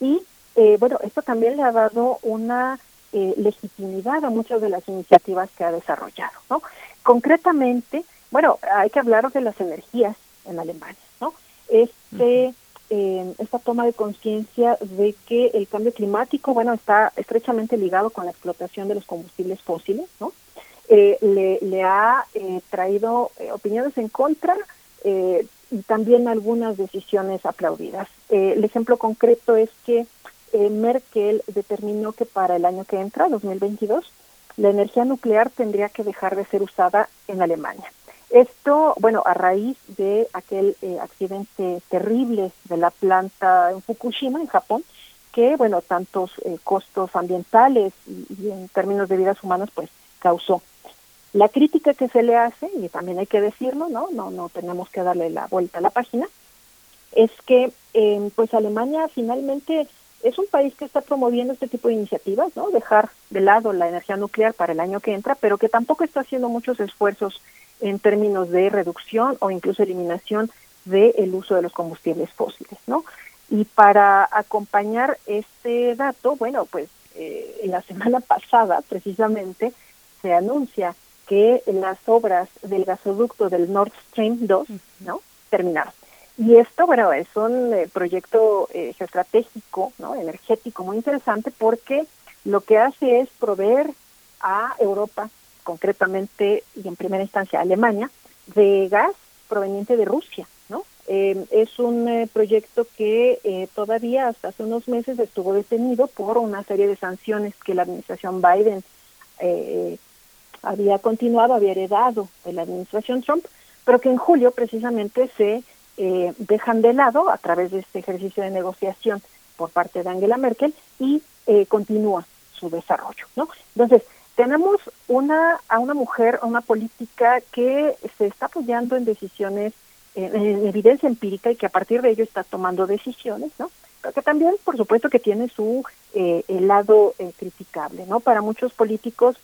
[SPEAKER 10] y, eh, bueno, esto también le ha dado una eh, legitimidad a muchas de las iniciativas que ha desarrollado. ¿no? Concretamente, bueno, hay que hablar de las energías en Alemania. ¿no? Este, eh, esta toma de conciencia de que el cambio climático, bueno, está estrechamente ligado con la explotación de los combustibles fósiles, ¿no? Eh, le, le, ha traído opiniones en contra y también algunas decisiones aplaudidas. el ejemplo concreto es que eh, Merkel determinó que para el año que entra, 2022, la energía nuclear tendría que dejar de ser usada en Alemania. Esto, bueno, a raíz de aquel eh, accidente terrible de la planta en Fukushima, en Japón, que, bueno, tantos eh, costos ambientales y, en términos de vidas humanas, pues causó. La crítica que se le hace, y también hay que decirlo, ¿no? No, no tenemos que darle la vuelta a la página, es que, pues Alemania finalmente es un país que está promoviendo este tipo de iniciativas, ¿no? Dejar de lado la energía nuclear para el año que entra, pero que tampoco está haciendo muchos esfuerzos en términos de reducción o incluso eliminación del uso de los combustibles fósiles, ¿no? Y para acompañar este dato, bueno, pues eh, la semana pasada precisamente se anuncia que las obras del gasoducto del Nord Stream 2, ¿no? Terminaron. Y esto, bueno, es un eh, proyecto eh, geoestratégico, ¿no? energético muy interesante porque lo que hace es proveer a Europa, concretamente y en primera instancia Alemania, de gas proveniente de Rusia, ¿no? Eh, es un proyecto que todavía hasta hace unos meses estuvo detenido por una serie de sanciones que la administración Biden había continuado, había heredado de la administración Trump, pero que en julio precisamente se eh, dejan de lado a través de este ejercicio de negociación por parte de Angela Merkel y eh, continúa su desarrollo, ¿no? Entonces, tenemos una a una mujer, una política que se está apoyando en decisiones, en, evidencia empírica y que a partir de ello está tomando decisiones, ¿no? Pero que también, por supuesto, que tiene su eh, lado eh, criticable, ¿no? Para muchos políticos,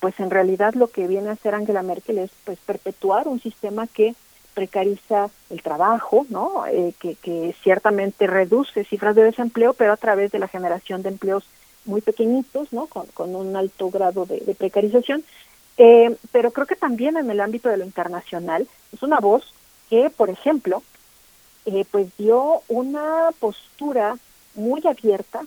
[SPEAKER 10] pues en realidad lo que viene a hacer Angela Merkel es pues perpetuar un sistema que precariza el trabajo, ¿no? Eh, que, ciertamente reduce cifras de desempleo, pero a través de la generación de empleos muy pequeñitos, ¿no? Con, un alto grado de, precarización. Eh, pero creo que también en el ámbito de lo internacional es una voz que, por ejemplo, eh, pues dio una postura muy abierta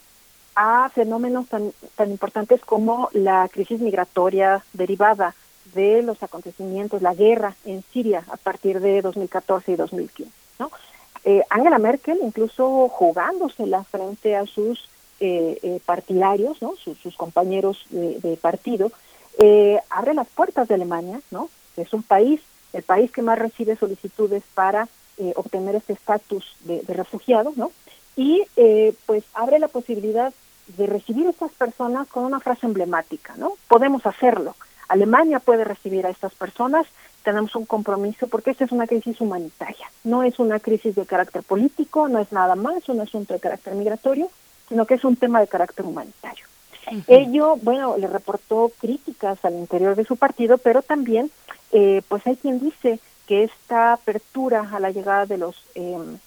[SPEAKER 10] a fenómenos tan, tan importantes como la crisis migratoria derivada de los acontecimientos, la guerra en Siria a partir de 2014 y 2015. ¿no? Eh, Angela Merkel, incluso jugándosela frente a sus partidarios, ¿no? sus, compañeros de, partido, abre las puertas de Alemania, ¿no? es un país, el país que más recibe solicitudes para obtener este estatus de, de, refugiado, ¿no? y pues abre la posibilidad de recibir a estas personas con una frase emblemática, ¿no? Podemos hacerlo. Alemania puede recibir a estas personas, tenemos un compromiso porque esta es una crisis humanitaria, no es una crisis de carácter político, no es nada más un asunto de carácter migratorio, sino que es un tema de carácter humanitario. Ello, bueno, le reportó críticas al interior de su partido, pero también, eh, pues hay quien dice que esta apertura a la llegada de los em,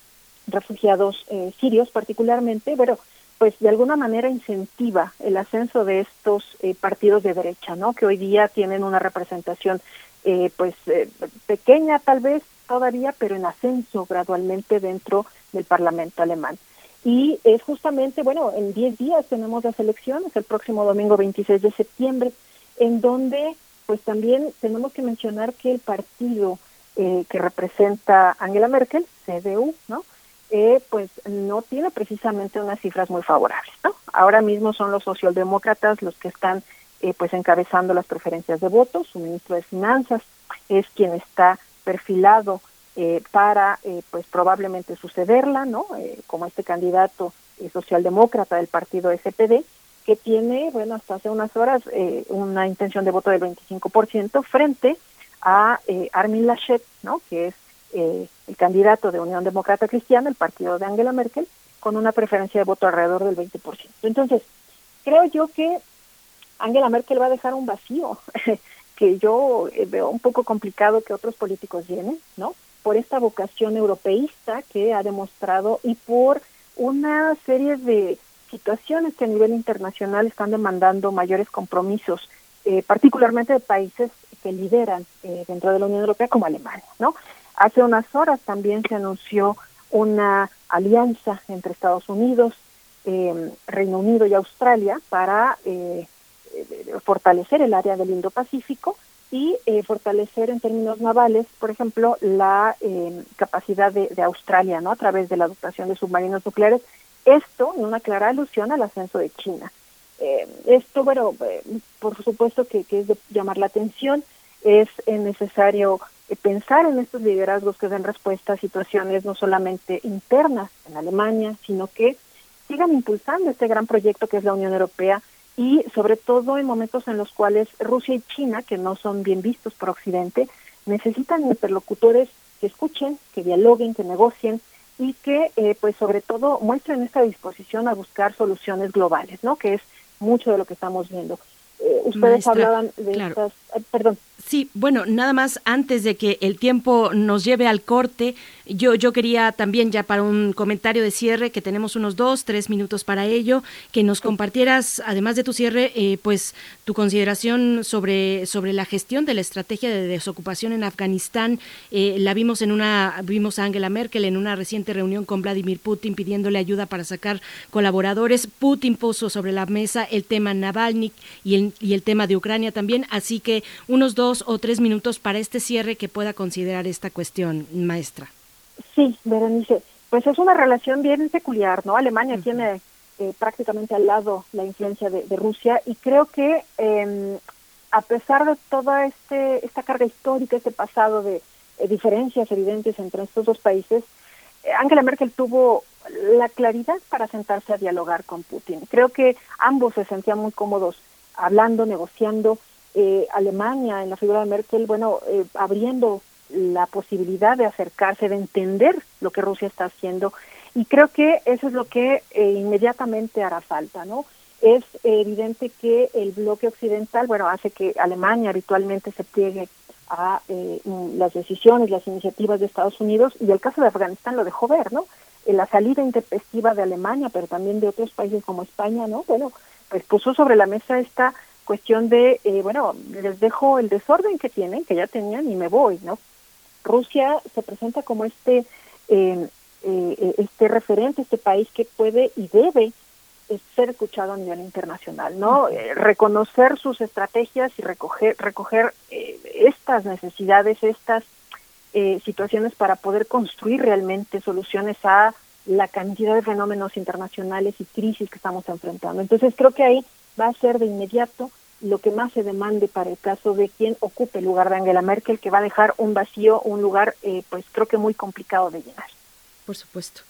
[SPEAKER 10] refugiados eh, sirios, particularmente, bueno, pues de alguna manera incentiva el ascenso de estos eh, partidos de derecha, ¿no? Que hoy día tienen una representación, eh, pues eh, pequeña tal vez todavía, pero en ascenso gradualmente dentro del Parlamento alemán. Y es justamente, bueno, en 10 días tenemos las elecciones, el próximo domingo 26 de septiembre, en donde pues también tenemos que mencionar que el partido eh, que representa Angela Merkel, CDU, ¿no? Eh, pues no tiene precisamente unas cifras muy favorables, ¿no? Ahora mismo son los socialdemócratas los que están eh, pues encabezando las preferencias de votos, su ministro de Finanzas es quien está perfilado eh, para eh, pues probablemente sucederla, ¿no? Eh, como este candidato socialdemócrata del partido SPD, que tiene, bueno, hasta hace unas horas una intención de voto del 25% frente a Armin Laschet, ¿no? Que es el candidato de Unión Demócrata Cristiana, el partido de Angela Merkel, con una preferencia de voto alrededor del 20%. Entonces, creo yo que Angela Merkel va a dejar un vacío que yo veo un poco complicado que otros políticos llenen, ¿no? Por esta vocación europeísta que ha demostrado y por una serie de situaciones que a nivel internacional están demandando mayores compromisos, eh, particularmente de países que lideran eh, dentro de la Unión Europea como Alemania, ¿no? Hace unas horas también se anunció una alianza entre Estados Unidos, eh, Reino Unido y Australia para fortalecer el área del Indo-Pacífico y eh, fortalecer en términos navales, por ejemplo, la eh, capacidad de, Australia, ¿no? A través de la dotación de submarinos nucleares. Esto en una clara alusión al ascenso de China. Eh, esto, bueno, por supuesto que, que, es de llamar la atención. Es necesario pensar en estos liderazgos que den respuesta a situaciones no solamente internas en Alemania, sino que sigan impulsando este gran proyecto que es la Unión Europea y sobre todo en momentos en los cuales Rusia y China, que no son bien vistos por Occidente, necesitan interlocutores que escuchen, que dialoguen, que negocien y que eh, pues sobre todo muestren esta disposición a buscar soluciones globales, ¿no? Que es mucho de lo que estamos viendo. Eh, ustedes hablaban de estas, perdón.
[SPEAKER 2] Sí, bueno, nada más antes de que el tiempo nos lleve al corte, yo, yo quería también ya para un comentario de cierre, que tenemos unos dos, tres minutos para ello, que nos compartieras, además de tu cierre, eh, pues tu consideración sobre, sobre la gestión de la estrategia de desocupación en Afganistán. Eh, la vimos en una, vimos a Angela Merkel en una reciente reunión con Vladimir Putin pidiéndole ayuda para sacar colaboradores. Putin puso sobre la mesa el tema Navalny y el, y el tema de Ucrania también, así que unos dos o tres minutos para este cierre que pueda considerar esta cuestión, maestra.
[SPEAKER 10] Sí, Berenice, pues es una relación bien peculiar, ¿no? Alemania tiene eh, prácticamente al lado la influencia de, Rusia y creo que em, a pesar de toda este, esta carga histórica, este pasado de diferencias evidentes entre estos dos países, eh, Angela Merkel tuvo la claridad para sentarse a dialogar con Putin. Creo que ambos se sentían muy cómodos hablando, negociando, eh, Alemania, en la figura de Merkel, bueno, eh, abriendo la posibilidad de acercarse, de entender lo que Rusia está haciendo. Y creo que eso es lo que eh, inmediatamente hará falta, ¿no? Es evidente que el bloque occidental, bueno, hace que Alemania habitualmente se pliegue a las decisiones, las iniciativas de Estados Unidos, y el caso de Afganistán lo dejó ver, ¿no? la salida intempestiva de Alemania, pero también de otros países como España, ¿no? Bueno, pues puso sobre la mesa esta cuestión de, eh, bueno, les dejo el desorden que tienen, que ya tenían, y me voy, ¿no? Rusia se presenta como este, eh, eh, este referente, este país que puede y debe ser escuchado a nivel internacional, ¿no? reconocer sus estrategias y recoger, recoger estas necesidades, estas situaciones para poder construir realmente soluciones a la cantidad de fenómenos internacionales y crisis que estamos enfrentando. Entonces creo que ahí va a ser de inmediato lo que más se demande para el caso de quien ocupe el lugar de Angela Merkel, que va a dejar un vacío, un lugar, eh, pues creo que muy complicado de llenar.
[SPEAKER 2] Por supuesto.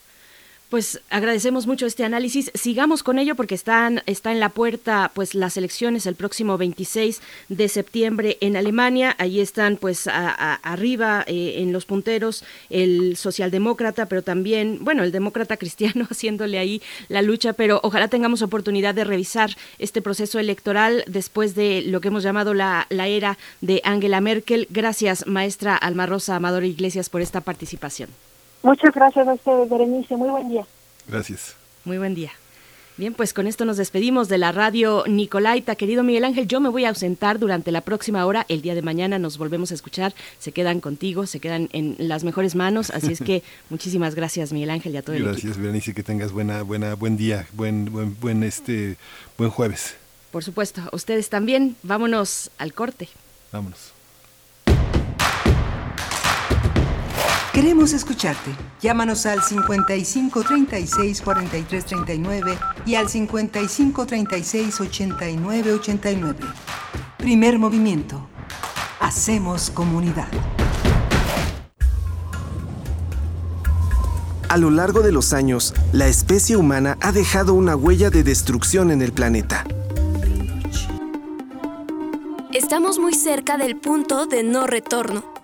[SPEAKER 2] Pues agradecemos mucho este análisis. Sigamos con ello porque están, está en la puerta pues las elecciones el próximo 26 de septiembre en Alemania. Ahí están pues arriba eh, en los punteros el socialdemócrata, pero también, bueno, el demócrata cristiano haciéndole ahí la lucha, pero ojalá tengamos oportunidad de revisar este proceso electoral después de lo que hemos llamado la, la era de Angela Merkel. Gracias, maestra Alma Rosa Amador Iglesias, por esta participación.
[SPEAKER 10] Muchas gracias a ustedes, Berenice. Muy buen día.
[SPEAKER 1] Gracias.
[SPEAKER 2] Muy buen día. Bien, pues con esto nos despedimos de la radio Nicolaita. Querido Miguel Ángel, yo me voy a ausentar durante la próxima hora. El día de mañana nos volvemos a escuchar. Se quedan contigo, se quedan en las mejores manos. Así es que muchísimas gracias, Miguel Ángel, y a todo
[SPEAKER 1] gracias,
[SPEAKER 2] el equipo.
[SPEAKER 1] Gracias, Berenice, que tengas buena, buena, buen día, buen, buen, buen, este, buen jueves.
[SPEAKER 2] Por supuesto, ustedes también. Vámonos al corte.
[SPEAKER 1] Vámonos.
[SPEAKER 8] Queremos escucharte. Llámanos al 55 36 43 39 y al 55 36 89 89. Primer movimiento. Hacemos comunidad.
[SPEAKER 11] A lo largo de los años, la especie humana ha dejado una huella de destrucción en el planeta.
[SPEAKER 12] Estamos muy cerca del punto de no retorno.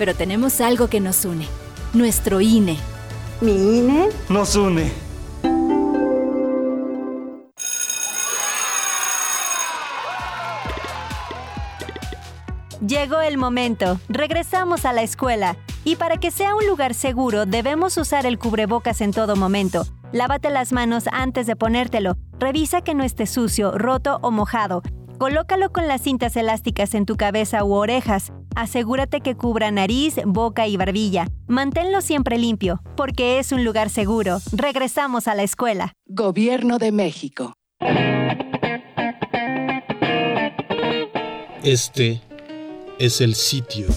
[SPEAKER 13] pero tenemos algo que nos une. Nuestro INE.
[SPEAKER 14] ¿Mi INE?
[SPEAKER 15] Nos une.
[SPEAKER 16] Llegó el momento. Regresamos a la escuela. Y para que sea un lugar seguro, debemos usar el cubrebocas en todo momento. Lávate las manos antes de ponértelo. Revisa que no esté sucio, roto o mojado. Colócalo con las cintas elásticas en tu cabeza u orejas. Asegúrate que cubra nariz, boca y barbilla. Manténlo siempre limpio, porque es un lugar seguro. Regresamos a la escuela.
[SPEAKER 17] Gobierno de México.
[SPEAKER 18] Este es el sitio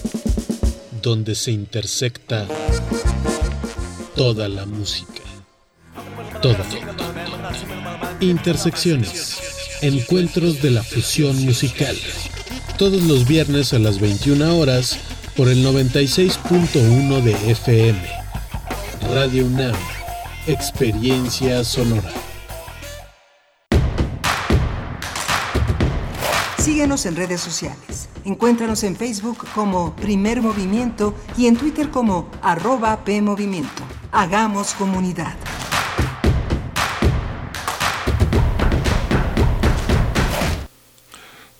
[SPEAKER 18] donde se intersecta toda la música. Toda. Intersecciones. Encuentros de la fusión musical. Todos los viernes a las 21 horas por el 96.1 de FM. Radio UNAM. Experiencia sonora.
[SPEAKER 8] Síguenos en redes sociales. Encuéntranos en Facebook como Primer Movimiento y en Twitter como arroba PMovimiento. Hagamos comunidad.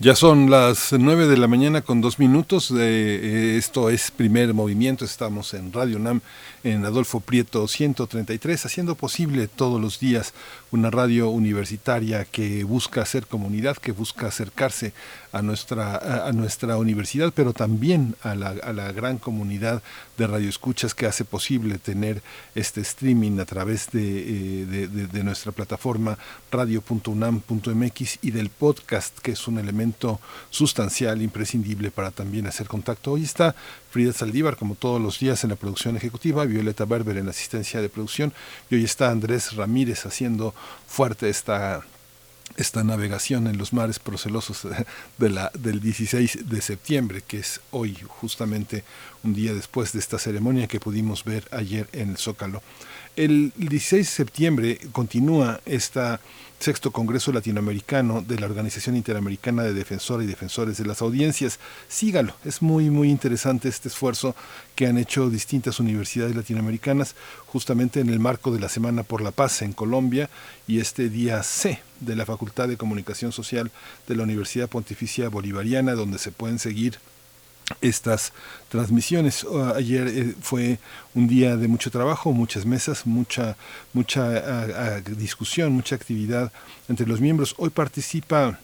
[SPEAKER 1] Ya son las nueve de la mañana con dos minutos. Eh, esto es primer movimiento. Estamos en Radio NAM en Adolfo Prieto 133, haciendo posible todos los días una radio universitaria que busca hacer comunidad, que busca acercarse a nuestra, a nuestra universidad, pero también a la, a la gran comunidad de radioescuchas que hace posible tener este streaming a través de, eh, de, de, de nuestra plataforma radio.unam.mx y del podcast, que es un elemento sustancial, imprescindible para también hacer contacto. Hoy está Frida Saldívar, como todos los días en la producción ejecutiva, Violeta Berber en asistencia de producción, y hoy está Andrés Ramírez haciendo fuerte esta esta navegación en los mares procelosos del 16 de septiembre, que es hoy justamente un día después de esta ceremonia que pudimos ver ayer en el Zócalo. El 16 de septiembre continúa esta sexto Congreso Latinoamericano de la Organización Interamericana de Defensores y Defensores de las Audiencias. Sígalo, es muy, muy interesante este esfuerzo que han hecho distintas universidades latinoamericanas justamente en el marco de la Semana por la Paz en Colombia y este día C de la Facultad de Comunicación Social de la Universidad Pontificia Bolivariana, donde se pueden seguir estas transmisiones. Ayer eh, fue un día de mucho trabajo, muchas mesas, mucha, mucha uh, uh, discusión, mucha actividad entre los miembros. Hoy participa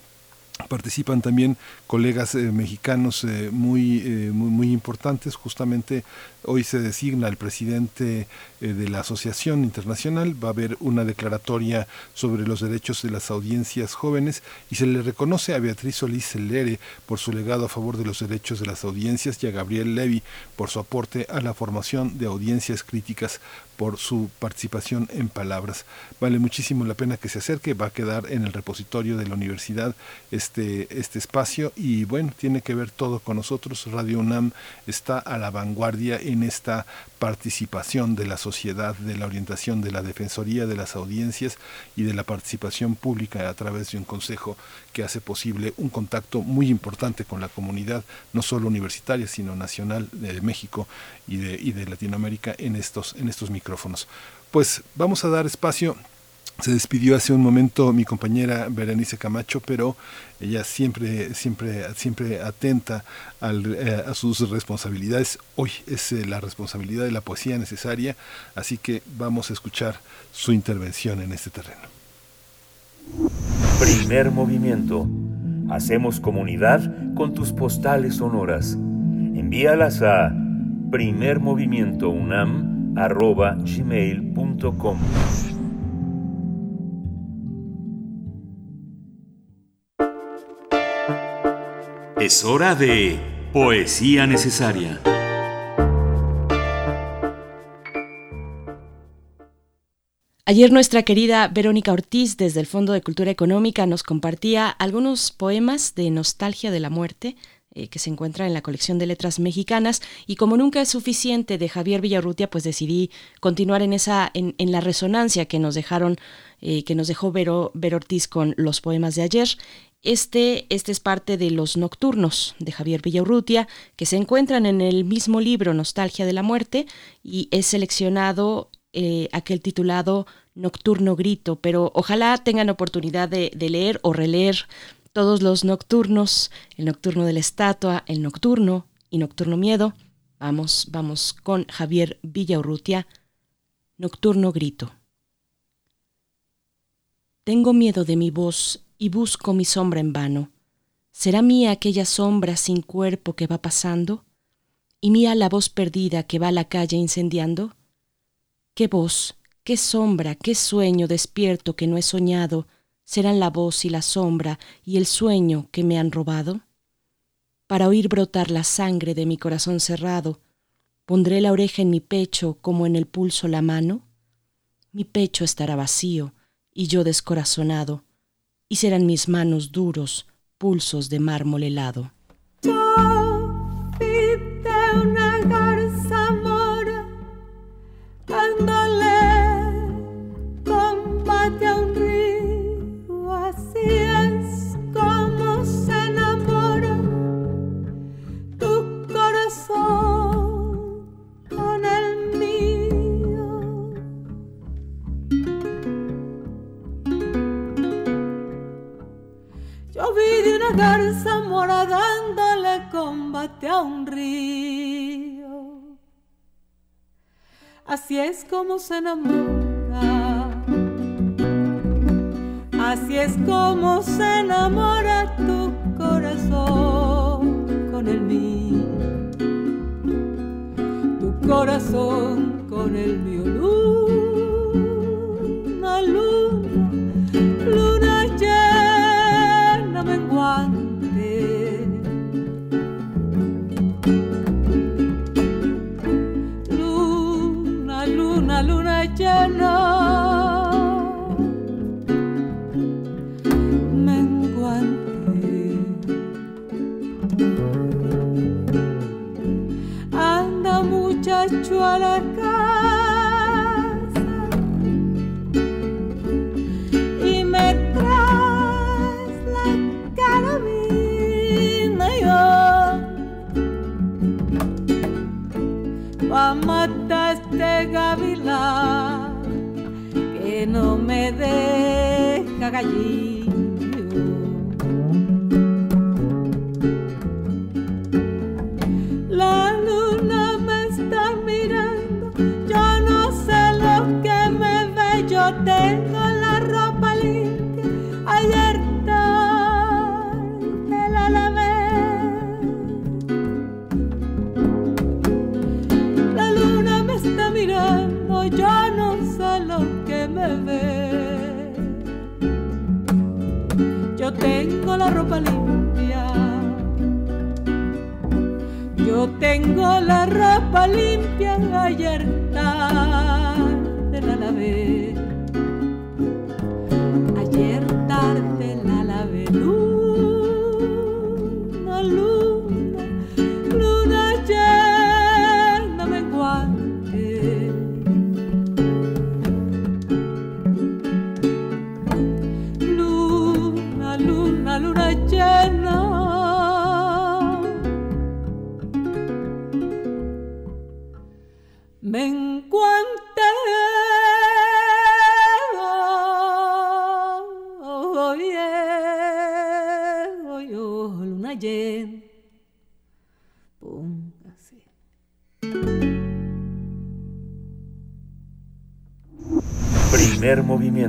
[SPEAKER 1] participan también colegas eh, mexicanos eh, muy, muy importantes. Justamente hoy se designa el presidente de la Asociación Internacional. Va a haber una declaratoria sobre los derechos de las audiencias jóvenes y se le reconoce a Beatriz Solís Celere por su legado a favor de los derechos de las audiencias y a Gabriel Levy por su aporte a la formación de audiencias críticas por su participación en palabras. Vale muchísimo la pena que se acerque, va a quedar en el repositorio de la universidad este, este espacio y bueno, tiene que ver todo con nosotros. Radio UNAM está a la vanguardia en esta participación de la sociedad, de la orientación de la Defensoría de las Audiencias y de la participación pública a través de un consejo que hace posible un contacto muy importante con la comunidad, no solo universitaria, sino nacional de México y de, Latinoamérica en estos, en estos micrófonos. Pues vamos a dar espacio se despidió hace un momento mi compañera Berenice Camacho, pero ella siempre, siempre, siempre atenta eh, a sus responsabilidades. Hoy es eh, la responsabilidad de la poesía necesaria, así que vamos a escuchar su intervención en este terreno.
[SPEAKER 5] Primer movimiento. Hacemos comunidad con tus postales sonoras. Envíalas a primermovimientounam.gmail.com
[SPEAKER 14] Es hora de Poesía Necesaria.
[SPEAKER 2] Ayer nuestra querida Verónica Ortiz desde el Fondo de Cultura Económica nos compartía algunos poemas de nostalgia de la muerte eh, que se encuentra en la colección de letras mexicanas y como nunca es suficiente de Javier Villarrutia pues decidí continuar en esa en, la resonancia que nos dejaron eh, que nos dejó Vero, Ortiz con los poemas de ayer este, este es parte de Los Nocturnos de Javier Villaurrutia, que se encuentran en el mismo libro Nostalgia de la Muerte y es seleccionado eh, aquel titulado Nocturno Grito, pero ojalá tengan oportunidad de, leer o releer todos los nocturnos, el nocturno de la estatua, el nocturno y nocturno miedo. Vamos, vamos con Javier Villaurrutia, Nocturno Grito. Tengo miedo de mi voz y busco mi sombra en vano. ¿Será mía aquella sombra sin cuerpo que va pasando? ¿Y mía la voz perdida que va a la calle incendiando? ¿Qué voz, qué sombra, qué sueño despierto que no he soñado serán la voz y la sombra y el sueño que me han robado? Para oír brotar la sangre de mi corazón cerrado, ¿pondré la oreja en mi pecho como en el pulso la mano? Mi pecho estará vacío y yo descorazonado y serán mis manos duros, pulsos de mármol helado.
[SPEAKER 15] Garza mora dándole combate a un río. Así es como se enamora. Así es como se enamora tu corazón con el mío. Tu corazón con el mío. A la casa y me traes la carabina yo. A matar este gavilán que no me deja gallina tengo la ropa limpia. Yo tengo la ropa limpia ayer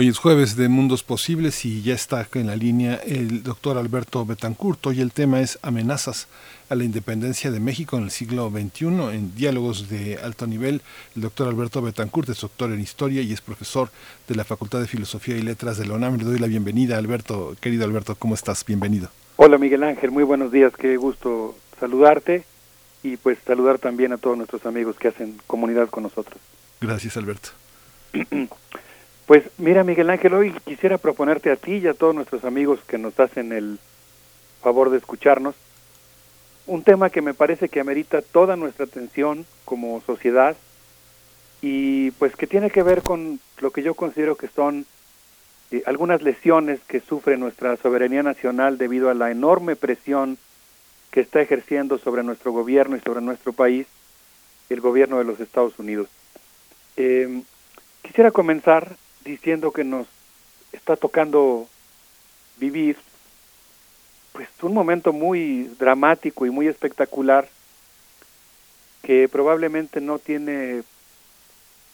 [SPEAKER 1] Hoy es jueves de Mundos Posibles y ya está en la línea el doctor Alberto Betancourt. Hoy el tema es amenazas a la independencia de México en el siglo XXI en diálogos de alto nivel. El doctor Alberto Betancourt es doctor en historia y es profesor de la Facultad de Filosofía y Letras de la UNAM. Le doy la bienvenida, Alberto. Querido Alberto, ¿cómo estás? Bienvenido.
[SPEAKER 19] Hola Miguel Ángel, muy buenos días, qué gusto saludarte y pues saludar también a todos nuestros amigos que hacen comunidad con nosotros.
[SPEAKER 1] Gracias, Alberto.
[SPEAKER 19] Pues mira Miguel Ángel, hoy quisiera proponerte a ti y a todos nuestros amigos que nos hacen el favor de escucharnos un tema que me parece que amerita toda nuestra atención como sociedad y pues que tiene que ver con lo que yo considero que son eh, algunas lesiones que sufre nuestra soberanía nacional debido a la enorme presión que está ejerciendo sobre nuestro gobierno y sobre nuestro país el gobierno de los Estados Unidos. Eh, quisiera comenzar diciendo que nos está tocando vivir pues un momento muy dramático y muy espectacular que probablemente no tiene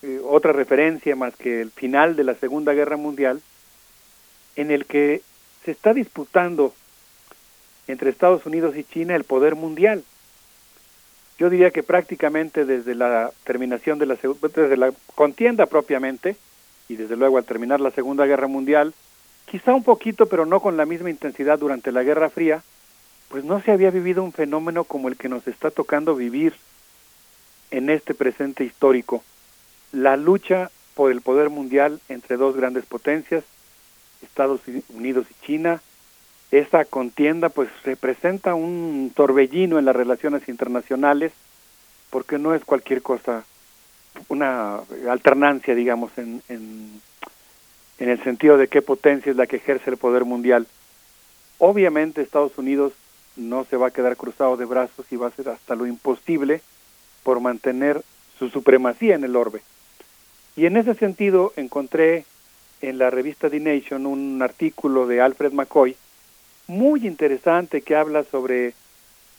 [SPEAKER 19] eh, otra referencia más que el final de la Segunda Guerra Mundial en el que se está disputando entre Estados Unidos y China el poder mundial. Yo diría que prácticamente desde la terminación de la desde la contienda propiamente y desde luego al terminar la Segunda Guerra Mundial, quizá un poquito pero no con la misma intensidad durante la Guerra Fría, pues no se había vivido un fenómeno como el que nos está tocando vivir en este presente histórico, la lucha por el poder mundial entre dos grandes potencias, Estados Unidos y China, esa contienda pues representa un torbellino en las relaciones internacionales porque no es cualquier cosa una alternancia digamos en, en, el sentido de qué potencia es la que ejerce el poder mundial obviamente Estados Unidos no se va a quedar cruzado de brazos y va a hacer hasta lo imposible por mantener su supremacía en el orbe y en ese sentido encontré en la revista The Nation un artículo de Alfred McCoy muy interesante que habla sobre,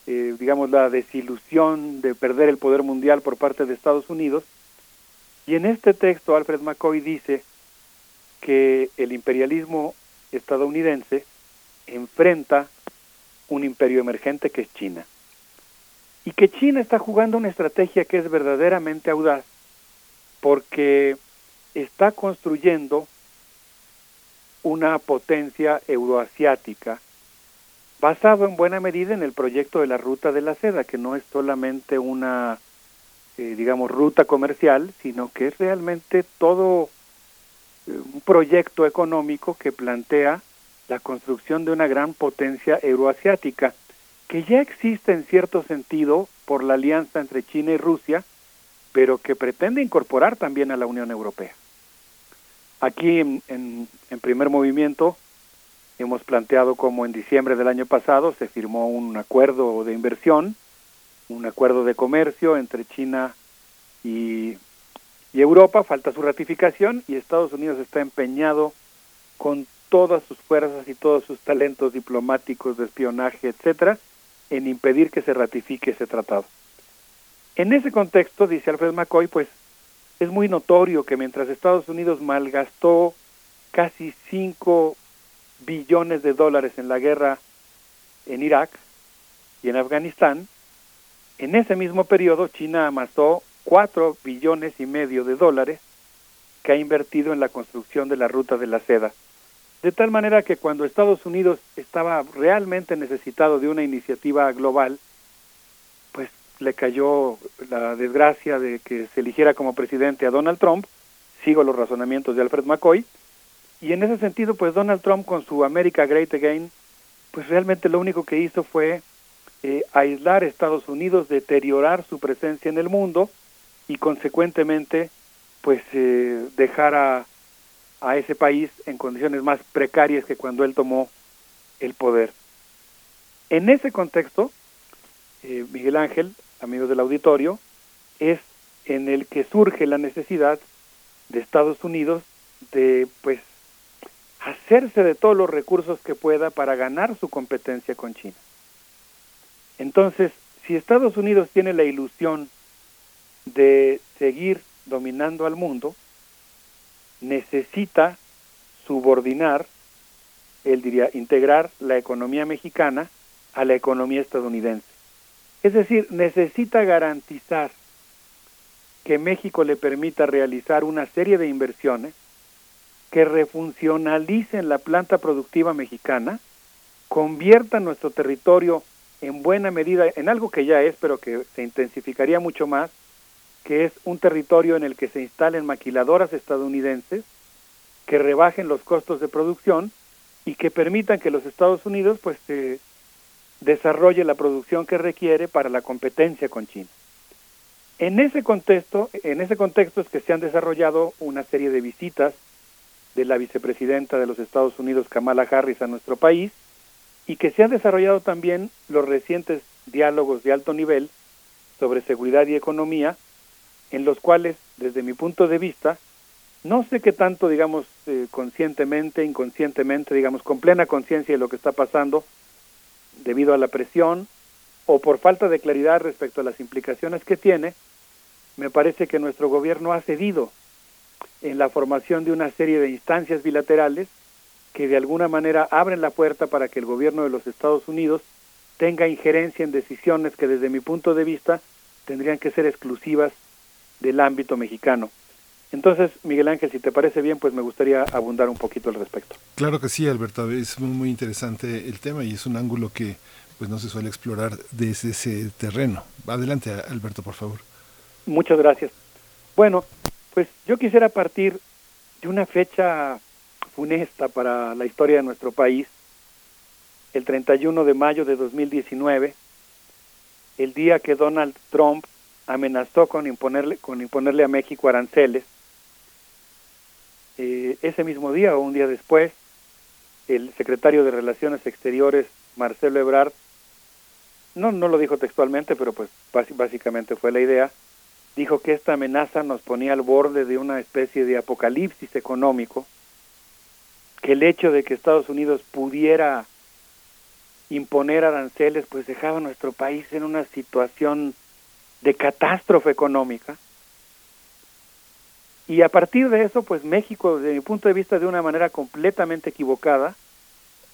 [SPEAKER 19] eh, digamos, la desilusión de perder el poder mundial por parte de Estados Unidos. Y en este texto Alfred McCoy dice que el imperialismo estadounidense enfrenta un imperio emergente que es China. Y que China está jugando una estrategia que es verdaderamente audaz porque está construyendo una potencia euroasiática basado en buena medida en el proyecto de la Ruta de la Seda, que no es solamente una, eh, digamos, ruta comercial, sino que es realmente todo eh, un proyecto económico que plantea la construcción de una gran potencia euroasiática, que ya existe en cierto sentido por la alianza entre China y Rusia, pero que pretende incorporar también a la Unión Europea. Aquí en, en, en primer movimiento hemos planteado como en diciembre del año pasado se firmó un acuerdo de inversión, un acuerdo de comercio entre China y, Europa, falta su ratificación y Estados Unidos está empeñado con todas sus fuerzas y todos sus talentos diplomáticos de espionaje, etcétera, en impedir que se ratifique ese tratado. En ese contexto, dice Alfred McCoy, pues es muy notorio que mientras Estados Unidos malgastó casi 5 billones de dólares en la guerra en Irak y en Afganistán, en ese mismo periodo China amasó 4 billones y medio de dólares que ha invertido en la construcción de la ruta de la seda. De tal manera que cuando Estados Unidos estaba realmente necesitado de una iniciativa global, pues le cayó la desgracia de que se eligiera como presidente a Donald Trump, sigo los razonamientos de Alfred McCoy, y en ese sentido, pues Donald Trump con su America Great Again, pues realmente lo único que hizo fue eh, aislar a Estados Unidos, deteriorar su presencia en el mundo y consecuentemente, pues eh, dejar a, a ese país en condiciones más precarias que cuando él tomó el poder. En ese contexto, eh, Miguel Ángel, amigos del auditorio, es en el que surge la necesidad de Estados Unidos de pues hacerse de todos los recursos que pueda para ganar su competencia con China. Entonces, si Estados Unidos tiene la ilusión de seguir dominando al mundo, necesita subordinar, él diría, integrar la economía mexicana a la economía estadounidense. Es decir, necesita garantizar que México le permita realizar una serie de inversiones que refuncionalicen la planta productiva mexicana, conviertan nuestro territorio en buena medida en algo que ya es, pero que se intensificaría mucho más, que es un territorio en el que se instalen maquiladoras estadounidenses que rebajen los costos de producción y que permitan que los Estados Unidos pues desarrolle la producción que requiere para la competencia con China. En ese contexto, en ese contexto es que se han desarrollado una serie de visitas de la vicepresidenta de los Estados Unidos, Kamala Harris, a nuestro país, y que se han desarrollado también los recientes diálogos de alto nivel sobre seguridad y economía, en los cuales, desde mi punto de vista, no sé qué tanto, digamos, eh, conscientemente, inconscientemente, digamos, con plena conciencia de lo que está pasando, debido a la presión o por falta de claridad respecto a las implicaciones que tiene, me parece que nuestro gobierno ha cedido en la formación de una serie de instancias bilaterales que de alguna manera abren la puerta para que el gobierno de los Estados Unidos tenga injerencia en decisiones que desde mi punto de vista tendrían que ser exclusivas del ámbito mexicano. Entonces, Miguel Ángel, si te parece bien, pues me gustaría abundar un poquito al respecto.
[SPEAKER 1] Claro que sí, Alberto, es muy, muy interesante el tema y es un ángulo que pues no se suele explorar desde ese terreno. Adelante, Alberto, por favor.
[SPEAKER 19] Muchas gracias. Bueno, pues yo quisiera partir de una fecha funesta para la historia de nuestro país, el 31 de mayo de 2019, el día que Donald Trump amenazó con imponerle, con imponerle a México aranceles. Eh, ese mismo día o un día después, el secretario de Relaciones Exteriores, Marcelo Ebrard, no, no lo dijo textualmente, pero pues básicamente fue la idea, dijo que esta amenaza nos ponía al borde de una especie de apocalipsis económico, que el hecho de que Estados Unidos pudiera imponer aranceles pues dejaba a nuestro país en una situación de catástrofe económica. Y a partir de eso, pues México, desde mi punto de vista, de una manera completamente equivocada,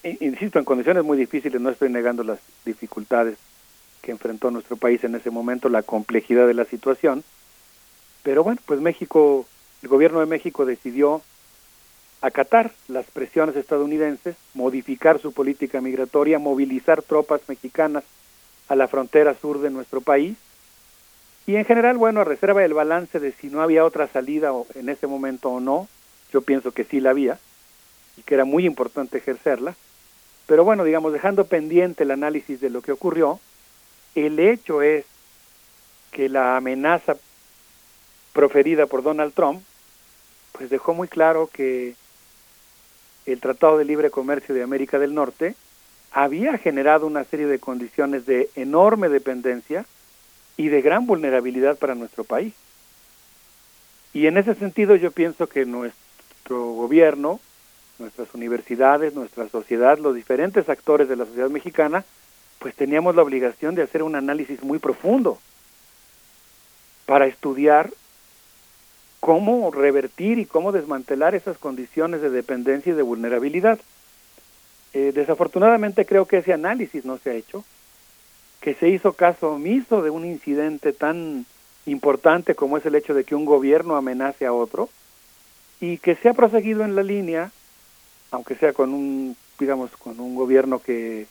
[SPEAKER 19] insisto, en condiciones muy difíciles, no estoy negando las dificultades que enfrentó nuestro país en ese momento, la complejidad de la situación. Pero bueno, pues México, el gobierno de México decidió acatar las presiones estadounidenses, modificar su política migratoria, movilizar tropas mexicanas a la frontera sur de nuestro país. Y en general, bueno, a reserva del balance de si no había otra salida en ese momento o no, yo pienso que sí la había y que era muy importante ejercerla. Pero bueno, digamos, dejando pendiente el análisis de lo que ocurrió, el hecho es que la amenaza proferida por Donald Trump, pues dejó muy claro que el Tratado de Libre Comercio de América del Norte había generado una serie de condiciones de enorme dependencia y de gran vulnerabilidad para nuestro país. Y en ese sentido yo pienso que nuestro gobierno, nuestras universidades, nuestra sociedad, los diferentes actores de la sociedad mexicana, pues teníamos la obligación de hacer un análisis muy profundo para estudiar cómo revertir y cómo desmantelar esas condiciones de dependencia y de vulnerabilidad. Eh, desafortunadamente creo que ese análisis no se ha hecho, que se hizo caso omiso de un incidente tan importante como es el hecho de que un gobierno amenace a otro y que se ha proseguido en la línea, aunque sea con un, digamos, con un gobierno que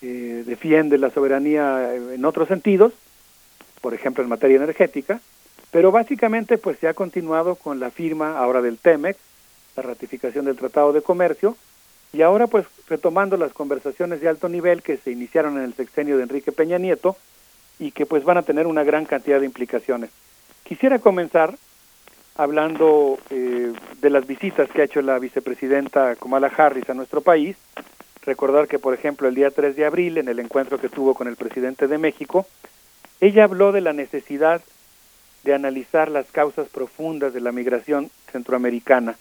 [SPEAKER 19] eh, defiende la soberanía en otros sentidos, por ejemplo en materia energética, pero básicamente pues se ha continuado con la firma ahora del TEMEC, la ratificación del Tratado de Comercio, y ahora pues retomando las conversaciones de alto nivel que se iniciaron en el sexenio de Enrique Peña Nieto y que pues van a tener una gran cantidad de implicaciones. Quisiera comenzar hablando eh, de las visitas que ha hecho la vicepresidenta Kamala Harris a nuestro país. Recordar que, por ejemplo, el día 3 de abril, en el encuentro que tuvo con el presidente de México, ella habló de la necesidad de analizar las causas profundas de la migración centroamericana.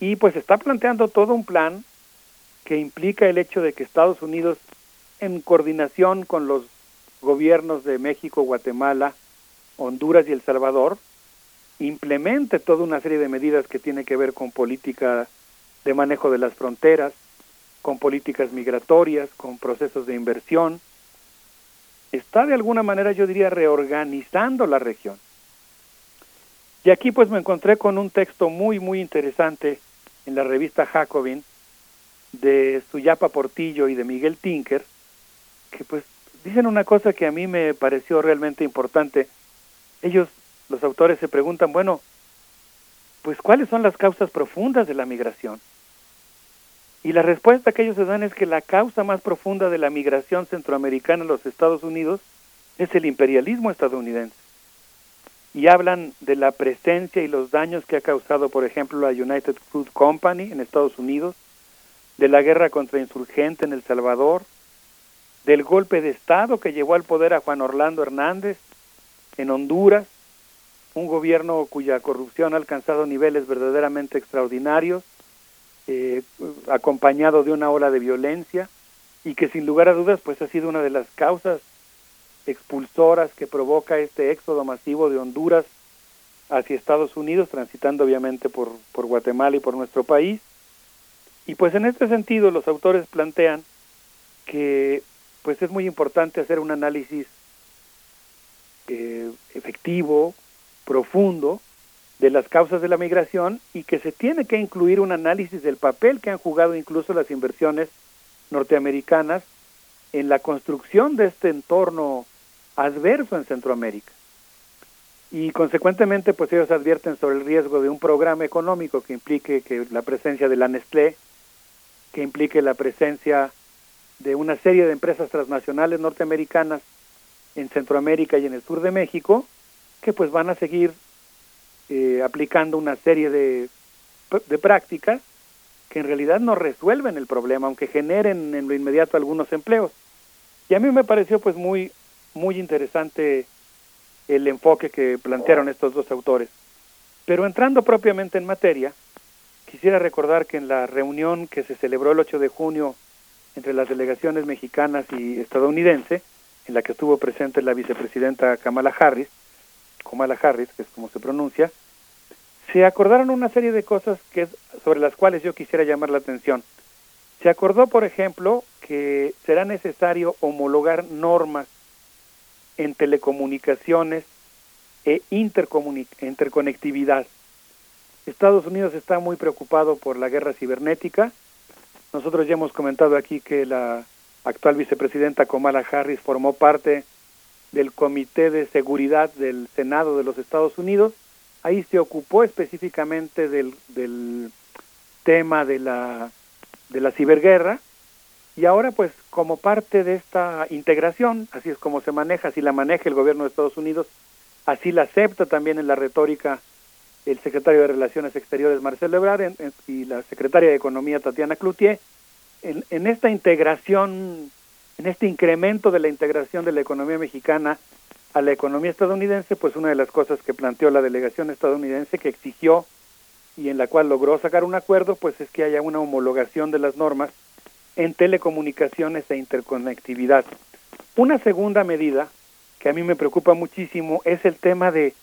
[SPEAKER 19] Y pues está planteando todo un plan que implica el hecho de que Estados Unidos, en coordinación con los gobiernos de México, Guatemala, Honduras y El Salvador, implemente toda una serie de medidas que tiene que ver con política de manejo de las fronteras, con políticas migratorias, con procesos de inversión, está de alguna manera, yo diría, reorganizando la región. Y aquí pues me encontré con un texto muy, muy interesante en la revista Jacobin de Suyapa Portillo y de Miguel Tinker, que pues dicen una cosa que a mí me pareció realmente importante. Ellos, los autores, se preguntan, bueno, pues cuáles son las causas profundas de la migración. Y la respuesta que ellos se dan es que la causa más profunda de la migración centroamericana a los Estados Unidos es el imperialismo estadounidense. Y hablan de la presencia y los daños que ha causado, por ejemplo, la United Fruit Company en Estados Unidos, de la guerra contra insurgente en El Salvador, del golpe de Estado que llevó al poder a Juan Orlando Hernández en Honduras, un gobierno cuya corrupción ha alcanzado niveles verdaderamente extraordinarios, eh, acompañado de una ola de violencia y que sin lugar a dudas pues ha sido una de las causas expulsoras que provoca este éxodo masivo de Honduras hacia Estados Unidos, transitando obviamente por, por Guatemala y por nuestro país. Y pues en este sentido los autores plantean que pues es muy importante hacer un análisis eh, efectivo, profundo, de las causas de la migración y que se tiene que incluir un análisis del papel que han jugado incluso las inversiones norteamericanas en la construcción de este entorno adverso en Centroamérica. Y consecuentemente, pues ellos advierten sobre el riesgo de un programa económico que implique que la presencia de la Nestlé, que implique la presencia de una serie de empresas transnacionales norteamericanas en Centroamérica y en el sur de México, que pues van a seguir eh, aplicando una serie de, de prácticas que en realidad no resuelven el problema, aunque generen en lo inmediato algunos empleos. Y a mí me pareció pues muy, muy interesante el enfoque que plantearon estos dos autores. Pero entrando propiamente en materia, quisiera recordar que en la reunión que se celebró el 8 de junio entre las delegaciones mexicanas y estadounidense, en la que estuvo presente la vicepresidenta Kamala Harris, Kamala Harris, que es como se pronuncia, se acordaron una serie de cosas que sobre las cuales yo quisiera llamar la atención. Se acordó, por ejemplo, que será necesario homologar normas en telecomunicaciones e interconectividad. Estados Unidos está muy preocupado por la guerra cibernética. Nosotros ya hemos comentado aquí que la actual vicepresidenta Kamala Harris formó parte del Comité de Seguridad del Senado de los Estados Unidos. Ahí se ocupó específicamente del, del tema de la, de la ciberguerra y ahora pues como parte de esta integración, así es como se maneja, así la maneja el gobierno de Estados Unidos, así la acepta también en la retórica el secretario de Relaciones Exteriores Marcelo Ebrard y la secretaria de Economía Tatiana Cloutier, en, en esta integración en este incremento de la integración de la economía mexicana a la economía estadounidense, pues una de las cosas que planteó la delegación estadounidense que exigió y en la cual logró sacar un acuerdo, pues es que haya una homologación de las normas en telecomunicaciones e interconectividad. Una segunda medida que a mí me preocupa muchísimo es el tema de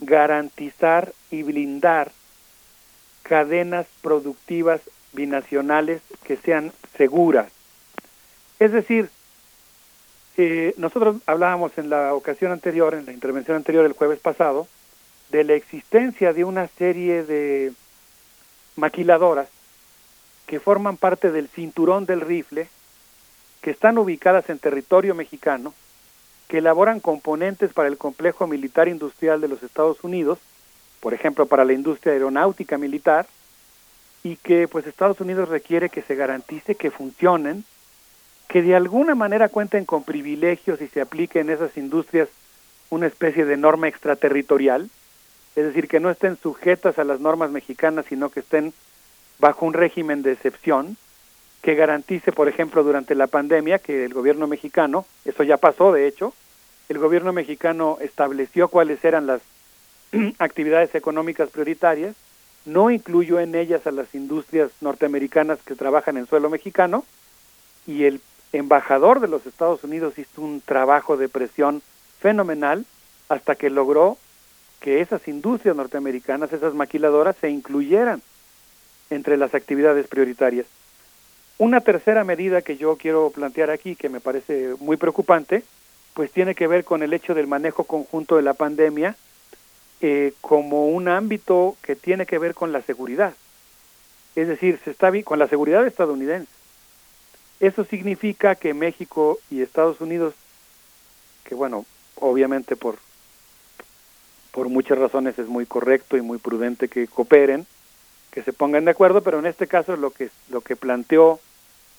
[SPEAKER 19] garantizar y blindar cadenas productivas binacionales que sean seguras. Es decir, eh, nosotros hablábamos en la ocasión anterior, en la intervención anterior el jueves pasado, de la existencia de una serie de maquiladoras que forman parte del cinturón del rifle, que están ubicadas en territorio mexicano, que elaboran componentes para el complejo militar industrial de los Estados Unidos, por ejemplo, para la industria aeronáutica militar, y que pues Estados Unidos requiere que se garantice que funcionen, que de alguna manera cuenten con privilegios y se aplique en esas industrias una especie de norma extraterritorial, es decir, que no estén sujetas a las normas mexicanas, sino que estén bajo un régimen de excepción, que garantice, por ejemplo, durante la pandemia, que el gobierno mexicano, eso ya pasó de hecho, el gobierno mexicano estableció cuáles eran las actividades económicas prioritarias, no incluyó en ellas a las industrias norteamericanas que trabajan en suelo mexicano, y el embajador de los Estados Unidos hizo un trabajo de presión fenomenal hasta que logró que esas industrias norteamericanas, esas maquiladoras, se incluyeran entre las actividades prioritarias. Una tercera medida que yo quiero plantear aquí, que me parece muy preocupante, pues tiene que ver con el hecho del manejo conjunto de la pandemia eh, como un ámbito que tiene que ver con la seguridad. Es decir, se está con la seguridad estadounidense. Eso significa que México y Estados Unidos, que bueno, obviamente por por muchas razones es muy correcto y muy prudente que cooperen, que se pongan de acuerdo, pero en este caso lo que lo que planteó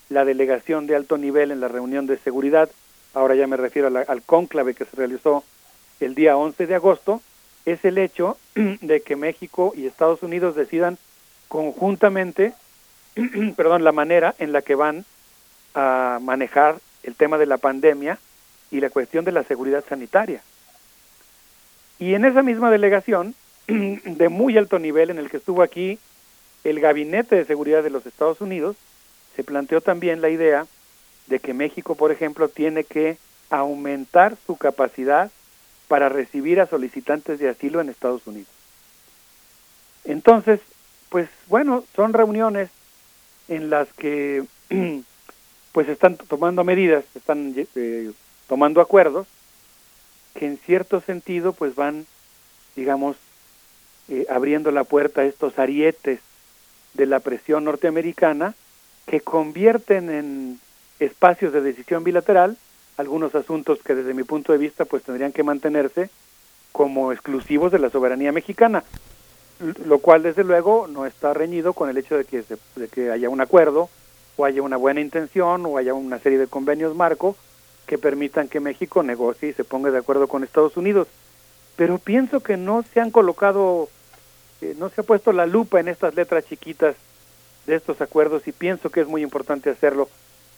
[SPEAKER 19] la delegación de alto nivel en la reunión de seguridad, ahora ya me refiero al cónclave que se realizó el día 11 de agosto, es el hecho de que México y Estados Unidos decidan conjuntamente, perdón, la manera en la que van a manejar el tema de la pandemia y la cuestión de la seguridad sanitaria. Y en esa misma delegación, de muy alto nivel, en el que estuvo aquí el Gabinete de Seguridad de los Estados Unidos, se planteó también la idea de que México, por ejemplo, tiene que aumentar su capacidad para recibir a solicitantes de asilo en Estados Unidos. Entonces, pues bueno, son reuniones en las que pues están tomando medidas, están eh, tomando acuerdos que en cierto sentido pues van, digamos, eh, abriendo la puerta a estos arietes de la presión norteamericana que convierten en espacios de decisión bilateral algunos asuntos que desde mi punto de vista pues tendrían que mantenerse como exclusivos de la soberanía mexicana, lo cual desde luego no está reñido con el hecho de que, de que haya un acuerdo o haya una buena intención o haya una serie de convenios marco que permitan que México negocie y se ponga de acuerdo con Estados Unidos. Pero pienso que no se han colocado, eh, no se ha puesto la lupa en estas letras chiquitas de estos acuerdos y pienso que es muy importante hacerlo.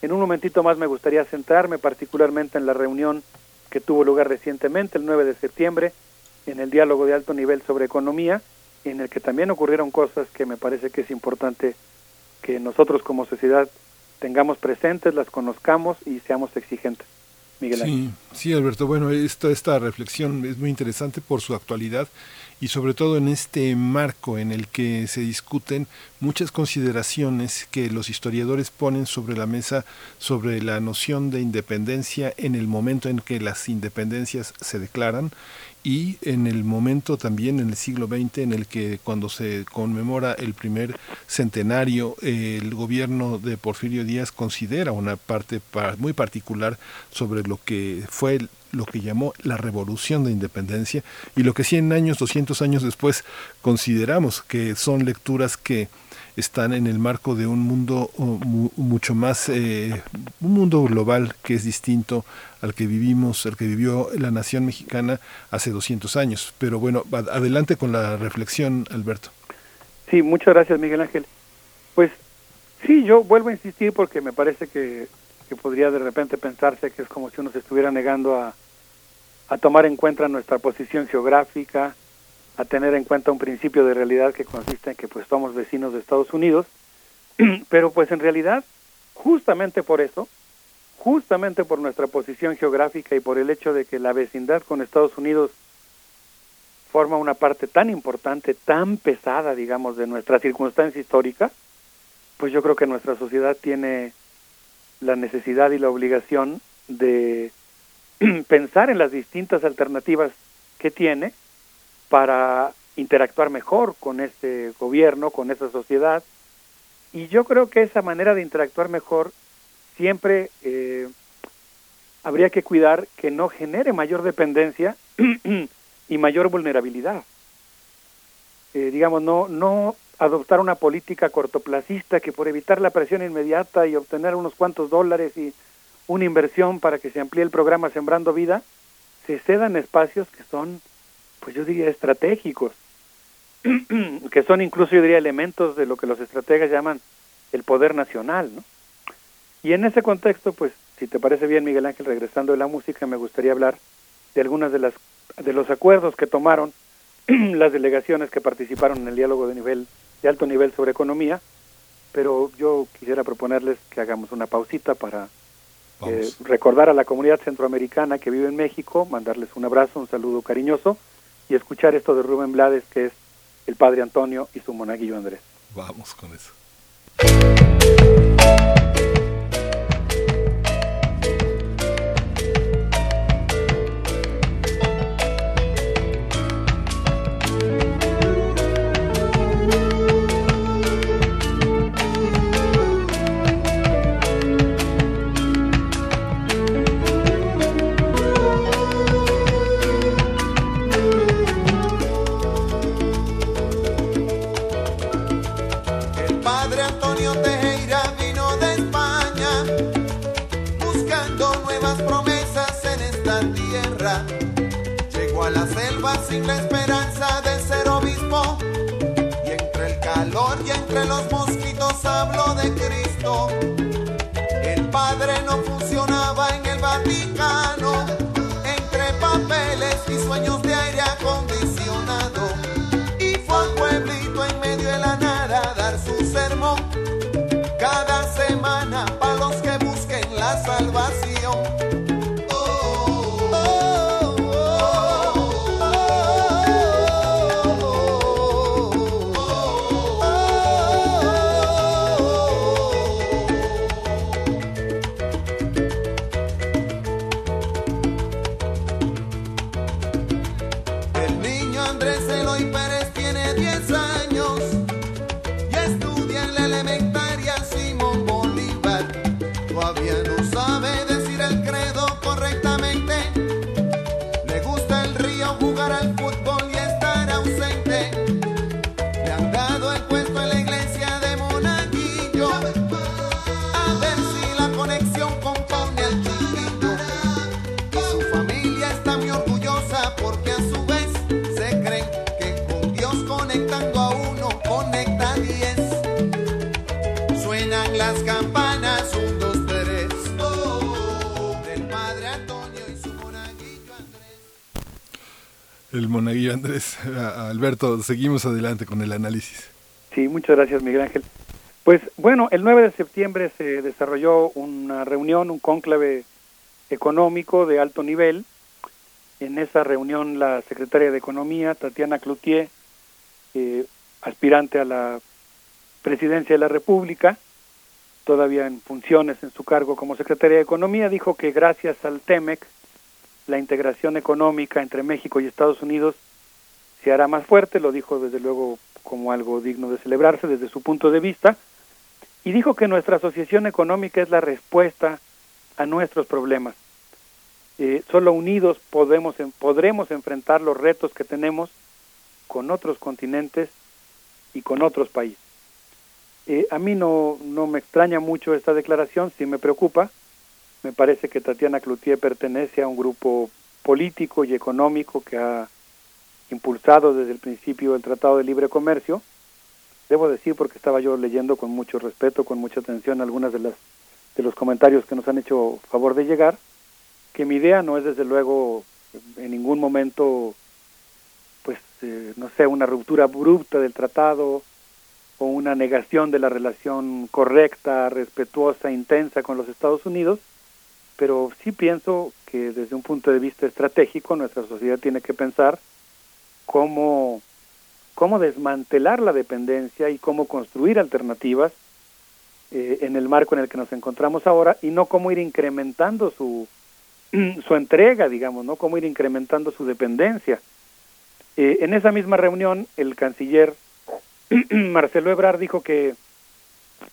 [SPEAKER 19] En un momentito más me gustaría centrarme particularmente en la reunión que tuvo lugar recientemente, el 9 de septiembre, en el diálogo de alto nivel sobre economía, en el que también ocurrieron cosas que me parece que es importante que nosotros como sociedad tengamos presentes, las conozcamos y seamos exigentes.
[SPEAKER 1] Sí, sí, Alberto. Bueno, esta, esta reflexión es muy interesante por su actualidad y sobre todo en este marco en el que se discuten muchas consideraciones que los historiadores ponen sobre la mesa sobre la noción de independencia en el momento en que las independencias se declaran y en el momento también en el siglo XX en el que cuando se conmemora el primer centenario el gobierno de Porfirio Díaz considera una parte muy particular sobre lo que fue lo que llamó la revolución de independencia y lo que 100 años, 200 años después consideramos que son lecturas que están en el marco de un mundo mucho más, eh, un mundo global que es distinto al que vivimos, al que vivió la nación mexicana hace 200 años. Pero bueno, adelante con la reflexión, Alberto.
[SPEAKER 19] Sí, muchas gracias, Miguel Ángel. Pues sí, yo vuelvo a insistir porque me parece que, que podría de repente pensarse que es como si uno se estuviera negando a, a tomar en cuenta nuestra posición geográfica, a tener en cuenta un principio de realidad que consiste en que pues somos vecinos de Estados Unidos, pero pues en realidad justamente por eso, justamente por nuestra posición geográfica y por el hecho de que la vecindad con Estados Unidos forma una parte tan importante, tan pesada, digamos, de nuestra circunstancia histórica, pues yo creo que nuestra sociedad tiene la necesidad y la obligación de pensar en las distintas alternativas que tiene para interactuar mejor con este gobierno, con esa sociedad. Y yo creo que esa manera de interactuar mejor siempre eh, habría que cuidar que no genere mayor dependencia y mayor vulnerabilidad. Eh, digamos, no, no adoptar una política cortoplacista que por evitar la presión inmediata y obtener unos cuantos dólares y una inversión para que se amplíe el programa Sembrando Vida, se cedan espacios que son, pues yo diría, estratégicos, que son incluso, yo diría, elementos de lo que los estrategas llaman el poder nacional, ¿no? Y en ese contexto, pues, si te parece bien, Miguel Ángel, regresando de la música, me gustaría hablar de algunas de las de los acuerdos que tomaron las delegaciones que participaron en el diálogo de nivel de alto nivel sobre economía, pero yo quisiera proponerles que hagamos una pausita para eh, recordar a la comunidad centroamericana que vive en México, mandarles un abrazo, un saludo cariñoso y escuchar esto de Rubén Blades, que es el Padre Antonio y su monaguillo Andrés.
[SPEAKER 1] Vamos con eso.
[SPEAKER 20] Sin la esperanza de ser obispo. Y entre el calor y entre los mosquitos hablo de Cristo. El Padre no funcionaba en el Vaticano, entre papeles y sueños de El monaguillo Andrés. Alberto, seguimos adelante con el análisis.
[SPEAKER 19] Sí, muchas gracias, Miguel Ángel. Pues bueno, el 9 de septiembre se desarrolló una reunión, un cónclave económico de alto nivel. En esa reunión la secretaria de Economía, Tatiana Cloutier, eh, aspirante a la presidencia de la República, todavía en funciones en su cargo como secretaria de Economía, dijo que gracias al TEMEC, la integración económica entre México y Estados Unidos se hará más fuerte, lo dijo desde luego como algo digno de celebrarse desde su punto de vista, y dijo que nuestra asociación económica es la respuesta a nuestros problemas. Eh, solo unidos podemos, podremos enfrentar los retos que tenemos con otros continentes y con otros países. Eh, a mí no, no me extraña mucho esta declaración, sí me preocupa, me parece que Tatiana Cloutier pertenece a un grupo político y económico que ha impulsado desde el principio el Tratado de Libre Comercio. Debo decir, porque estaba yo leyendo con mucho respeto, con mucha atención algunas de las de los comentarios que nos han hecho favor de llegar, que mi idea no es desde luego en ningún momento, pues, eh, no sé, una ruptura abrupta del tratado o una negación de la relación correcta, respetuosa, intensa con los Estados Unidos, pero sí pienso que desde un punto de vista estratégico nuestra sociedad tiene que pensar cómo, cómo desmantelar la dependencia y cómo construir alternativas eh, en el marco en el que nos encontramos ahora y no cómo ir incrementando su, su entrega, digamos, no cómo ir incrementando su dependencia. Eh, en esa misma reunión, el canciller Marcelo Ebrard dijo que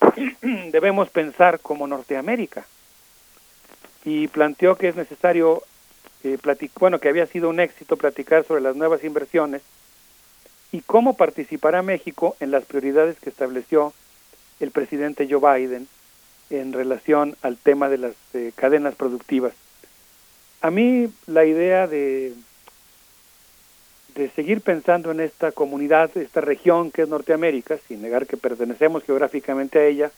[SPEAKER 19] debemos pensar como Norteamérica y planteó que es necesario eh, bueno, que había sido un éxito platicar sobre las nuevas inversiones y cómo participará México en las prioridades que estableció el presidente Joe Biden en relación al tema de las eh, cadenas productivas. A mí la idea de, de seguir pensando en esta comunidad, esta región que es Norteamérica, sin negar que pertenecemos geográficamente a ella,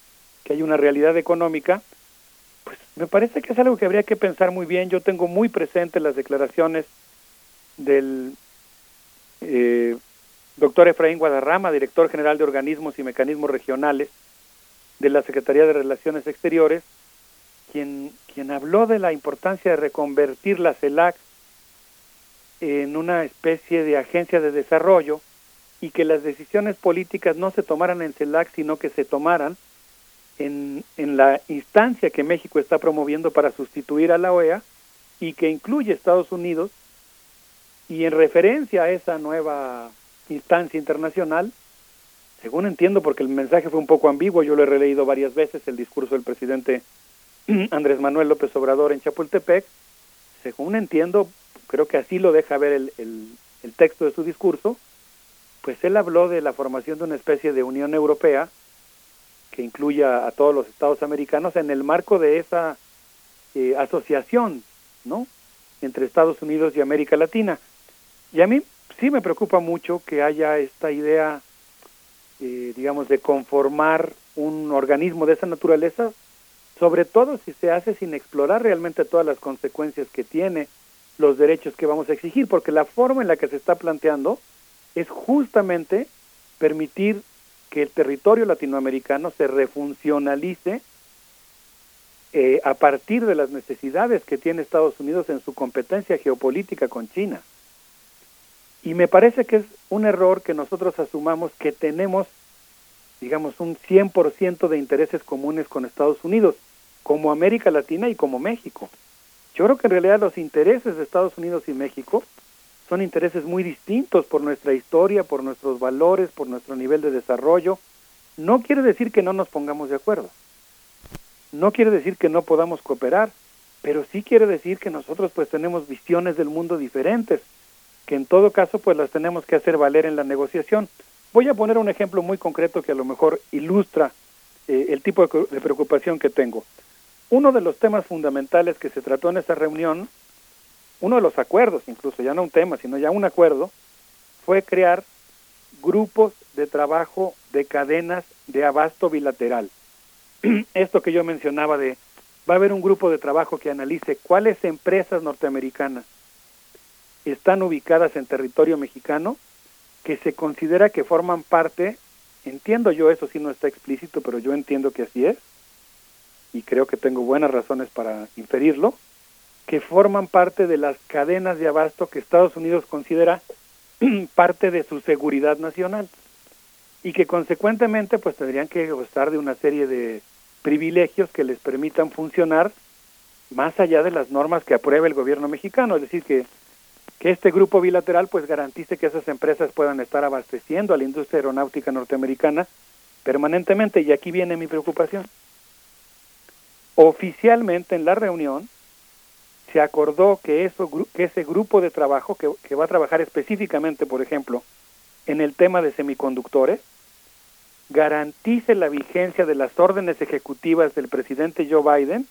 [SPEAKER 19] que hay una realidad económica, pues me parece que es algo que habría que pensar muy bien. Yo tengo muy presente las declaraciones del eh, doctor Efraín Guadarrama, director general de organismos y mecanismos regionales de la Secretaría de Relaciones Exteriores, quien, quien habló de la importancia de reconvertir la CELAC en una especie de agencia de desarrollo y que las decisiones políticas no se tomaran en CELAC, sino que se tomaran en, en la instancia que México está promoviendo para sustituir a la OEA y que incluye Estados Unidos y en referencia a esa nueva instancia internacional, según entiendo, porque el mensaje fue un poco ambiguo, yo lo he releído varias veces, el discurso del presidente Andrés Manuel López Obrador en Chapultepec, según entiendo, creo que así lo deja ver el, el, el texto de su discurso, pues él habló de la formación de una especie de Unión Europea que incluya a todos los estados americanos en el marco de esa eh, asociación, ¿no? Entre Estados Unidos y América Latina. Y a mí sí me preocupa mucho que haya esta idea, eh, digamos, de conformar un organismo de esa naturaleza, sobre todo si se hace sin explorar realmente todas las consecuencias que tiene, los derechos que vamos a exigir, porque la forma en la que se está planteando es justamente permitir que el territorio latinoamericano se refuncionalice eh, a partir de las necesidades que tiene Estados Unidos en su competencia geopolítica con China. Y me parece que es un error que nosotros asumamos que tenemos, digamos, un 100% de intereses comunes con Estados Unidos, como América Latina y como México. Yo creo que en realidad los intereses de Estados Unidos y México son intereses muy distintos por nuestra historia, por nuestros valores, por nuestro nivel de desarrollo. No quiere decir que no nos pongamos de acuerdo. No quiere decir que no podamos cooperar, pero sí quiere decir que nosotros pues tenemos visiones del mundo diferentes, que en todo caso pues las tenemos que hacer valer en la negociación. Voy a poner un ejemplo muy concreto que a lo mejor ilustra eh, el tipo de, preocupación que tengo. Uno de los temas fundamentales que se trató en esa reunión uno de los acuerdos, incluso ya no un tema, sino ya un acuerdo, fue crear grupos de trabajo de cadenas de abasto bilateral. Esto que yo mencionaba de, va a haber un grupo de trabajo que analice cuáles empresas norteamericanas están ubicadas en territorio mexicano, que se considera que forman parte, entiendo yo eso si no está explícito, pero yo entiendo que así es, y creo que tengo buenas razones para inferirlo, que forman parte de las cadenas de abasto que Estados Unidos considera parte de su seguridad nacional y que consecuentemente pues tendrían que gozar de una serie de privilegios que les permitan funcionar más allá de las normas que apruebe el gobierno mexicano, es decir, que, que este grupo bilateral pues garantice que esas empresas puedan estar abasteciendo a la industria aeronáutica norteamericana permanentemente y aquí viene mi preocupación. Oficialmente en la reunión se acordó que, eso, que ese grupo de trabajo, que, va a trabajar específicamente, por ejemplo, en el tema de semiconductores, garantice la vigencia de las órdenes ejecutivas del presidente Joe Biden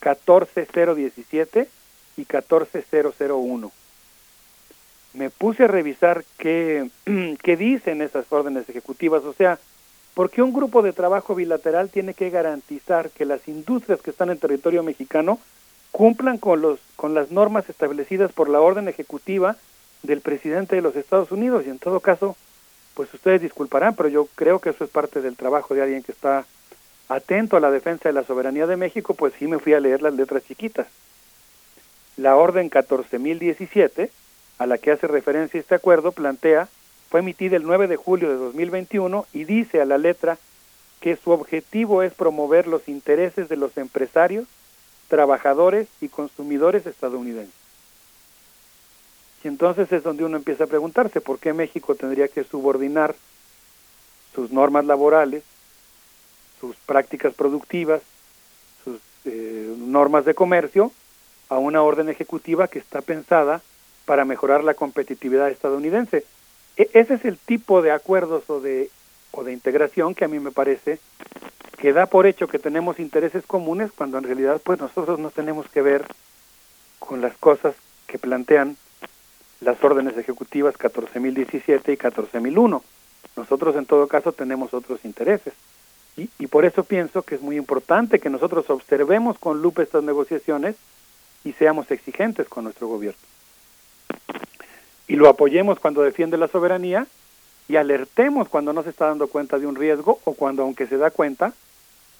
[SPEAKER 19] 14017 y 14001. Me puse a revisar qué, qué dicen esas órdenes ejecutivas, o sea, porque un grupo de trabajo bilateral tiene que garantizar que las industrias que están en territorio mexicano cumplan con, los, con las normas establecidas por la orden ejecutiva del presidente de los Estados Unidos y en todo caso, pues ustedes disculparán, pero yo creo que eso es parte del trabajo de alguien que está atento a la defensa de la soberanía de México, pues sí me fui a leer las letras chiquitas. La orden 14.017, a la que hace referencia este acuerdo, plantea, fue emitida el 9 de julio de 2021 y dice a la letra que su objetivo es promover los intereses de los empresarios, trabajadores y consumidores estadounidenses. Y entonces es donde uno empieza a preguntarse por qué México tendría que subordinar sus normas laborales, sus prácticas productivas, sus eh, normas de comercio a una orden ejecutiva que está pensada para mejorar la competitividad estadounidense. E ese es el tipo de acuerdos o de, o de integración que a mí me parece que da por hecho que tenemos intereses comunes cuando en realidad pues nosotros no tenemos que ver con las cosas que plantean las órdenes ejecutivas 14.017 y 14.001. Nosotros en todo caso tenemos otros intereses. Y, y, por eso pienso que es muy importante que nosotros observemos con lupa estas negociaciones y seamos exigentes con nuestro gobierno. Y lo apoyemos cuando defiende la soberanía y alertemos cuando no se está dando cuenta de un riesgo o cuando aunque se da cuenta,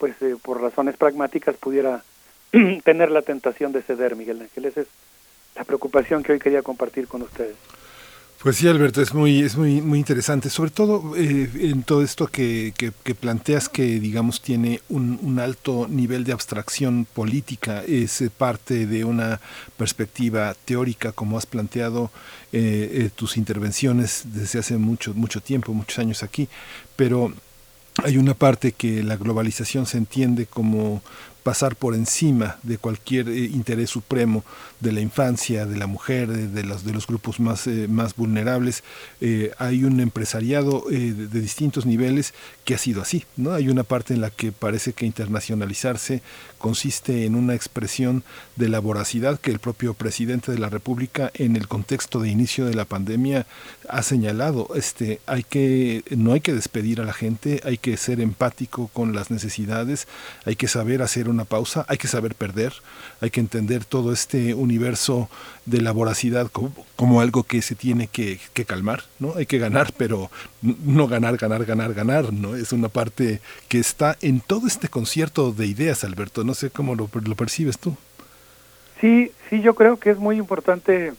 [SPEAKER 19] pues eh, por razones pragmáticas pudiera tener la tentación de ceder, Miguel Ángel. Esa es la preocupación que hoy quería compartir con ustedes.
[SPEAKER 1] Pues sí, Alberto, es muy, es muy, muy interesante, sobre todo eh, en todo esto que, que, que, planteas que, digamos, tiene un, alto nivel de abstracción política, es parte de una perspectiva teórica, como has planteado eh, eh, tus intervenciones desde hace mucho, mucho tiempo, muchos años aquí, pero hay una parte que la globalización se entiende como pasar por encima de cualquier eh, interés supremo de la infancia, de la mujer, de, los, de los grupos más, eh, más vulnerables. Eh, hay un empresariado de, de, distintos niveles que ha sido así. ¿no? Hay una parte en la que parece que internacionalizarse consiste en una expresión de la voracidad que el propio presidente de la República en el contexto de inicio de la pandemia ha señalado. Este, hay que, no hay que despedir a la gente, hay que ser empático con las necesidades, hay que saber hacer una pausa, hay que saber perder, hay que entender todo este universo de la voracidad como, como algo que se tiene que, que, calmar, ¿no? Hay que ganar, pero no ganar, ganar, ganar, ganar, ¿no? Es una parte que está en todo este concierto de ideas, Alberto. No sé cómo lo, lo percibes tú.
[SPEAKER 19] Sí, sí, yo creo que es muy importante,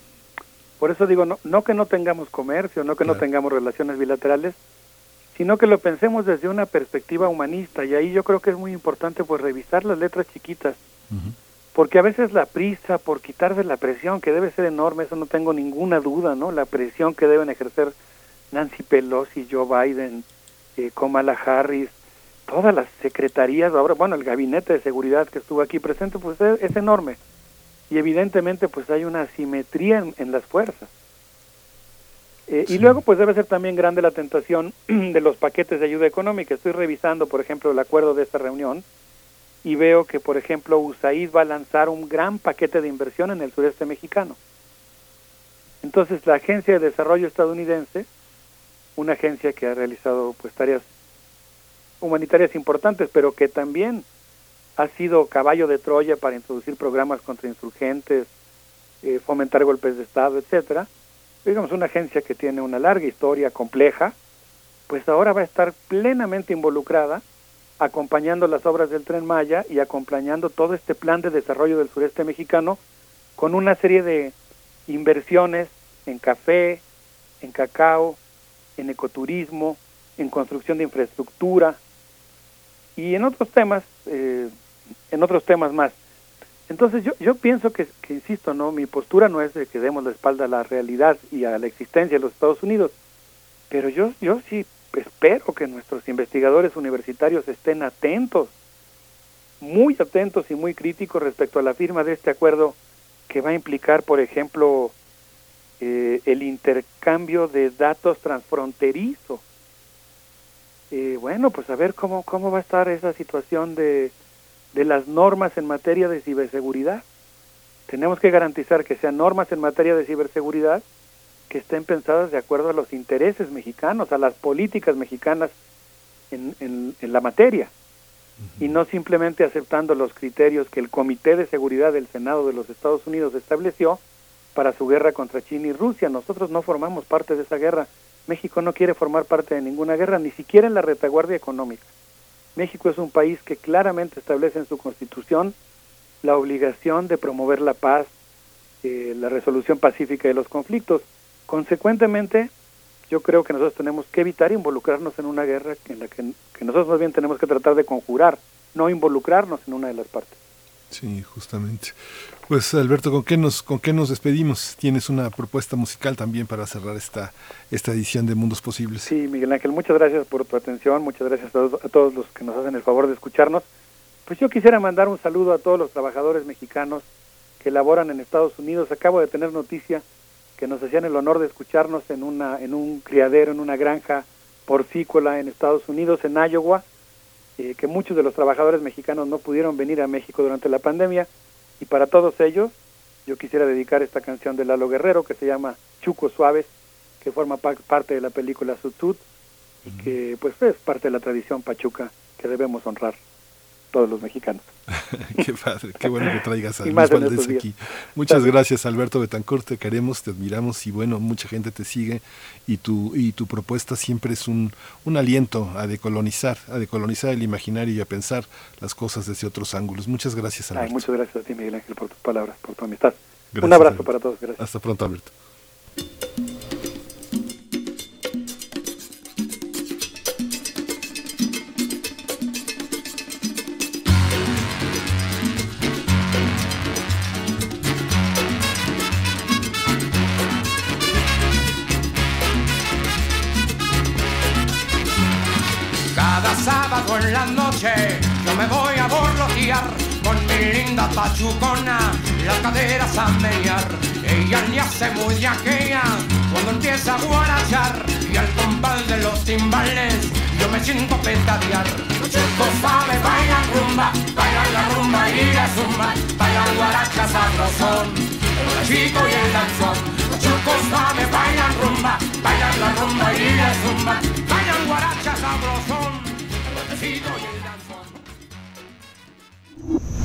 [SPEAKER 19] por eso digo, no, no que no tengamos comercio, no que claro. no tengamos relaciones bilaterales, sino que lo pensemos desde una perspectiva humanista y ahí yo creo que es muy importante pues revisar las letras chiquitas, uh -huh. Porque a veces la prisa por quitarse la presión que debe ser enorme, eso no tengo ninguna duda, ¿no? La presión que deben ejercer Nancy Pelosi, Joe Biden, eh, Kamala Harris, todas las secretarías, ahora bueno, el gabinete de seguridad que estuvo aquí presente pues es, es enorme y evidentemente pues hay una asimetría en, en las fuerzas. Eh, sí. Y luego, pues debe ser también grande la tentación de los paquetes de ayuda económica. Estoy revisando, por ejemplo, el acuerdo de esta reunión y veo que, por ejemplo, USAID va a lanzar un gran paquete de inversión en el sureste mexicano. Entonces, la Agencia de Desarrollo estadounidense, una agencia que ha realizado pues tareas humanitarias importantes, pero que también ha sido caballo de Troya para introducir programas contra insurgentes, eh, fomentar golpes de Estado, etcétera, digamos, una agencia que tiene una larga historia compleja, pues ahora va a estar plenamente involucrada acompañando las obras del tren Maya y acompañando todo este plan de desarrollo del sureste mexicano con una serie de inversiones en café, en cacao, en ecoturismo, en construcción de infraestructura y en otros temas, eh, en otros temas más. Entonces yo, yo pienso que, que, insisto, no, mi postura no es de que demos la espalda a la realidad y a la existencia de los Estados Unidos, pero yo, yo sí espero que nuestros investigadores universitarios estén atentos, muy atentos y muy críticos respecto a la firma de este acuerdo que va a implicar, por ejemplo, eh, el intercambio de datos transfronterizo. Eh, bueno, pues a ver cómo, cómo va a estar esa situación de de las normas en materia de ciberseguridad. Tenemos que garantizar que sean normas en materia de ciberseguridad que estén pensadas de acuerdo a los intereses mexicanos, a las políticas mexicanas en, en, en la materia, uh -huh. y no simplemente aceptando los criterios que el Comité de Seguridad del Senado de los Estados Unidos estableció para su guerra contra China y Rusia. Nosotros no formamos parte de esa guerra México no quiere formar parte de ninguna guerra, ni siquiera en la retaguardia económica. México es un país que claramente establece en su constitución la obligación de promover la paz, eh, la resolución pacífica de los conflictos. Consecuentemente, yo creo que nosotros tenemos que evitar involucrarnos en una guerra en la que, que nosotros más bien tenemos que tratar de conjurar, no involucrarnos en una de las partes.
[SPEAKER 1] Sí, justamente. Pues Alberto, ¿con qué nos con qué nos despedimos? Tienes una propuesta musical también para cerrar esta esta edición de Mundos Posibles.
[SPEAKER 19] Sí, Miguel Ángel, muchas gracias por tu atención, muchas gracias a todos, a todos los que nos hacen el favor de escucharnos. Pues yo quisiera mandar un saludo a todos los trabajadores mexicanos que laboran en Estados Unidos. Acabo de tener noticia que nos hacían el honor de escucharnos en una en un criadero, en una granja porcícola en Estados Unidos, en Iowa eh, que muchos de los trabajadores mexicanos no pudieron venir a México durante la pandemia. Y para todos ellos yo quisiera dedicar esta canción de Lalo Guerrero que se llama Chuco Suaves, que forma parte de la película Sutut y que pues es parte de la tradición pachuca que debemos honrar todos los mexicanos.
[SPEAKER 1] qué padre, qué bueno que traigas a Luis Valdés aquí. Muchas gracias Alberto Betancourt, te queremos, te admiramos y bueno, mucha gente te sigue y tu, y tu propuesta siempre es un, un aliento a decolonizar, a decolonizar el imaginario y a pensar las cosas desde otros ángulos. Muchas gracias Alberto.
[SPEAKER 19] Ay, muchas gracias a ti Miguel Ángel por tus palabras, por tu amistad. un abrazo
[SPEAKER 1] Alberto.
[SPEAKER 19] para todos, gracias.
[SPEAKER 1] Hasta pronto Alberto.
[SPEAKER 21] Pachucona, las caderas a menear. Ella le hace muy cuando empieza a guarachar y al compás de los timbales yo me siento petadear. Chuco sabe, bailan rumba, bailan la rumba y la zumba, bailan guarachas sabrosón, el chico y el danzón. Chuco sabe, bailan rumba, bailan la rumba y la zumba, bailan guarachas sabrosón, el chico y.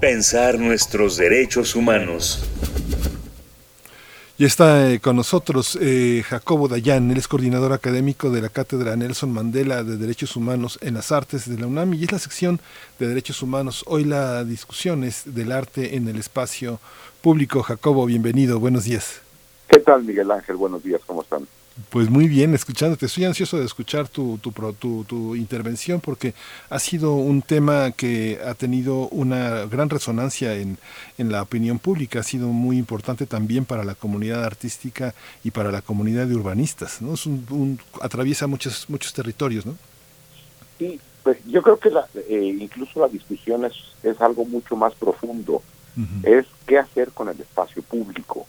[SPEAKER 5] Pensar nuestros derechos humanos.
[SPEAKER 1] Y está eh, con nosotros eh, Jacobo Dayan, él es coordinador académico de la Cátedra Nelson Mandela de Derechos Humanos en las Artes de la UNAM y es la sección de Derechos Humanos. Hoy la discusión es del arte en el espacio público. Jacobo, bienvenido, buenos días.
[SPEAKER 22] ¿Qué tal, Miguel Ángel? Buenos días, ¿cómo están?
[SPEAKER 1] Pues muy bien, escuchándote. Estoy ansioso de escuchar tu, tu, tu, tu intervención porque ha sido un tema que ha tenido una gran resonancia en, en la opinión pública. Ha sido muy importante también para la comunidad artística y para la comunidad de urbanistas. ¿no? Es un, un- atraviesa muchos, muchos territorios, ¿no?
[SPEAKER 22] Sí, pues yo creo que la, eh, incluso la discusión es, es algo mucho más profundo. Es qué hacer con el espacio público.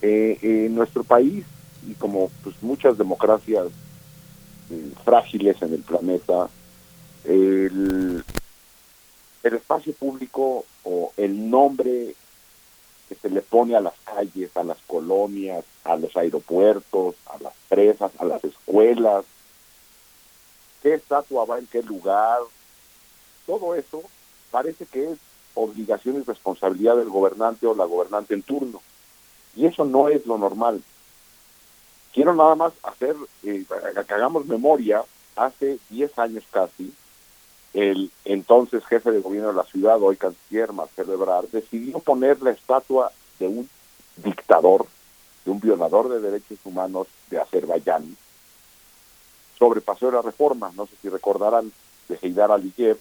[SPEAKER 22] Eh, en nuestro país, y como pues, muchas democracias mm, frágiles en el planeta, el, el espacio público o el nombre que se le pone a las calles, a las colonias, a los aeropuertos, a las presas, a las escuelas, qué estatua va en qué lugar, todo eso parece que es obligación y responsabilidad del gobernante o la gobernante en turno. Y eso no es lo normal. Quiero nada más hacer, eh, que hagamos memoria, hace 10 años casi, el entonces jefe de gobierno de la ciudad, hoy canciller Marcelo Ebrard, decidió poner la estatua de un dictador, de un violador de derechos humanos de Azerbaiyán, sobre Paseo de la Reforma, no sé si recordarán, de Heydar Aliyev,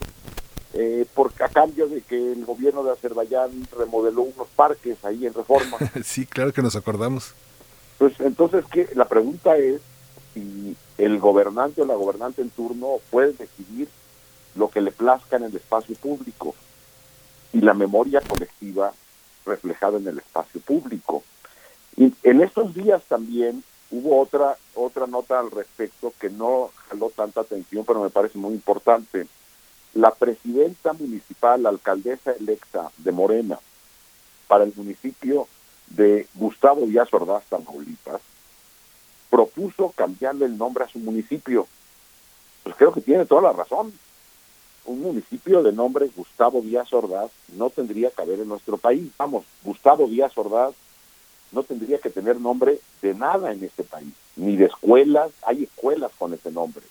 [SPEAKER 22] eh, porque a cambio de que el gobierno de Azerbaiyán remodeló unos parques ahí en Reforma.
[SPEAKER 1] sí, claro que nos acordamos.
[SPEAKER 22] Pues entonces, ¿qué? la pregunta es si el gobernante o la gobernante en turno puede decidir lo que le plazca en el espacio público y la memoria colectiva reflejada en el espacio público. Y en estos días también hubo otra otra nota al respecto que no jaló tanta atención, pero me parece muy importante. La presidenta municipal, la alcaldesa electa de Morena, para el municipio de Gustavo Díaz Ordaz, Tamaulipas, propuso cambiarle el nombre a su municipio. Pues creo que tiene toda la razón. Un municipio de nombre Gustavo Díaz Ordaz no tendría que haber en nuestro país. Vamos, Gustavo Díaz Ordaz no tendría que tener nombre de nada en este país, ni de escuelas, hay escuelas con ese nombre.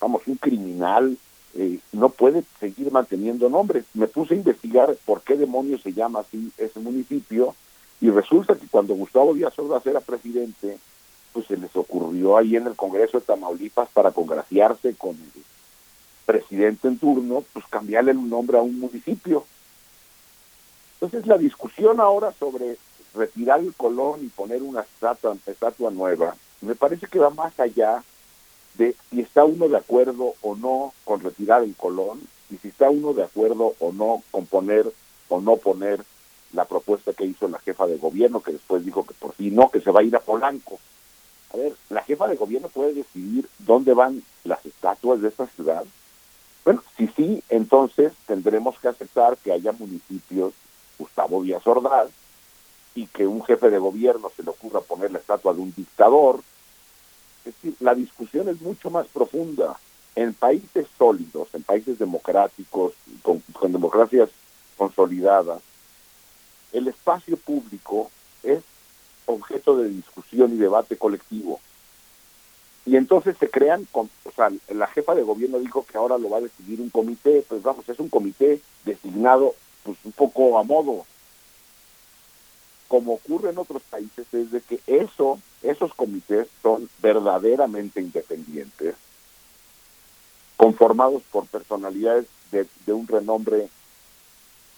[SPEAKER 22] Vamos, un criminal eh, no puede seguir manteniendo nombres. Me puse a investigar por qué demonios se llama así ese municipio y resulta que cuando Gustavo Díaz Ordaz era presidente, pues se les ocurrió ahí en el Congreso de Tamaulipas para congraciarse con el presidente en turno, pues cambiarle el nombre a un municipio. Entonces la discusión ahora sobre retirar el Colón y poner una estatua, estatua nueva, me parece que va más allá de si está uno de acuerdo o no con retirar el Colón y si está uno de acuerdo o no con poner o no poner la propuesta que hizo la jefa de gobierno, que después dijo que por fin no, que se va a ir a Polanco. A ver, la jefa de gobierno puede decidir dónde van las estatuas de esta ciudad. Bueno, si sí, entonces tendremos que aceptar que haya municipios, Gustavo Díaz Ordaz, y que un jefe de gobierno se le ocurra poner la estatua de un dictador. Es decir, la discusión es mucho más profunda. En países sólidos, en países democráticos, con, con democracias consolidadas, el espacio público es objeto de discusión y debate colectivo. Y entonces se crean, o sea, la jefa de gobierno dijo que ahora lo va a decidir un comité, pues vamos, es un comité designado pues un poco a modo, como ocurre en otros países, es de que eso, esos comités son verdaderamente independientes, conformados por personalidades de, de un renombre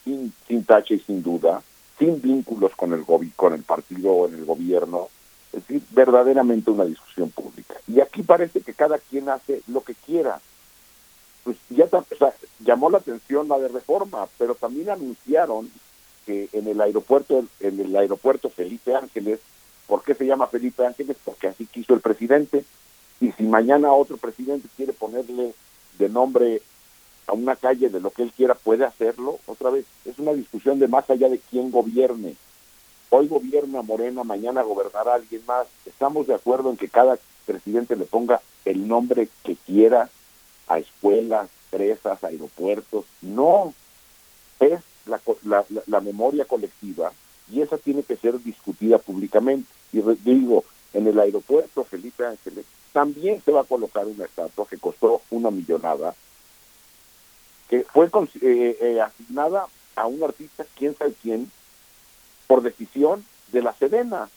[SPEAKER 22] sin, sin tache y sin duda, sin vínculos con el con el partido o en el gobierno, es decir, verdaderamente una discusión pública. Y aquí parece que cada quien hace lo que quiera. Pues ya o sea, llamó la atención la de reforma, pero también anunciaron que en el aeropuerto, en el aeropuerto Felipe Ángeles, ¿por qué se llama Felipe Ángeles? Porque así quiso el presidente. Y si mañana otro presidente quiere ponerle de nombre a una calle de lo que él quiera, puede hacerlo. Otra vez, es una discusión de más allá de quién gobierne. Hoy gobierna Morena, mañana gobernará alguien más. Estamos de acuerdo en que cada presidente le ponga el nombre que quiera a escuelas, presas, aeropuertos. No, es la, la, la, memoria colectiva y esa tiene que ser discutida públicamente. Y digo, en el aeropuerto Felipe Ángeles también se va a colocar una estatua que costó una millonada, que fue eh, eh, asignada a un artista, quién sabe quién, por decisión de la Sedena.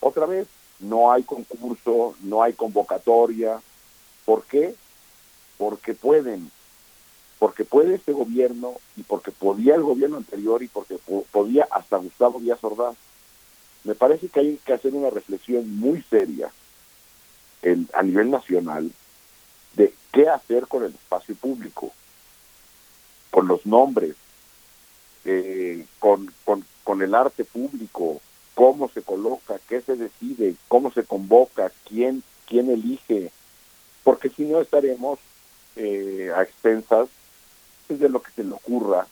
[SPEAKER 22] Otra vez, no hay concurso, no hay convocatoria. ¿Por qué? Porque pueden porque puede este gobierno y porque podía el gobierno anterior y porque podía hasta Gustavo Díaz Ordaz. Me parece que hay que hacer una reflexión muy seria a nivel nacional de qué hacer con el espacio público, con los nombres, eh, con, con, con el arte público, cómo se coloca, qué se decide, cómo se convoca, quién, quién elige, porque si no estaremos eh, a expensas es de lo que se le ocurra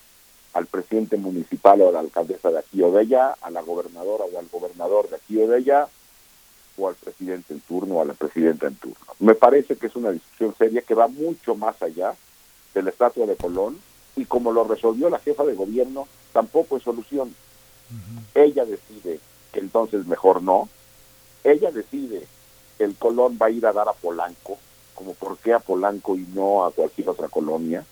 [SPEAKER 22] al presidente municipal o a la alcaldesa de aquí o de allá, a la gobernadora o al gobernador de aquí o de allá, o al presidente en turno o a la presidenta en turno. Me parece que es una discusión seria que va mucho más allá de la estatua de Colón y como lo resolvió la jefa de gobierno, tampoco es solución. Ella decide que entonces mejor no. Ella decide que el Colón va a ir a dar a Polanco, como por qué a Polanco y no a cualquier otra colonia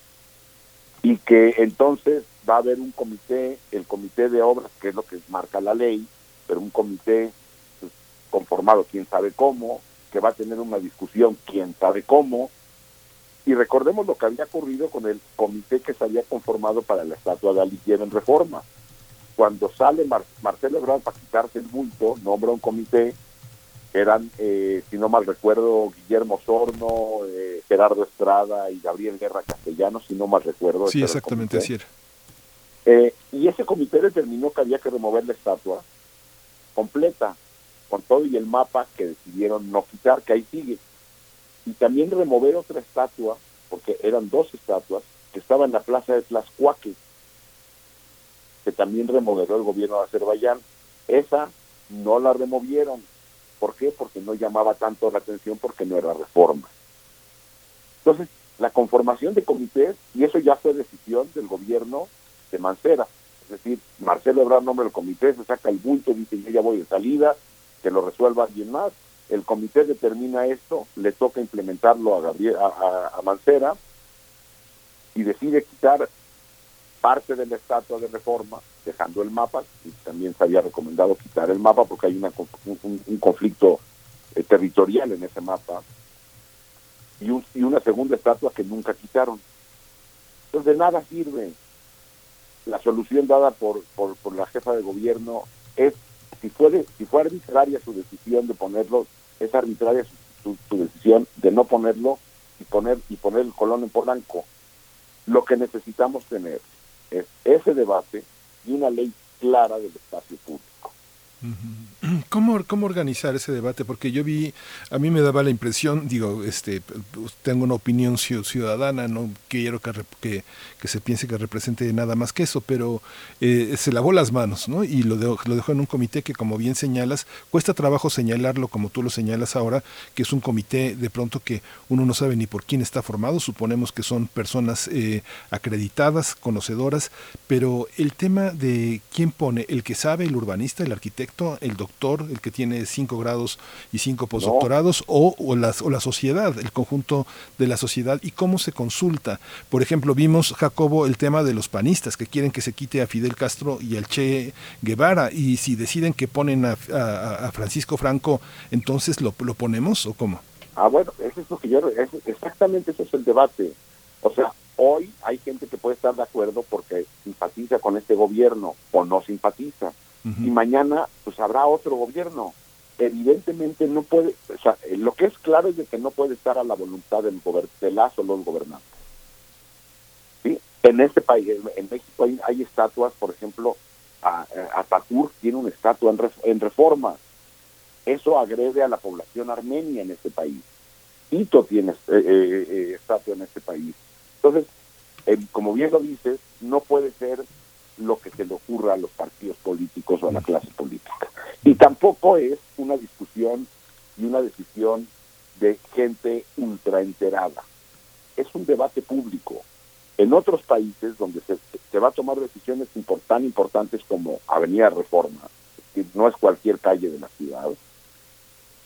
[SPEAKER 22] y que entonces va a haber un comité, el comité de obras, que es lo que marca la ley, pero un comité pues, conformado quién sabe cómo, que va a tener una discusión quién sabe cómo, y recordemos lo que había ocurrido con el comité que se había conformado para la estatua de Alicia en Reforma. Cuando sale Marcelo Ebrard para quitarse el bulto, nombra un comité eran, eh, si no mal recuerdo, Guillermo Sorno, eh, Gerardo Estrada y Gabriel Guerra Castellanos, si no mal recuerdo.
[SPEAKER 1] Sí, exactamente así era.
[SPEAKER 22] Eh, y ese comité determinó que había que remover la estatua completa. con todo y el mapa que decidieron no quitar, que ahí sigue. Y también remover otra estatua, porque eran dos estatuas, que estaba en la plaza de Tlaxcuaque, que también remodeló el gobierno de Azerbaiyán. Esa no la removieron. ¿Por qué? Porque no llamaba tanto la atención, porque no era reforma. Entonces, la conformación de comités, y eso ya fue decisión del gobierno de Mancera, es decir, Marcelo Ebrard nombra el comité, se saca el bulto, dice yo ya voy de salida, que lo resuelva alguien más, el comité determina esto, le toca implementarlo a, Gabriel, a, Mancera y decide quitar parte de la estatua de reforma, dejando el mapa, y también se había recomendado quitar el mapa porque hay una, un, un conflicto eh, territorial en ese mapa, y, un, y una segunda estatua que nunca quitaron. Entonces de nada sirve. La solución dada por la jefa de gobierno es, si fue, arbitraria su decisión de ponerlo, es arbitraria su, decisión de no ponerlo y poner, y poner el colón en Polanco. Lo que necesitamos tener es ese debate y una ley clara del espacio público.
[SPEAKER 1] ¿Cómo, ¿Cómo organizar ese debate? Porque yo vi, a mí me daba la impresión, digo, este, tengo una opinión ciudadana, no quiero que, que, se piense que represente nada más que eso, pero eh, se lavó las manos, ¿no? Y lo, lo dejó en un comité que, como bien señalas, cuesta trabajo señalarlo como tú lo señalas ahora, que es un comité de pronto que uno no sabe ni por quién está formado, suponemos que son personas eh, acreditadas, conocedoras, pero el tema de quién pone, el que sabe, el urbanista, el arquitecto, el doctor, el que tiene cinco grados y cinco postdoctorados, no. o, o, las, o la sociedad, el conjunto de la sociedad, y cómo se consulta. Por ejemplo, vimos, Jacobo, el tema de los panistas, que quieren que se quite a Fidel Castro y al Che Guevara, y si deciden que ponen a, a, a Francisco Franco, entonces lo, lo, ponemos, o cómo?
[SPEAKER 22] Ah, bueno, eso es lo que yo, exactamente eso es el debate. O sea, hoy hay gente que puede estar de acuerdo porque simpatiza con este gobierno o no simpatiza y mañana pues habrá otro gobierno. Evidentemente no puede, o sea, lo que es claro es de que no puede estar a la voluntad del de las o los gobernantes. ¿Sí? En este país, en México hay, hay estatuas, por ejemplo, a, Ataturk tiene una estatua en, en reforma. Eso agrede a la población armenia en este país. Tito tiene eh, eh, eh, estatua en este país. Entonces, como bien lo dices, no puede ser lo que se le ocurra a los partidos políticos o a la clase política. Y tampoco es una discusión y una decisión de gente ultraenterada. Es un debate público. En otros países donde se, se va a tomar decisiones tan importantes como Avenida Reforma, que no es cualquier calle de la ciudad,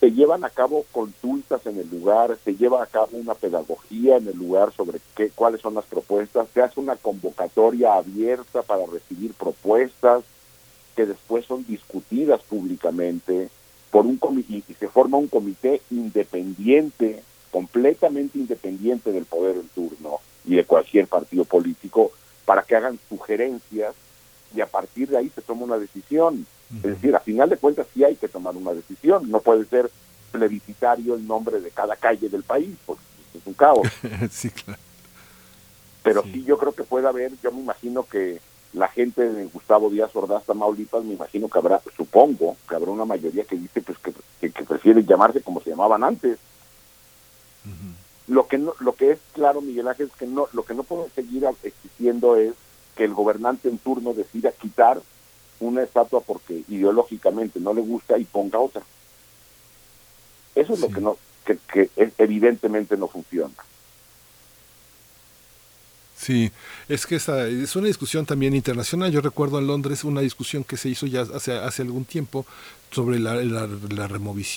[SPEAKER 22] se llevan a cabo consultas en el lugar, se lleva a cabo una pedagogía en el lugar sobre qué, cuáles son las propuestas, se hace una convocatoria abierta para recibir propuestas que después son discutidas públicamente por un comité y se forma un comité independiente, completamente independiente del poder en turno y de cualquier partido político para que hagan sugerencias y a partir de ahí se toma una decisión. Es decir, a final de cuentas sí hay que tomar una decisión, no puede ser plebiscitario el nombre de cada calle del país, porque es un caos.
[SPEAKER 1] sí, claro.
[SPEAKER 22] Pero sí. sí. yo creo que puede haber, yo me imagino que la gente de Gustavo Díaz Ordaz, Tamaulipas, me imagino que habrá, supongo, que habrá una mayoría que dice pues que, que, que prefieren llamarse como se llamaban antes. Uh -huh. Lo que no, lo que es claro, Miguel Ángel, es que no, lo que no puede seguir existiendo es que el gobernante en turno decida quitar una estatua porque ideológicamente no le gusta y ponga otra. Eso es sí. lo que no que, que, evidentemente no funciona.
[SPEAKER 1] Sí, es que esta es una discusión también internacional. Yo recuerdo en Londres una discusión que se hizo ya hace, hace algún tiempo sobre la, la, la,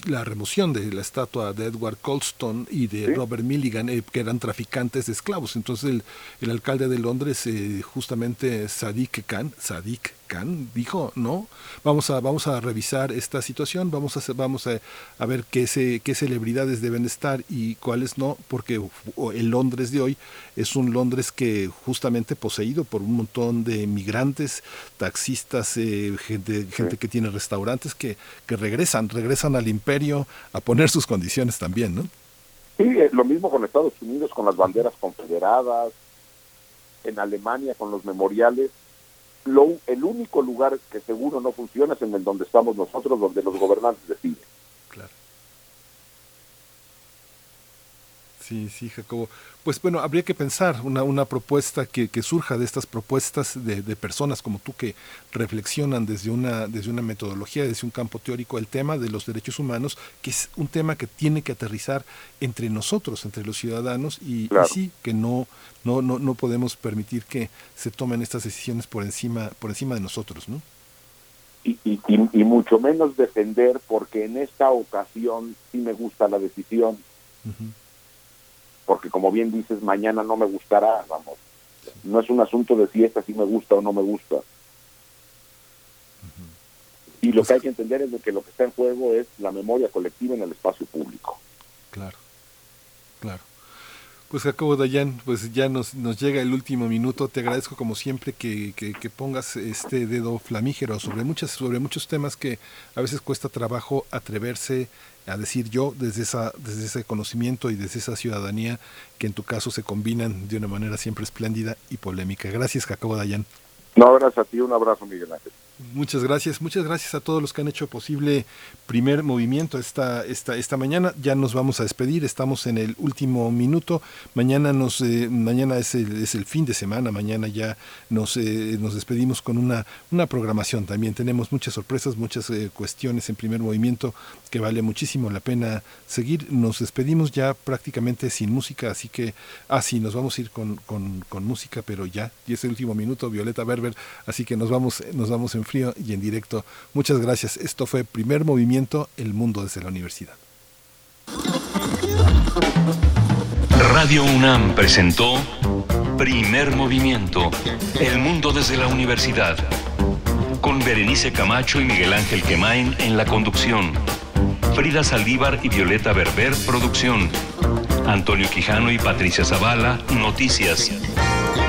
[SPEAKER 1] la, remoción de la estatua de Edward Colston y de ¿Sí? Robert Milligan, eh, que eran traficantes de esclavos. Entonces el, el alcalde de Londres, eh, justamente Sadiq Khan, Sadiq Khan, dijo, no, vamos a, vamos a revisar esta situación, vamos a, vamos a, a ver qué, se, qué celebridades deben estar y cuáles no, porque el Londres de hoy es un Londres que justamente poseído por un montón de migrantes, taxistas, eh, gente, gente que tiene restaurantes que que regresan, regresan al imperio a poner sus condiciones también, ¿no?
[SPEAKER 22] Sí, lo mismo con Estados Unidos, con las banderas confederadas, en Alemania con los memoriales. lo, el único lugar que seguro no funciona es en el donde estamos nosotros, donde los gobernantes deciden.
[SPEAKER 1] Sí, sí, Jacobo. Pues bueno, habría que pensar una, una propuesta que, que surja de estas propuestas de, de, personas como tú que reflexionan desde una, desde una metodología, desde un campo teórico, el tema de los derechos humanos, que es un tema que tiene que aterrizar entre nosotros, entre los ciudadanos, y,
[SPEAKER 22] Claro.
[SPEAKER 1] y sí, que no, no, no, no podemos permitir que se tomen estas decisiones por encima, por encima de nosotros, ¿no?
[SPEAKER 22] y, y, y- y mucho menos defender porque en esta ocasión sí me gusta la decisión porque como bien dices mañana no me gustará vamos no es un asunto de si esta sí me gusta o no me gusta y lo que hay que entender es de que lo que está en juego es la memoria colectiva en el espacio público
[SPEAKER 1] Claro, claro. Pues Jacobo Dayan, pues ya nos, nos llega el último minuto. Te agradezco como siempre que, que, que pongas este dedo flamígero sobre muchas, sobre muchos temas que a veces cuesta trabajo atreverse a decir yo desde esa, desde ese conocimiento y desde esa ciudadanía que en tu caso se combinan de una manera siempre espléndida y polémica. Gracias Jacobo Dayan.
[SPEAKER 22] no gracias a ti un abrazo Miguel Ángel
[SPEAKER 1] Muchas gracias, muchas gracias a todos los que han hecho posible primer movimiento esta, esta, esta mañana. Ya nos vamos a despedir, estamos en el último minuto. Mañana nos eh, mañana es el, es el fin de semana, mañana ya nos, eh, nos despedimos con una, una programación también. Tenemos muchas sorpresas, muchas eh, cuestiones en primer movimiento que vale muchísimo la pena seguir. Nos despedimos ya prácticamente sin música, así que, ah, sí, nos vamos a ir con, con, con música, pero ya, y es el último minuto, Violeta Berber, así que nos vamos, nos vamos en y en directo. Muchas gracias. Esto fue Primer Movimiento, El Mundo desde la Universidad.
[SPEAKER 14] Radio UNAM presentó Primer Movimiento, El Mundo desde la Universidad, con Berenice Camacho y Miguel Ángel Quemain en la conducción, Frida Saldívar y Violeta Berber, producción, Antonio Quijano y Patricia Zavala, noticias,